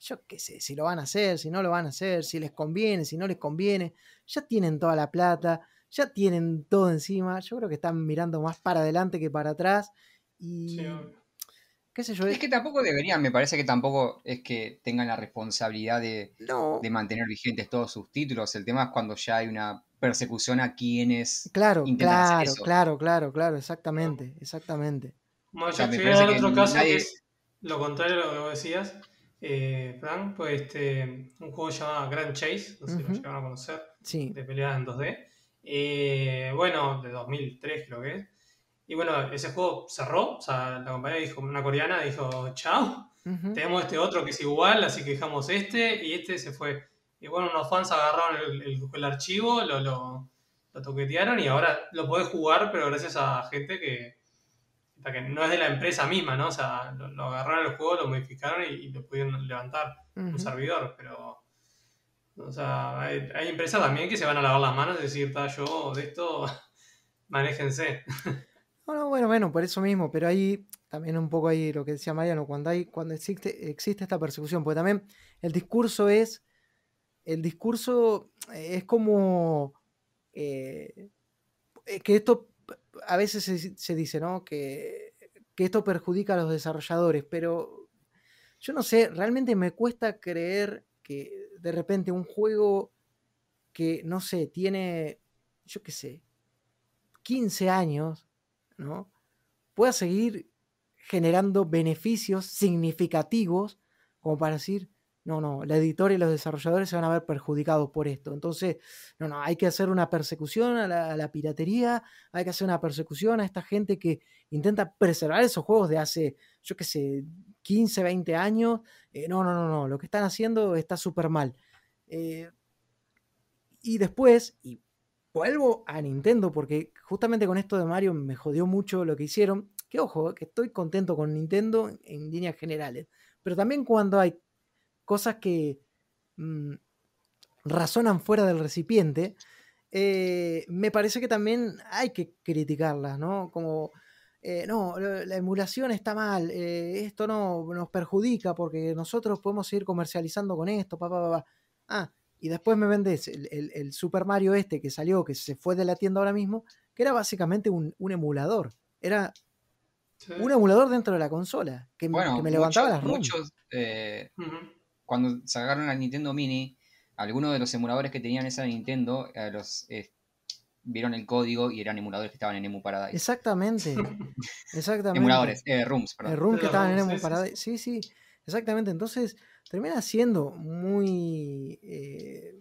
yo qué sé, si lo van a hacer, si no lo van a hacer, si les conviene, si no les conviene, ya tienen toda la plata, ya tienen todo encima. Yo creo que están mirando más para adelante que para atrás. Y. ¿Qué sé yo? Es que tampoco deberían, me parece que tampoco es que tengan la responsabilidad de, de mantener vigentes todos sus títulos. El tema es cuando ya hay una persecución a quienes. Claro, claro, claro, claro, claro, exactamente, exactamente. Bueno, yo te voy a dar otro caso que es lo contrario de lo que vos decías, eh, Frank, pues este, un juego llamado Grand Chase, no sé si lo llegaron a conocer, de peleas en 2D. Eh, bueno, de 2003 creo que es. Y bueno, ese juego cerró, o sea, la compañía dijo, una coreana dijo, chao, tenemos este otro que es igual, así que dejamos este, y este se fue. Y bueno, unos fans agarraron el, archivo, lo, lo, lo, toquetearon y ahora lo podés jugar, pero gracias a gente que, que no es de la empresa misma, ¿no? O sea, lo, agarraron el juego, lo modificaron y, lo pudieron levantar un servidor, pero... O sea, hay, empresas también que se van a lavar las manos y decir, yo de esto, manéjense. Bueno, bueno, bueno, por eso mismo, pero ahí también un poco ahí lo que decía Mariano, cuando hay, cuando existe, existe esta persecución, porque también el discurso es, el discurso es como eh, que esto a veces se, dice, ¿no? Que, que, esto perjudica a los desarrolladores, pero yo no sé, realmente me cuesta creer que de repente un juego que, no sé, tiene, yo qué sé, 15 años, ¿no? Pueda seguir generando beneficios significativos como para decir, no, no, la editora y los desarrolladores se van a ver perjudicados por esto. Entonces, no, no, hay que hacer una persecución a la, piratería, hay que hacer una persecución a esta gente que intenta preservar esos juegos de hace, yo qué sé, 15, 20 años. Eh, no, no, no, no, lo que están haciendo está súper mal. Eh, y después, y vuelvo a Nintendo, porque justamente con esto de Mario me jodió mucho lo que hicieron. Que ojo, que estoy contento con Nintendo en líneas generales. Pero también cuando hay cosas que mm, razonan fuera del recipiente, eh, me parece que también hay que criticarlas, ¿no? Como, eh, no, la emulación está mal, eh, esto no nos perjudica porque nosotros podemos seguir comercializando con esto, pa, pa, pa, Ah, y después me vendes el, Super Mario este que salió, que se fue de la tienda ahora mismo, que era básicamente un, emulador. Era un emulador dentro de la consola, que, me levantaba las Muchos, cuando sacaron la Nintendo Mini, algunos de los emuladores que tenían esa Nintendo eh, los eh, vieron el código y eran emuladores que estaban en Emu Paradise. Exactamente. Exactamente. Emuladores, eh, rooms, perdón. rooms que estaban en Emu Paradise. Sí, sí. Exactamente. Entonces, termina siendo muy,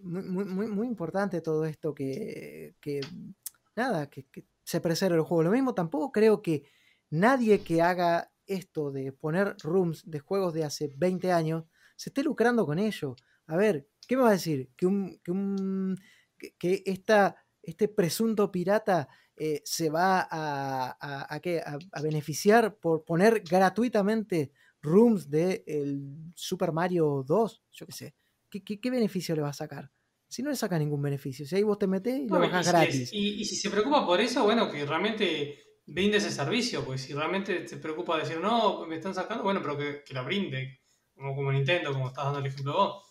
muy, muy, muy, importante todo esto que, que nada, que, se preserve el juego. Lo mismo tampoco creo que nadie que haga esto de poner rooms de juegos de hace 20 años se esté lucrando con ello. A ver, ¿qué me va a decir? Que, un, que, un, que, este presunto pirata eh, se va a, a, a, beneficiar por poner gratuitamente rooms de el Super Mario 2, yo qué sé. ¿Qué, beneficio le va a sacar? Si no le saca ningún beneficio, si ahí vos te metés y lo bajas gratis. y, si se preocupa por eso, bueno, que realmente brinde ese servicio, pues si realmente se preocupa de decir, no, me están sacando, bueno, pero que, que lo brinde, como, como Nintendo, como estás dando el ejemplo vos.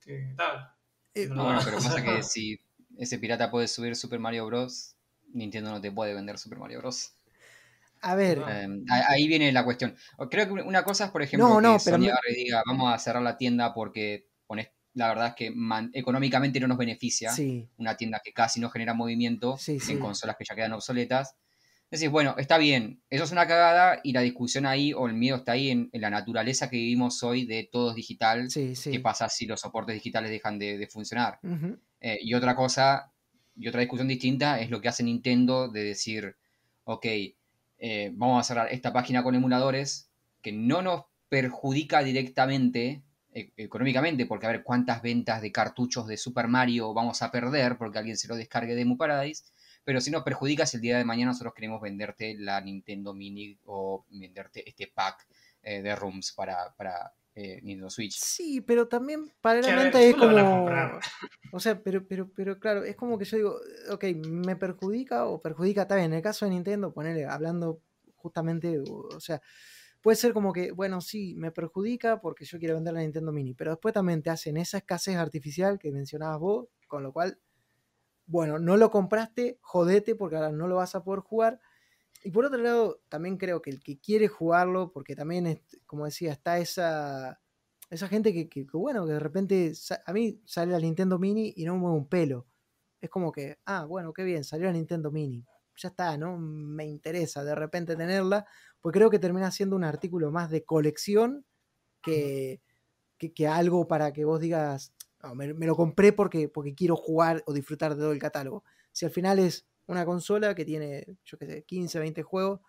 Que tal. Eh, bueno, pero pasa que si ese pirata puede subir Super Mario Bros., Nintendo no te puede vender Super Mario Bros. A ver. Em, ahí viene la cuestión. Creo que una cosa es, por ejemplo, que Sony diga, vamos a cerrar la tienda porque la verdad es que económicamente no nos beneficia. Una tienda que casi no genera movimiento en consolas que ya quedan obsoletas. Decís, bueno, está bien, eso es una cagada y la discusión ahí o el miedo está ahí en, la naturaleza que vivimos hoy de todo es digital. ¿Qué pasa si los soportes digitales dejan de, funcionar? Eh, y otra cosa, y otra discusión distinta es lo que hace Nintendo de decir, ok, eh, vamos a cerrar esta página con emuladores que no nos perjudica directamente e, económicamente, porque a ver cuántas ventas de cartuchos de Super Mario vamos a perder porque alguien se lo descargue de Mu Paradise pero si nos perjudicas el día de mañana nosotros queremos venderte la Nintendo Mini o venderte este pack eh, de rooms para, para eh, Nintendo Switch. Sí, pero también paralelamente es como... O sea, pero, pero, pero claro, es como que yo digo, ok, me perjudica o perjudica, está bien, en el caso de Nintendo, ponerle, hablando justamente, o, sea, puede ser como que, bueno, sí, me perjudica porque yo quiero vender la Nintendo Mini, pero después también te hacen esa escasez artificial que mencionabas vos, con lo cual bueno, no lo compraste, jodete porque ahora no lo vas a poder jugar. Y por otro lado, también creo que el que quiere jugarlo, porque también, como decía, está esa, esa gente que, bueno, que de repente a mí sale la Nintendo Mini y no me mueve un pelo. Es como que, ah, bueno, qué bien, salió la Nintendo Mini. Ya está, ¿no? Me interesa de repente tenerla, pues creo que termina siendo un artículo más de colección que, que, algo para que vos digas, me, lo compré porque, porque quiero jugar o disfrutar de todo el catálogo. Si al final es una consola que tiene, yo qué sé, 15, 20 juegos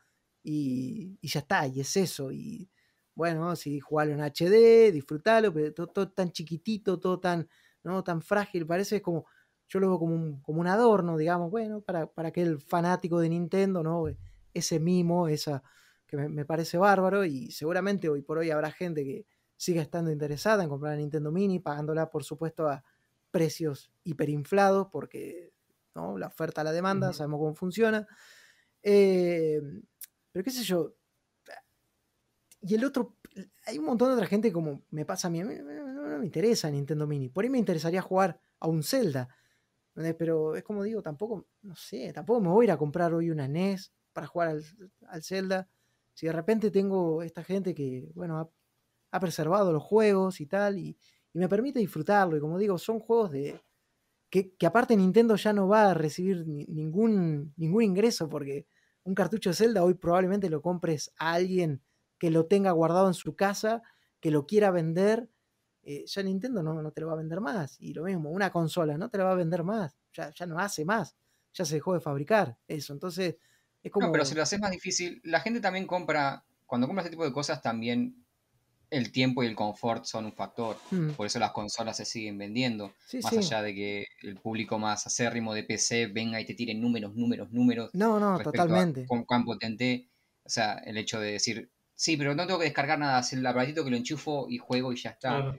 y, ya está, y es eso. Y bueno, si jugarlo en HD, disfrutarlo, pero todo, tan chiquitito, todo tan, ¿no? tan frágil, parece como, yo lo veo como un, como un adorno, digamos, bueno, para, para aquel fanático de Nintendo, ¿no? Ese mimo, esa que me, parece bárbaro, y seguramente hoy por hoy habrá gente que siga estando interesada en comprar la Nintendo Mini, pagándola, por supuesto, a precios hiperinflados, porque la oferta a la demanda, sabemos cómo funciona. Eh, pero qué sé yo. Y el otro, hay un montón de otra gente como me pasa a mí, no, me interesa Nintendo Mini. Por ahí me interesaría jugar a un Zelda. Pero es como digo, tampoco, no sé, tampoco me voy a ir a comprar hoy una NES para jugar al, Zelda. Si de repente tengo esta gente que, bueno, ha, preservado los juegos y tal, y, me permite disfrutarlo. Y como digo, son juegos de, que, aparte Nintendo ya no va a recibir ningún, ningún ingreso porque un cartucho de Zelda hoy probablemente lo compres a alguien que lo tenga guardado en su casa, que lo quiera vender. Eh, ya Nintendo no, no, te lo va a vender más. Y lo mismo, una consola no te la va a vender más. Ya, ya no hace más. Ya se dejó de fabricar eso. Entonces, es como. No, pero si lo haces más difícil, la gente también compra. Cuando compra este tipo de cosas, también el tiempo y el confort son un factor. Mm. Por eso las consolas se siguen vendiendo. más allá de que el público más acérrimo de PC venga y te tire números, números, números. No, no, totalmente. con cuán potente. O sea, el hecho de decir, sí, pero no tengo que descargar nada, hacer el aparatito que lo enchufo y juego y ya está.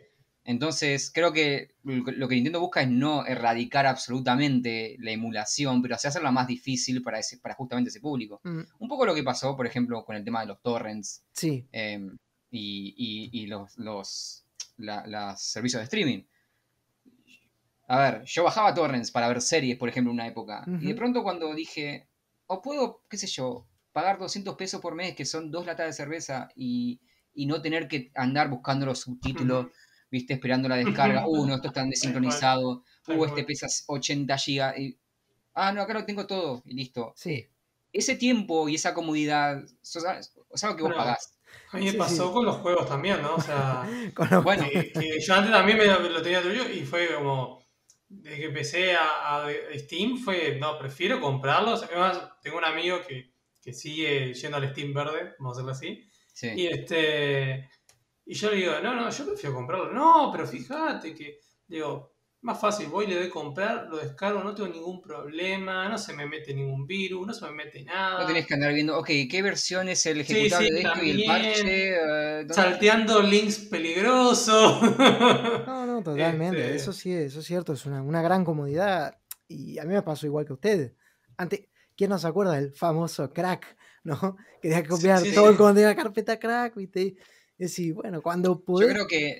Entonces, creo que lo que Nintendo busca es no erradicar absolutamente la emulación, pero así hacerla más difícil para, ese, para justamente ese público. Mm. Un poco lo que pasó, por ejemplo, con el tema de los torrents. Sí. Em, y, los, los servicios de streaming. A ver, yo bajaba torrents para ver series, por ejemplo, en una época. Y de pronto cuando dije, o puedo, qué sé yo, pagar 200 pesos por mes, que son dos latas de cerveza, y, no tener que andar buscando los subtítulos, viste, esperando la descarga. Uh, no, esto está desincronizado. Uh, este pesa 80 gigas. Y, ah, no, acá lo tengo todo, y listo. Sí. Ese tiempo y esa comodidad, es algo que vos pagás. A mí me pasó con los juegos también, ¿no? O sea, bueno, que, yo antes también me lo tenía tuyo y fue como, desde que empecé a, Steam, fue, no, prefiero comprarlos. Además, tengo un amigo que, que sigue yendo al Steam verde, vamos a hacerlo así. Sí. Y este, y yo le digo, no, no, yo prefiero comprarlo. No, pero fíjate que, digo, más fácil, voy, le doy comprar, lo descargo, no tengo ningún problema, no se me mete ningún virus, no se me mete nada. No tenés que andar viendo, ok, ¿qué versión es el ejecutable de esto y el parche? Eh, salteando links peligrosos. No, no, totalmente, este eso sí, eso es cierto, es una, una, gran comodidad y a mí me pasó igual que a ustedes. Antes, ¿quién no se acuerda del famoso crack? ¿No? Quería copiar todo el contenido de la carpeta crack, ¿viste? Es decir, bueno, cuando puedes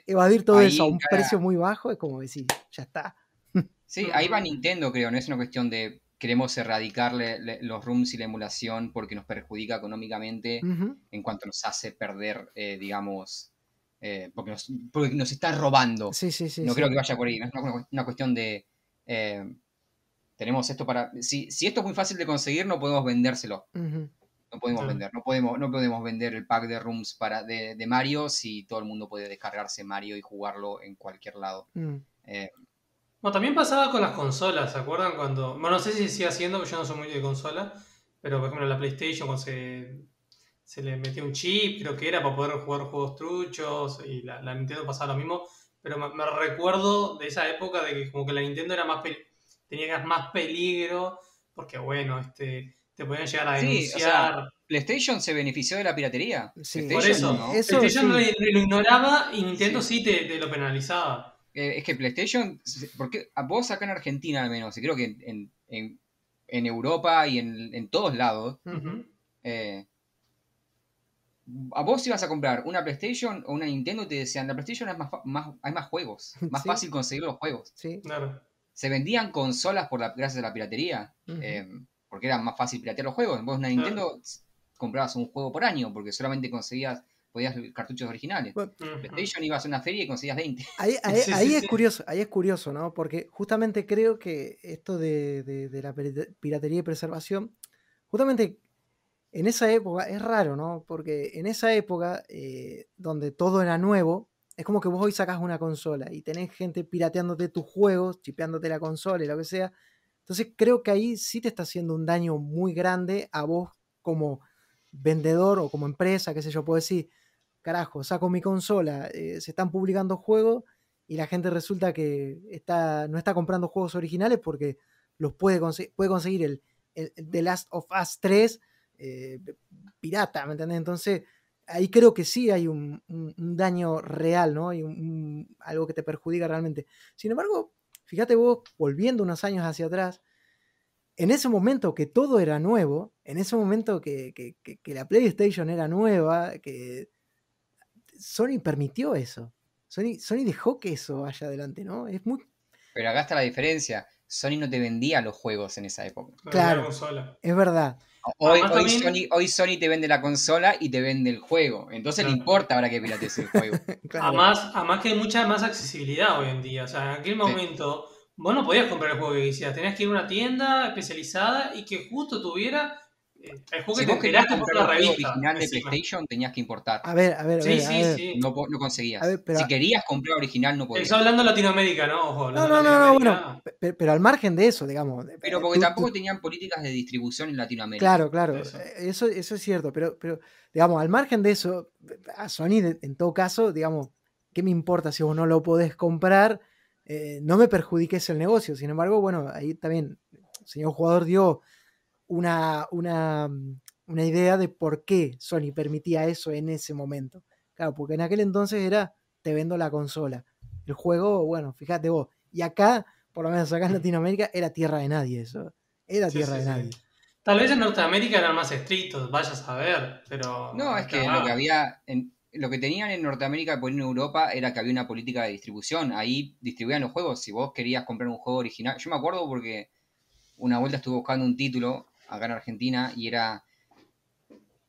evadir todo eso a un precio muy bajo, es como decir, ya está. Sí, ahí va Nintendo, creo, no es una cuestión de queremos erradicarle los rooms y la emulación porque nos perjudica económicamente en cuanto nos hace perder, eh, digamos, eh, porque, nos, porque, nos, está robando. Sí, sí, sí. No creo que vaya por ahí, no es una, cuestión de... Eh, tenemos esto para... Si, si, esto es muy fácil de conseguir, no podemos vendérselo. No podemos vender, no podemos, no podemos vender el pack de rooms para, de, Mario si todo el mundo puede descargarse Mario y jugarlo en cualquier lado. Mm. Eh, bueno, también pasaba con las consolas, ¿se acuerdan? Cuando. Bueno, no sé si sigue haciendo, porque yo no soy muy de consola, pero por ejemplo en la PlayStation cuando se, se le metió un chip, creo que era para poder jugar juegos truchos, y la, Nintendo pasaba lo mismo, pero me, recuerdo de esa época de que como que la Nintendo era más tenía más peligro, porque bueno, este te podían llegar a denunciar. PlayStation se benefició de la piratería. Sí, por eso. ¿no? PlayStation lo, ignoraba y Nintendo sí, te, lo penalizaba. Eh, es que PlayStation, porque a vos acá en Argentina al menos, y creo que en, Europa y en, todos lados, eh, a vos ibas a comprar una PlayStation o una Nintendo y te decían, la PlayStation es más, más hay más juegos, más fácil conseguir los juegos. Sí, claro. se vendían consolas por la, gracias a la piratería, eh, porque era más fácil piratear los juegos. Vos en una Nintendo comprabas un juego por año, porque solamente conseguías podías cartuchos originales. PlayStation ibas a una feria y conseguías 20. Ahí, es curioso, ahí es curioso, ¿no? Porque justamente creo que esto de, la piratería y preservación, justamente en esa época, es raro, ¿no? Porque en esa época, eh, donde todo era nuevo, es como que vos hoy sacas una consola y tenés gente pirateándote tus juegos, chipeándote la consola y lo que sea. Entonces creo que ahí sí te está haciendo un daño muy grande a vos como vendedor o como empresa, qué sé yo, puedo decir, carajo, saco mi consola, eh, se están publicando juegos y la gente resulta que está, no está comprando juegos originales porque los puede, puede conseguir el, The Last of Us 3 eh, pirata, ¿me entiendes? Entonces, ahí creo que sí hay un, daño real, ¿no? Hay algo que te perjudica realmente. Sin embargo, fíjate vos, volviendo unos años hacia atrás, en ese momento que todo era nuevo, en ese momento que, que la PlayStation era nueva, que Sony permitió eso. Sony, Sony dejó que eso vaya adelante, ¿no? Es muy. Pero acá está la diferencia. Sony no te vendía los juegos en esa época. Claro, es verdad. Hoy, Sony, te vende la consola y te vende el juego. Entonces le importa ahora que pirates el juego. además, además que hay mucha más accesibilidad hoy en día. O sea, en aquel momento vos no podías comprar el juego que quisieras. Tenías que ir a una tienda especializada y que justo tuviera el juego si que vos querías comprar el juego original de PlayStation, tenías que importar. A ver, a ver, a sí, sí, Sí. No, no conseguías. si querías comprar original, no podías. Eso hablando de Latinoamérica, ¿no? Ojo, no, no, no, bueno, pero, al margen de eso, digamos. Pero porque tampoco tenían políticas de distribución en Latinoamérica. Claro, claro, eso, eso es cierto, pero, pero, digamos, al margen de eso, a Sony, en todo caso, digamos, ¿qué me importa si vos no lo podés comprar? Eh, no me perjudiques el negocio. Sin embargo, bueno, ahí también el señor jugador dio una, una, mm, una idea de por qué Sony permitía eso en ese momento. Claro, porque en aquel entonces era, te vendo la consola. El juego, bueno, fíjate vos. Y acá, por lo menos acá en Latinoamérica, era tierra de nadie eso. Era tierra de nadie. Tal vez en Norteamérica eran más estrictos, vaya a saber, pero... No, es que lo que había, en, lo que tenían en Norteamérica y en Europa era que había una política de distribución. Ahí distribuían los juegos. Si vos querías comprar un juego original, yo me acuerdo porque una vuelta estuve buscando un título acá en Argentina y era...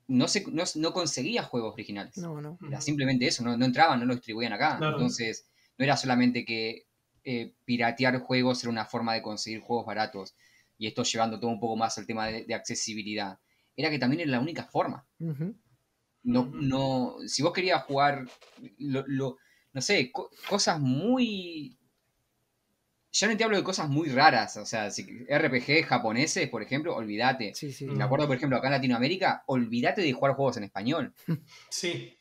No, se, no, conseguía juegos originales. No, no. Era simplemente eso, no, entraban, no lo distribuían acá. Entonces, no era solamente que eh, piratear juegos era una forma de conseguir juegos baratos y esto llevando todo un poco más al tema de, accesibilidad. Era que también era la única forma. No, no, si vos querías jugar, lo, no sé, cosas muy ya no te hablo de cosas muy raras, o sea, si, RPG japoneses, por ejemplo, olvídate. Sí, sí. Me acuerdo, por ejemplo, acá en Latinoamérica, olvídate de jugar juegos en español. Sí.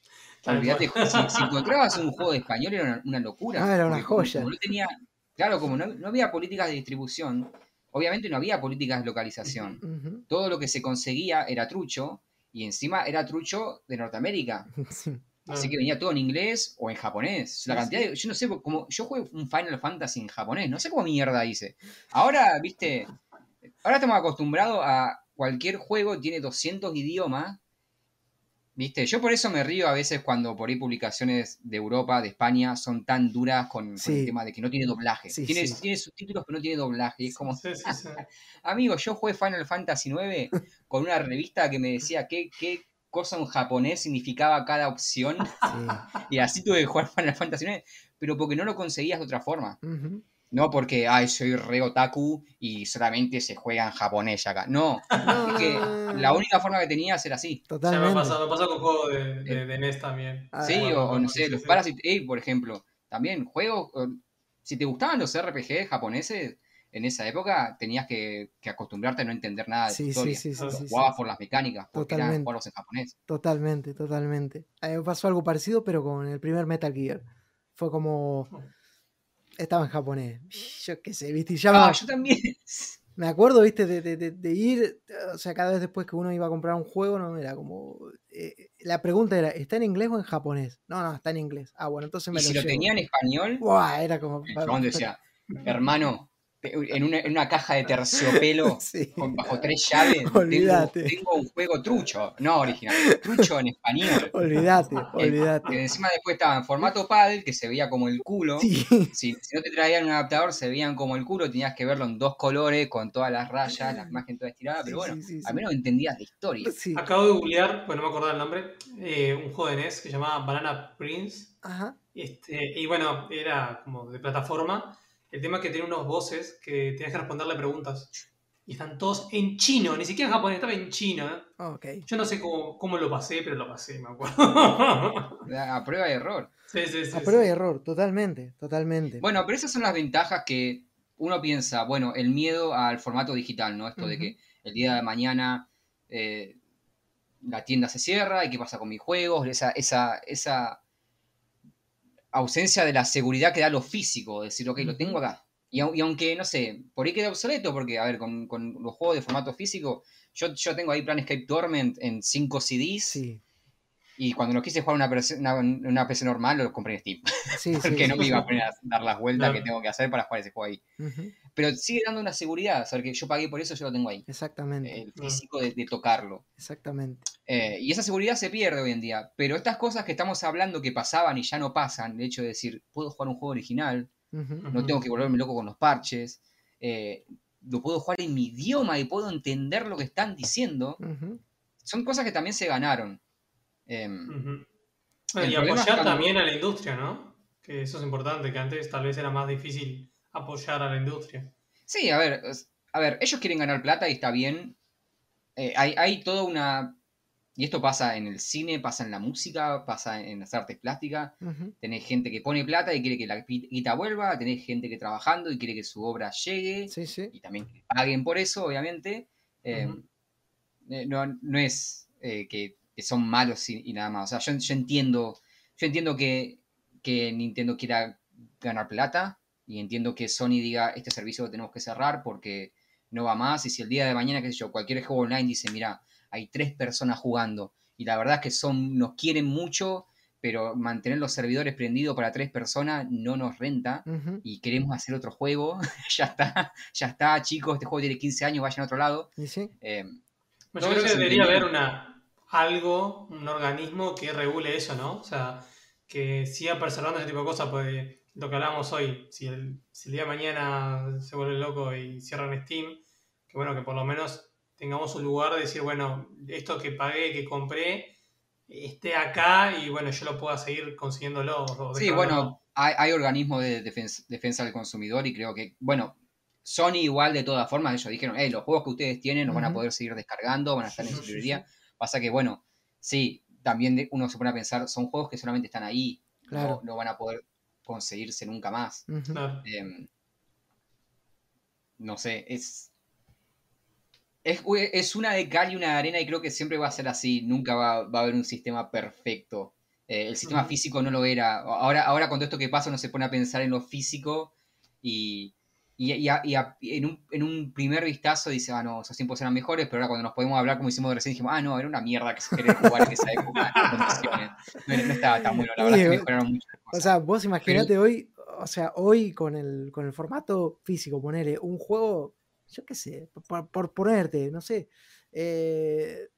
Olvídate, si, encontrabas un juego de español era una, locura. Ah, era una joya. no tenía, claro, como no, había políticas de distribución, obviamente no había políticas de localización. Todo lo que se conseguía era trucho, y encima era trucho de Norteamérica. Sí. Así que venía todo en inglés o en japonés. La cantidad de, Yo no sé cómo. Yo juego un Final Fantasy en japonés. No sé cómo mierda hice. Ahora, viste. Ahora estamos acostumbrados a cualquier juego tiene 200 idiomas. ¿Viste? Yo por eso me río a veces cuando por ahí publicaciones de Europa, de España, son tan duras con, el tema de que no tiene doblaje. tiene, tiene, subtítulos, pero no tiene doblaje. Y es como. Amigo, yo jugué Final Fantasy IX con una revista que me decía qué, qué cosa en japonés significaba cada opción. y así tuve que jugar Final Fantasy IX, pero porque no lo conseguías de otra forma. No porque, ay, soy re otaku y solamente se juega en japonés acá. No, es que la única forma que tenías era así. Totalmente. me pasó, con juegos de, de, NES también. Ah, sí, o, no sé, los Parasite Eve, por ejemplo. También, juegos, si te gustaban los RPG japoneses, en esa época tenías que, acostumbrarte a no entender nada de sí, historia. Sí, sí, sí, Jugabas por las mecánicas, porque eran juegos en japonés. Totalmente, totalmente. Me pasó algo parecido, pero con el primer Metal Gear. Fue como. Estaba en japonés. Yo qué sé, ¿viste? ya ah, yo también. Me acuerdo, ¿viste? De, ir. O sea, cada vez después que uno iba a comprar un juego, no era como. Eh, la pregunta era: ¿está en inglés o en japonés? No, no, está en inglés. Ah, bueno, entonces me ¿Y si lo tenía en español. era como. ¿Dónde decía, hermano, en una, caja de terciopelo bajo tres llaves. Olvídate. Tengo, un juego trucho, no original, trucho en español. Olvídate, olvídate. Que encima después estaba en formato paddle, que se veía como el culo. Si, no te traían un adaptador, se veían como el culo, tenías que verlo en dos colores, con todas las rayas, la imagen toda estirada, pero bueno, al menos entendías la historia. Acabo de googlear, pues no me acordaba el nombre, eh, un juego de NES que se llamaba Banana Prince. Ajá. Este, y bueno, era como de plataforma el tema es que tiene unos voces que tienes que responderle preguntas. Y están todos en chino, ni siquiera en japonés, estaba en chino. ¿eh? Yo no sé cómo, lo pasé, pero lo pasé, me acuerdo. A prueba y error. Sí, sí, sí. A prueba y error, totalmente, totalmente. Bueno, pero esas son las ventajas que uno piensa, bueno, el miedo al formato digital, ¿no? Esto de que el día de mañana eh, la tienda se cierra y qué pasa con mis juegos, esa, esa, esa ausencia de la seguridad que da lo físico, decir, ok, lo tengo acá. Y, aunque, no sé, por ahí queda obsoleto, porque, a ver, con, los juegos de formato físico, yo, yo tengo ahí Planescape Torment en 5 CDs. Sí. Y cuando lo quise jugar en una, PC normal, lo compré en Steam. Sí, porque no me iba a poner a dar las vueltas que tengo que hacer para jugar ese juego ahí. Pero sigue dando una seguridad, o sea, que yo pagué por eso, yo lo tengo ahí. Exactamente. El físico de, tocarlo. Exactamente. Eh, y esa seguridad se pierde hoy en día. Pero estas cosas que estamos hablando que pasaban y ya no pasan, el hecho de decir, puedo jugar un juego original, no tengo que volverme loco con los parches, eh, lo puedo jugar en mi idioma y puedo entender lo que están diciendo, son cosas que también se ganaron. Em, y apoyar también a la industria, ¿no? Que eso es importante, que antes tal vez era más difícil apoyar a la industria. Sí, a ver, a ver, ellos quieren ganar plata y está bien. Eh, hay, hay toda una. Y esto pasa en el cine, pasa en la música, pasa en las artes plásticas. Tenés gente que pone plata y quiere que la guita vuelva, tenés gente que trabajando y quiere que su obra llegue. Y también paguen por eso, obviamente. Em, eh, no, no, es eh, que que son malos y, nada más. O sea, yo, entiendo, yo entiendo que, Nintendo quiera ganar plata y entiendo que Sony diga, este servicio lo tenemos que cerrar porque no va más. Y si el día de mañana, qué sé yo, cualquier juego online dice, mira, hay tres personas jugando y la verdad es que son, nos quieren mucho, pero mantener los servidores prendidos para tres personas no nos renta y queremos hacer otro juego, ya está, ya está, chicos, este juego tiene 15 años, vayan a otro lado. sí? Eh, yo creo que debería haber una, algo, un organismo que regule eso, ¿no? O sea, que siga preservando ese tipo de cosas, porque lo que hablamos hoy, si el, día de mañana se vuelve loco y cierran Steam, que bueno, que por lo menos tengamos un lugar de decir, bueno, esto que pagué, que compré, esté acá y bueno, yo lo pueda seguir consiguiéndolo. Sí, bueno, hay, organismos de defensa, del consumidor y creo que, bueno, Sony igual de todas formas, ellos dijeron, hey, los juegos que ustedes tienen los van a poder seguir descargando, van a estar en su librería. Pasa que, bueno, sí, también uno se pone a pensar, son juegos que solamente están ahí, no, van a poder conseguirse nunca más. Em, no sé, es, es, una de cal y una de arena y creo que siempre va a ser así, nunca va, a haber un sistema perfecto. Eh, el sistema físico no lo era. Ahora, ahora con todo esto que pasa uno se pone a pensar en lo físico y, y, en, un, en, un, primer vistazo dice, ah, no, esos tiempos eran mejores, pero ahora cuando nos podemos hablar como hicimos recién, dijimos, ah, no, era una mierda que se quería jugar en esa época. no, estaba tan bueno, la verdad es que mejoraron mucho. O sea, vos imaginate hoy, o sea, hoy con el, con el formato físico, ponerle un juego, yo qué sé, por, ponerte, no sé, eh,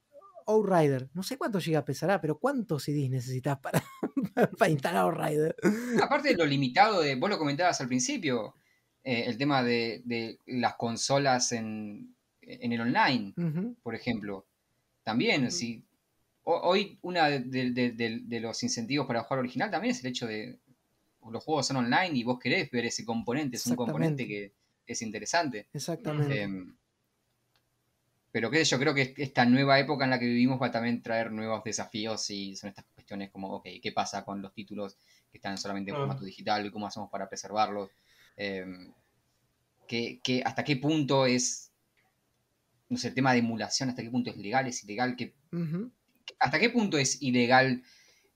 Outrider, no sé cuánto llega a pesará, pero ¿cuántos CDs necesitas para, para instalar Outrider? Aparte de lo limitado de, vos lo comentabas al principio, eh, el tema de, las consolas en, el online, por ejemplo. También, si hoy uno de, los incentivos para jugar original también es el hecho de los juegos son online y vos querés ver ese componente, es un componente que es interesante. Exactamente. Em, pero qué yo creo que esta nueva época en la que vivimos va a también traer nuevos desafíos y son estas cuestiones como, ok, ¿qué pasa con los títulos que están solamente en formato digital y cómo hacemos para preservarlos? Em, que, hasta qué punto es, no sé, el tema de emulación, hasta qué punto es legal, es ilegal, que, hasta qué punto es ilegal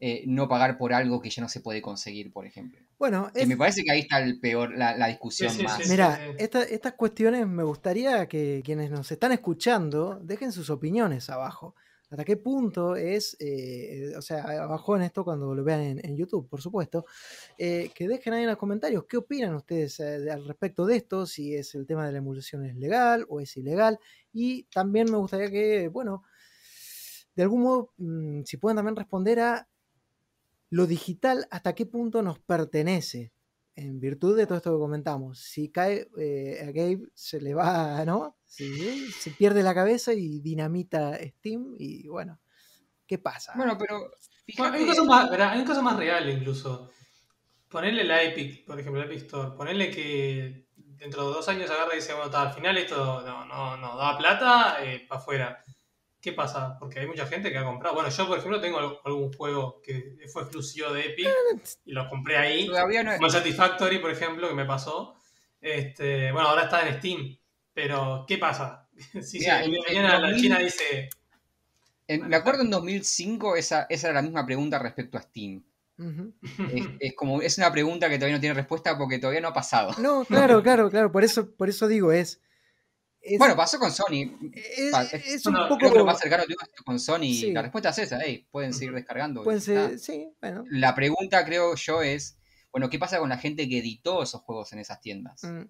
eh, no pagar por algo que ya no se puede conseguir, por ejemplo. Bueno, me parece que ahí está el peor, la, discusión más. Mira, estas cuestiones me gustaría que quienes nos están escuchando dejen sus opiniones abajo. Hasta qué punto es, eh, o sea, abajo en esto cuando lo vean en, YouTube, por supuesto, eh, que dejen ahí en los comentarios qué opinan ustedes eh, al respecto de esto, si es el tema de la emulación es legal o es ilegal, y también me gustaría que, bueno, de algún modo, mm, si pueden también responder a lo digital, hasta qué punto nos pertenece, en virtud de todo esto que comentamos. Si cae a Gabe, se le va, ¿no? Se pierde la cabeza y dinamita Steam y bueno, ¿qué pasa? Bueno, pero hay, un caso más, hay un más real incluso. Ponerle la Epic, por ejemplo, la Epic Store, ponerle que dentro de dos años agarra y dice, bueno, al final esto no, no, no da plata, eh, para afuera. ¿Qué pasa? Porque hay mucha gente que ha comprado. Bueno, yo, por ejemplo, tengo algún juego que fue exclusivo de Epic y lo compré ahí. Como Satisfactory, por ejemplo, que me pasó. Este, bueno, ahora está en Steam. Pero, ¿qué pasa? si mañana la China dice. me acuerdo en 2005, esa, esa era la misma pregunta respecto a Steam. es, como, es una pregunta que todavía no tiene respuesta porque todavía no ha pasado. No, claro, claro, claro. Por eso, por eso digo, es. bueno, pasó con Sony. Es, un poco. lo más cercano con Sony. La respuesta es esa, pueden seguir descargando. Pueden ser, sí, bueno. La pregunta, creo yo, es: bueno, ¿qué pasa con la gente que editó esos juegos en esas tiendas? Mm.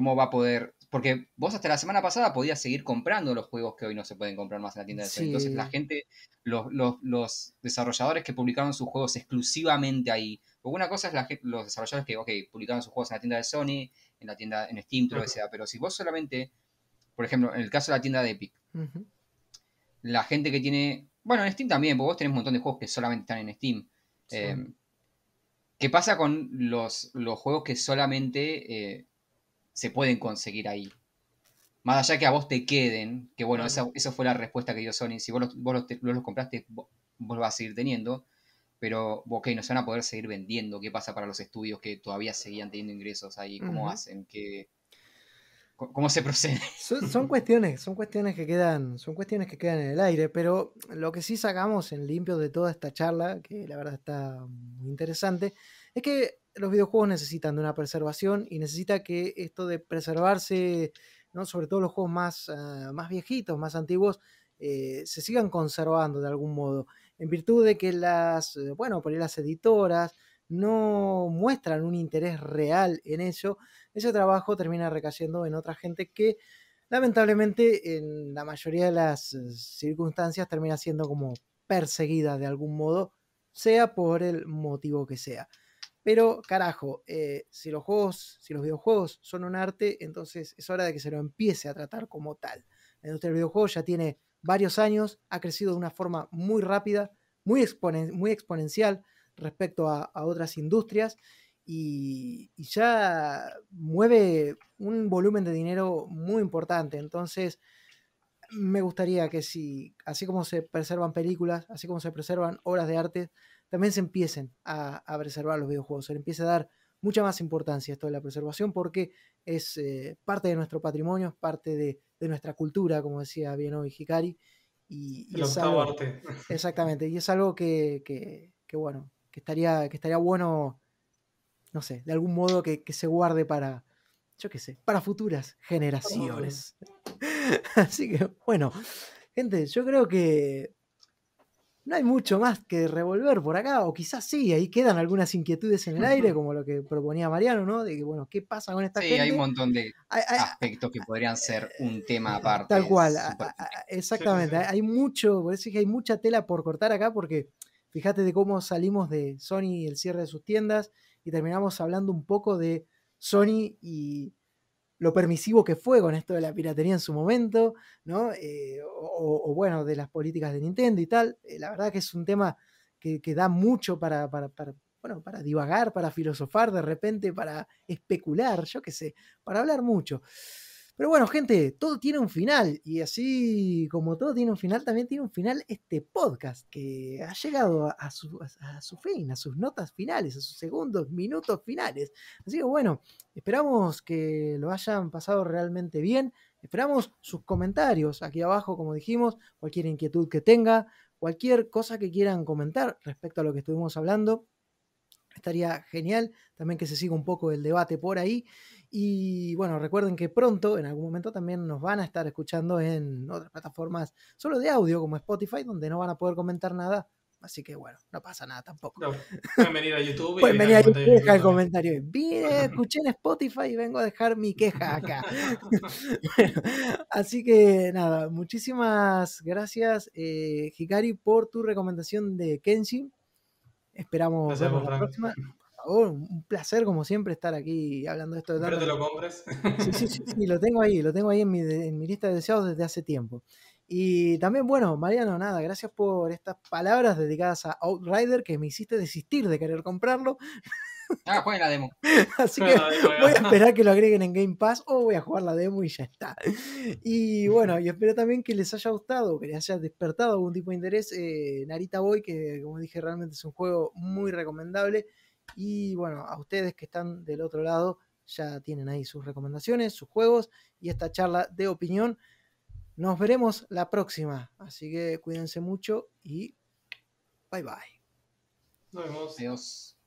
¿Cómo va a poder porque vos hasta la semana pasada podías seguir comprando los juegos que hoy no se pueden comprar más en la tienda de Sony. Entonces la gente, los, desarrolladores que publicaron sus juegos exclusivamente ahí. Porque una cosa es los desarrolladores que, ok, publicaron sus juegos en la tienda de Sony, en la tienda, en Steam, todo lo que sea. Pero si vos solamente, por ejemplo, en el caso de la tienda de Epic, la gente que tiene. Bueno, en Steam también, porque vos tenés un montón de juegos que solamente están en Steam. Eh, ¿Qué pasa con los, los juegos que solamente eh, se pueden conseguir ahí. Más allá que a vos te queden, que bueno, esa, fue la respuesta que dio Sony. Si vos los, vos los, compraste, vos, los vas a seguir teniendo. Pero, ok, no se van a poder seguir vendiendo. ¿Qué pasa para los estudios que todavía seguían teniendo ingresos ahí? ¿Cómo hacen? ¿Qué, ¿Cómo se procede? Son, cuestiones, son cuestiones que quedan, son cuestiones que quedan en el aire, pero lo que sí sacamos en limpio de toda esta charla, que la verdad está muy interesante, es que los videojuegos necesitan de una preservación y necesita que esto de preservarse, ¿no? sobre todo los juegos más, ah, más viejitos, más antiguos, eh, se sigan conservando de algún modo, en virtud de que las, eh, bueno, por las editoras no muestran un interés real en ello, ese trabajo termina recayendo en otra gente que lamentablemente en la mayoría de las eh, circunstancias termina siendo como perseguida de algún modo, sea por el motivo que sea. Pero carajo, eh, si los juegos, si los videojuegos son un arte, entonces es hora de que se lo empiece a tratar como tal. La industria del videojuego ya tiene varios años, ha crecido de una forma muy rápida, muy exponencial respecto a, otras industrias y, ya mueve un volumen de dinero muy importante. Entonces, me gustaría que si, así como se preservan películas, así como se preservan obras de arte, también se empiecen a, preservar los videojuegos, se le empiece a dar mucha más importancia a esto de la preservación porque es eh, parte de nuestro patrimonio, es parte de, nuestra cultura, como decía bien hoy Hikari. Y, es algo, exactamente, y es algo que, bueno, que estaría, que estaría bueno, no sé, de algún modo que, se guarde para, yo qué sé, para futuras generaciones. Así que, bueno, gente, yo creo que no hay mucho más que revolver por acá, o quizás sí, ahí quedan algunas inquietudes en el aire, como lo que proponía Mariano, ¿no? De que, bueno, ¿qué pasa con esta sí, gente? hay un montón de aspectos que podrían ser un tema aparte. Tal cual, exactamente. Hay mucho, por eso que hay mucha tela por cortar acá, porque fíjate de cómo salimos de Sony y el cierre de sus tiendas, y terminamos hablando un poco de Sony y lo permisivo que fue con esto de la piratería en su momento, ¿no? Eh, o, bueno, de las políticas de Nintendo y tal. Eh, la verdad que es un tema que, da mucho para, bueno, para divagar, para filosofar de repente, para especular, yo qué sé, para hablar mucho. Pero bueno, gente, todo tiene un final y así como todo tiene un final, también tiene un final este podcast que ha llegado a su, fin, a sus notas finales, a sus segundos, minutos finales. Así que bueno, esperamos que lo hayan pasado realmente bien. Esperamos sus comentarios aquí abajo, como dijimos, cualquier inquietud que tenga, cualquier cosa que quieran comentar respecto a lo que estuvimos hablando. Estaría genial también que se siga un poco el debate por ahí. Y bueno, recuerden que pronto, en algún momento, también nos van a estar escuchando en otras plataformas solo de audio como Spotify, donde no van a poder comentar nada. Así que bueno, no pasa nada tampoco. pueden venir a YouTube. pueden venir a YouTube y dejar el comentario. Vine, escuché en Spotify y vengo a dejar mi queja acá. así que nada, muchísimas gracias, eh, Hikari, por tu recomendación de Kenshin. Esperamos vernos la próxima un placer como siempre estar aquí hablando de esto. De te lo compres. Sí, sí, sí, lo tengo ahí, lo tengo ahí en mi, en mi lista de deseados desde hace tiempo. Y también, bueno, Mariano, nada, gracias por estas palabras dedicadas a Outrider que me hiciste desistir de querer comprarlo. Ah, jueguen la demo. Así que voy a esperar que lo agreguen en Game Pass o voy a jugar la demo y ya está. Y bueno, y espero también que les haya gustado, que les haya despertado algún tipo de interés eh, Narita Boy, que como dije realmente es un juego muy recomendable y bueno, a ustedes que están del otro lado ya tienen ahí sus recomendaciones, sus juegos y esta charla de opinión. Nos veremos la próxima. Así que cuídense mucho y bye bye. Nos vemos. Adiós.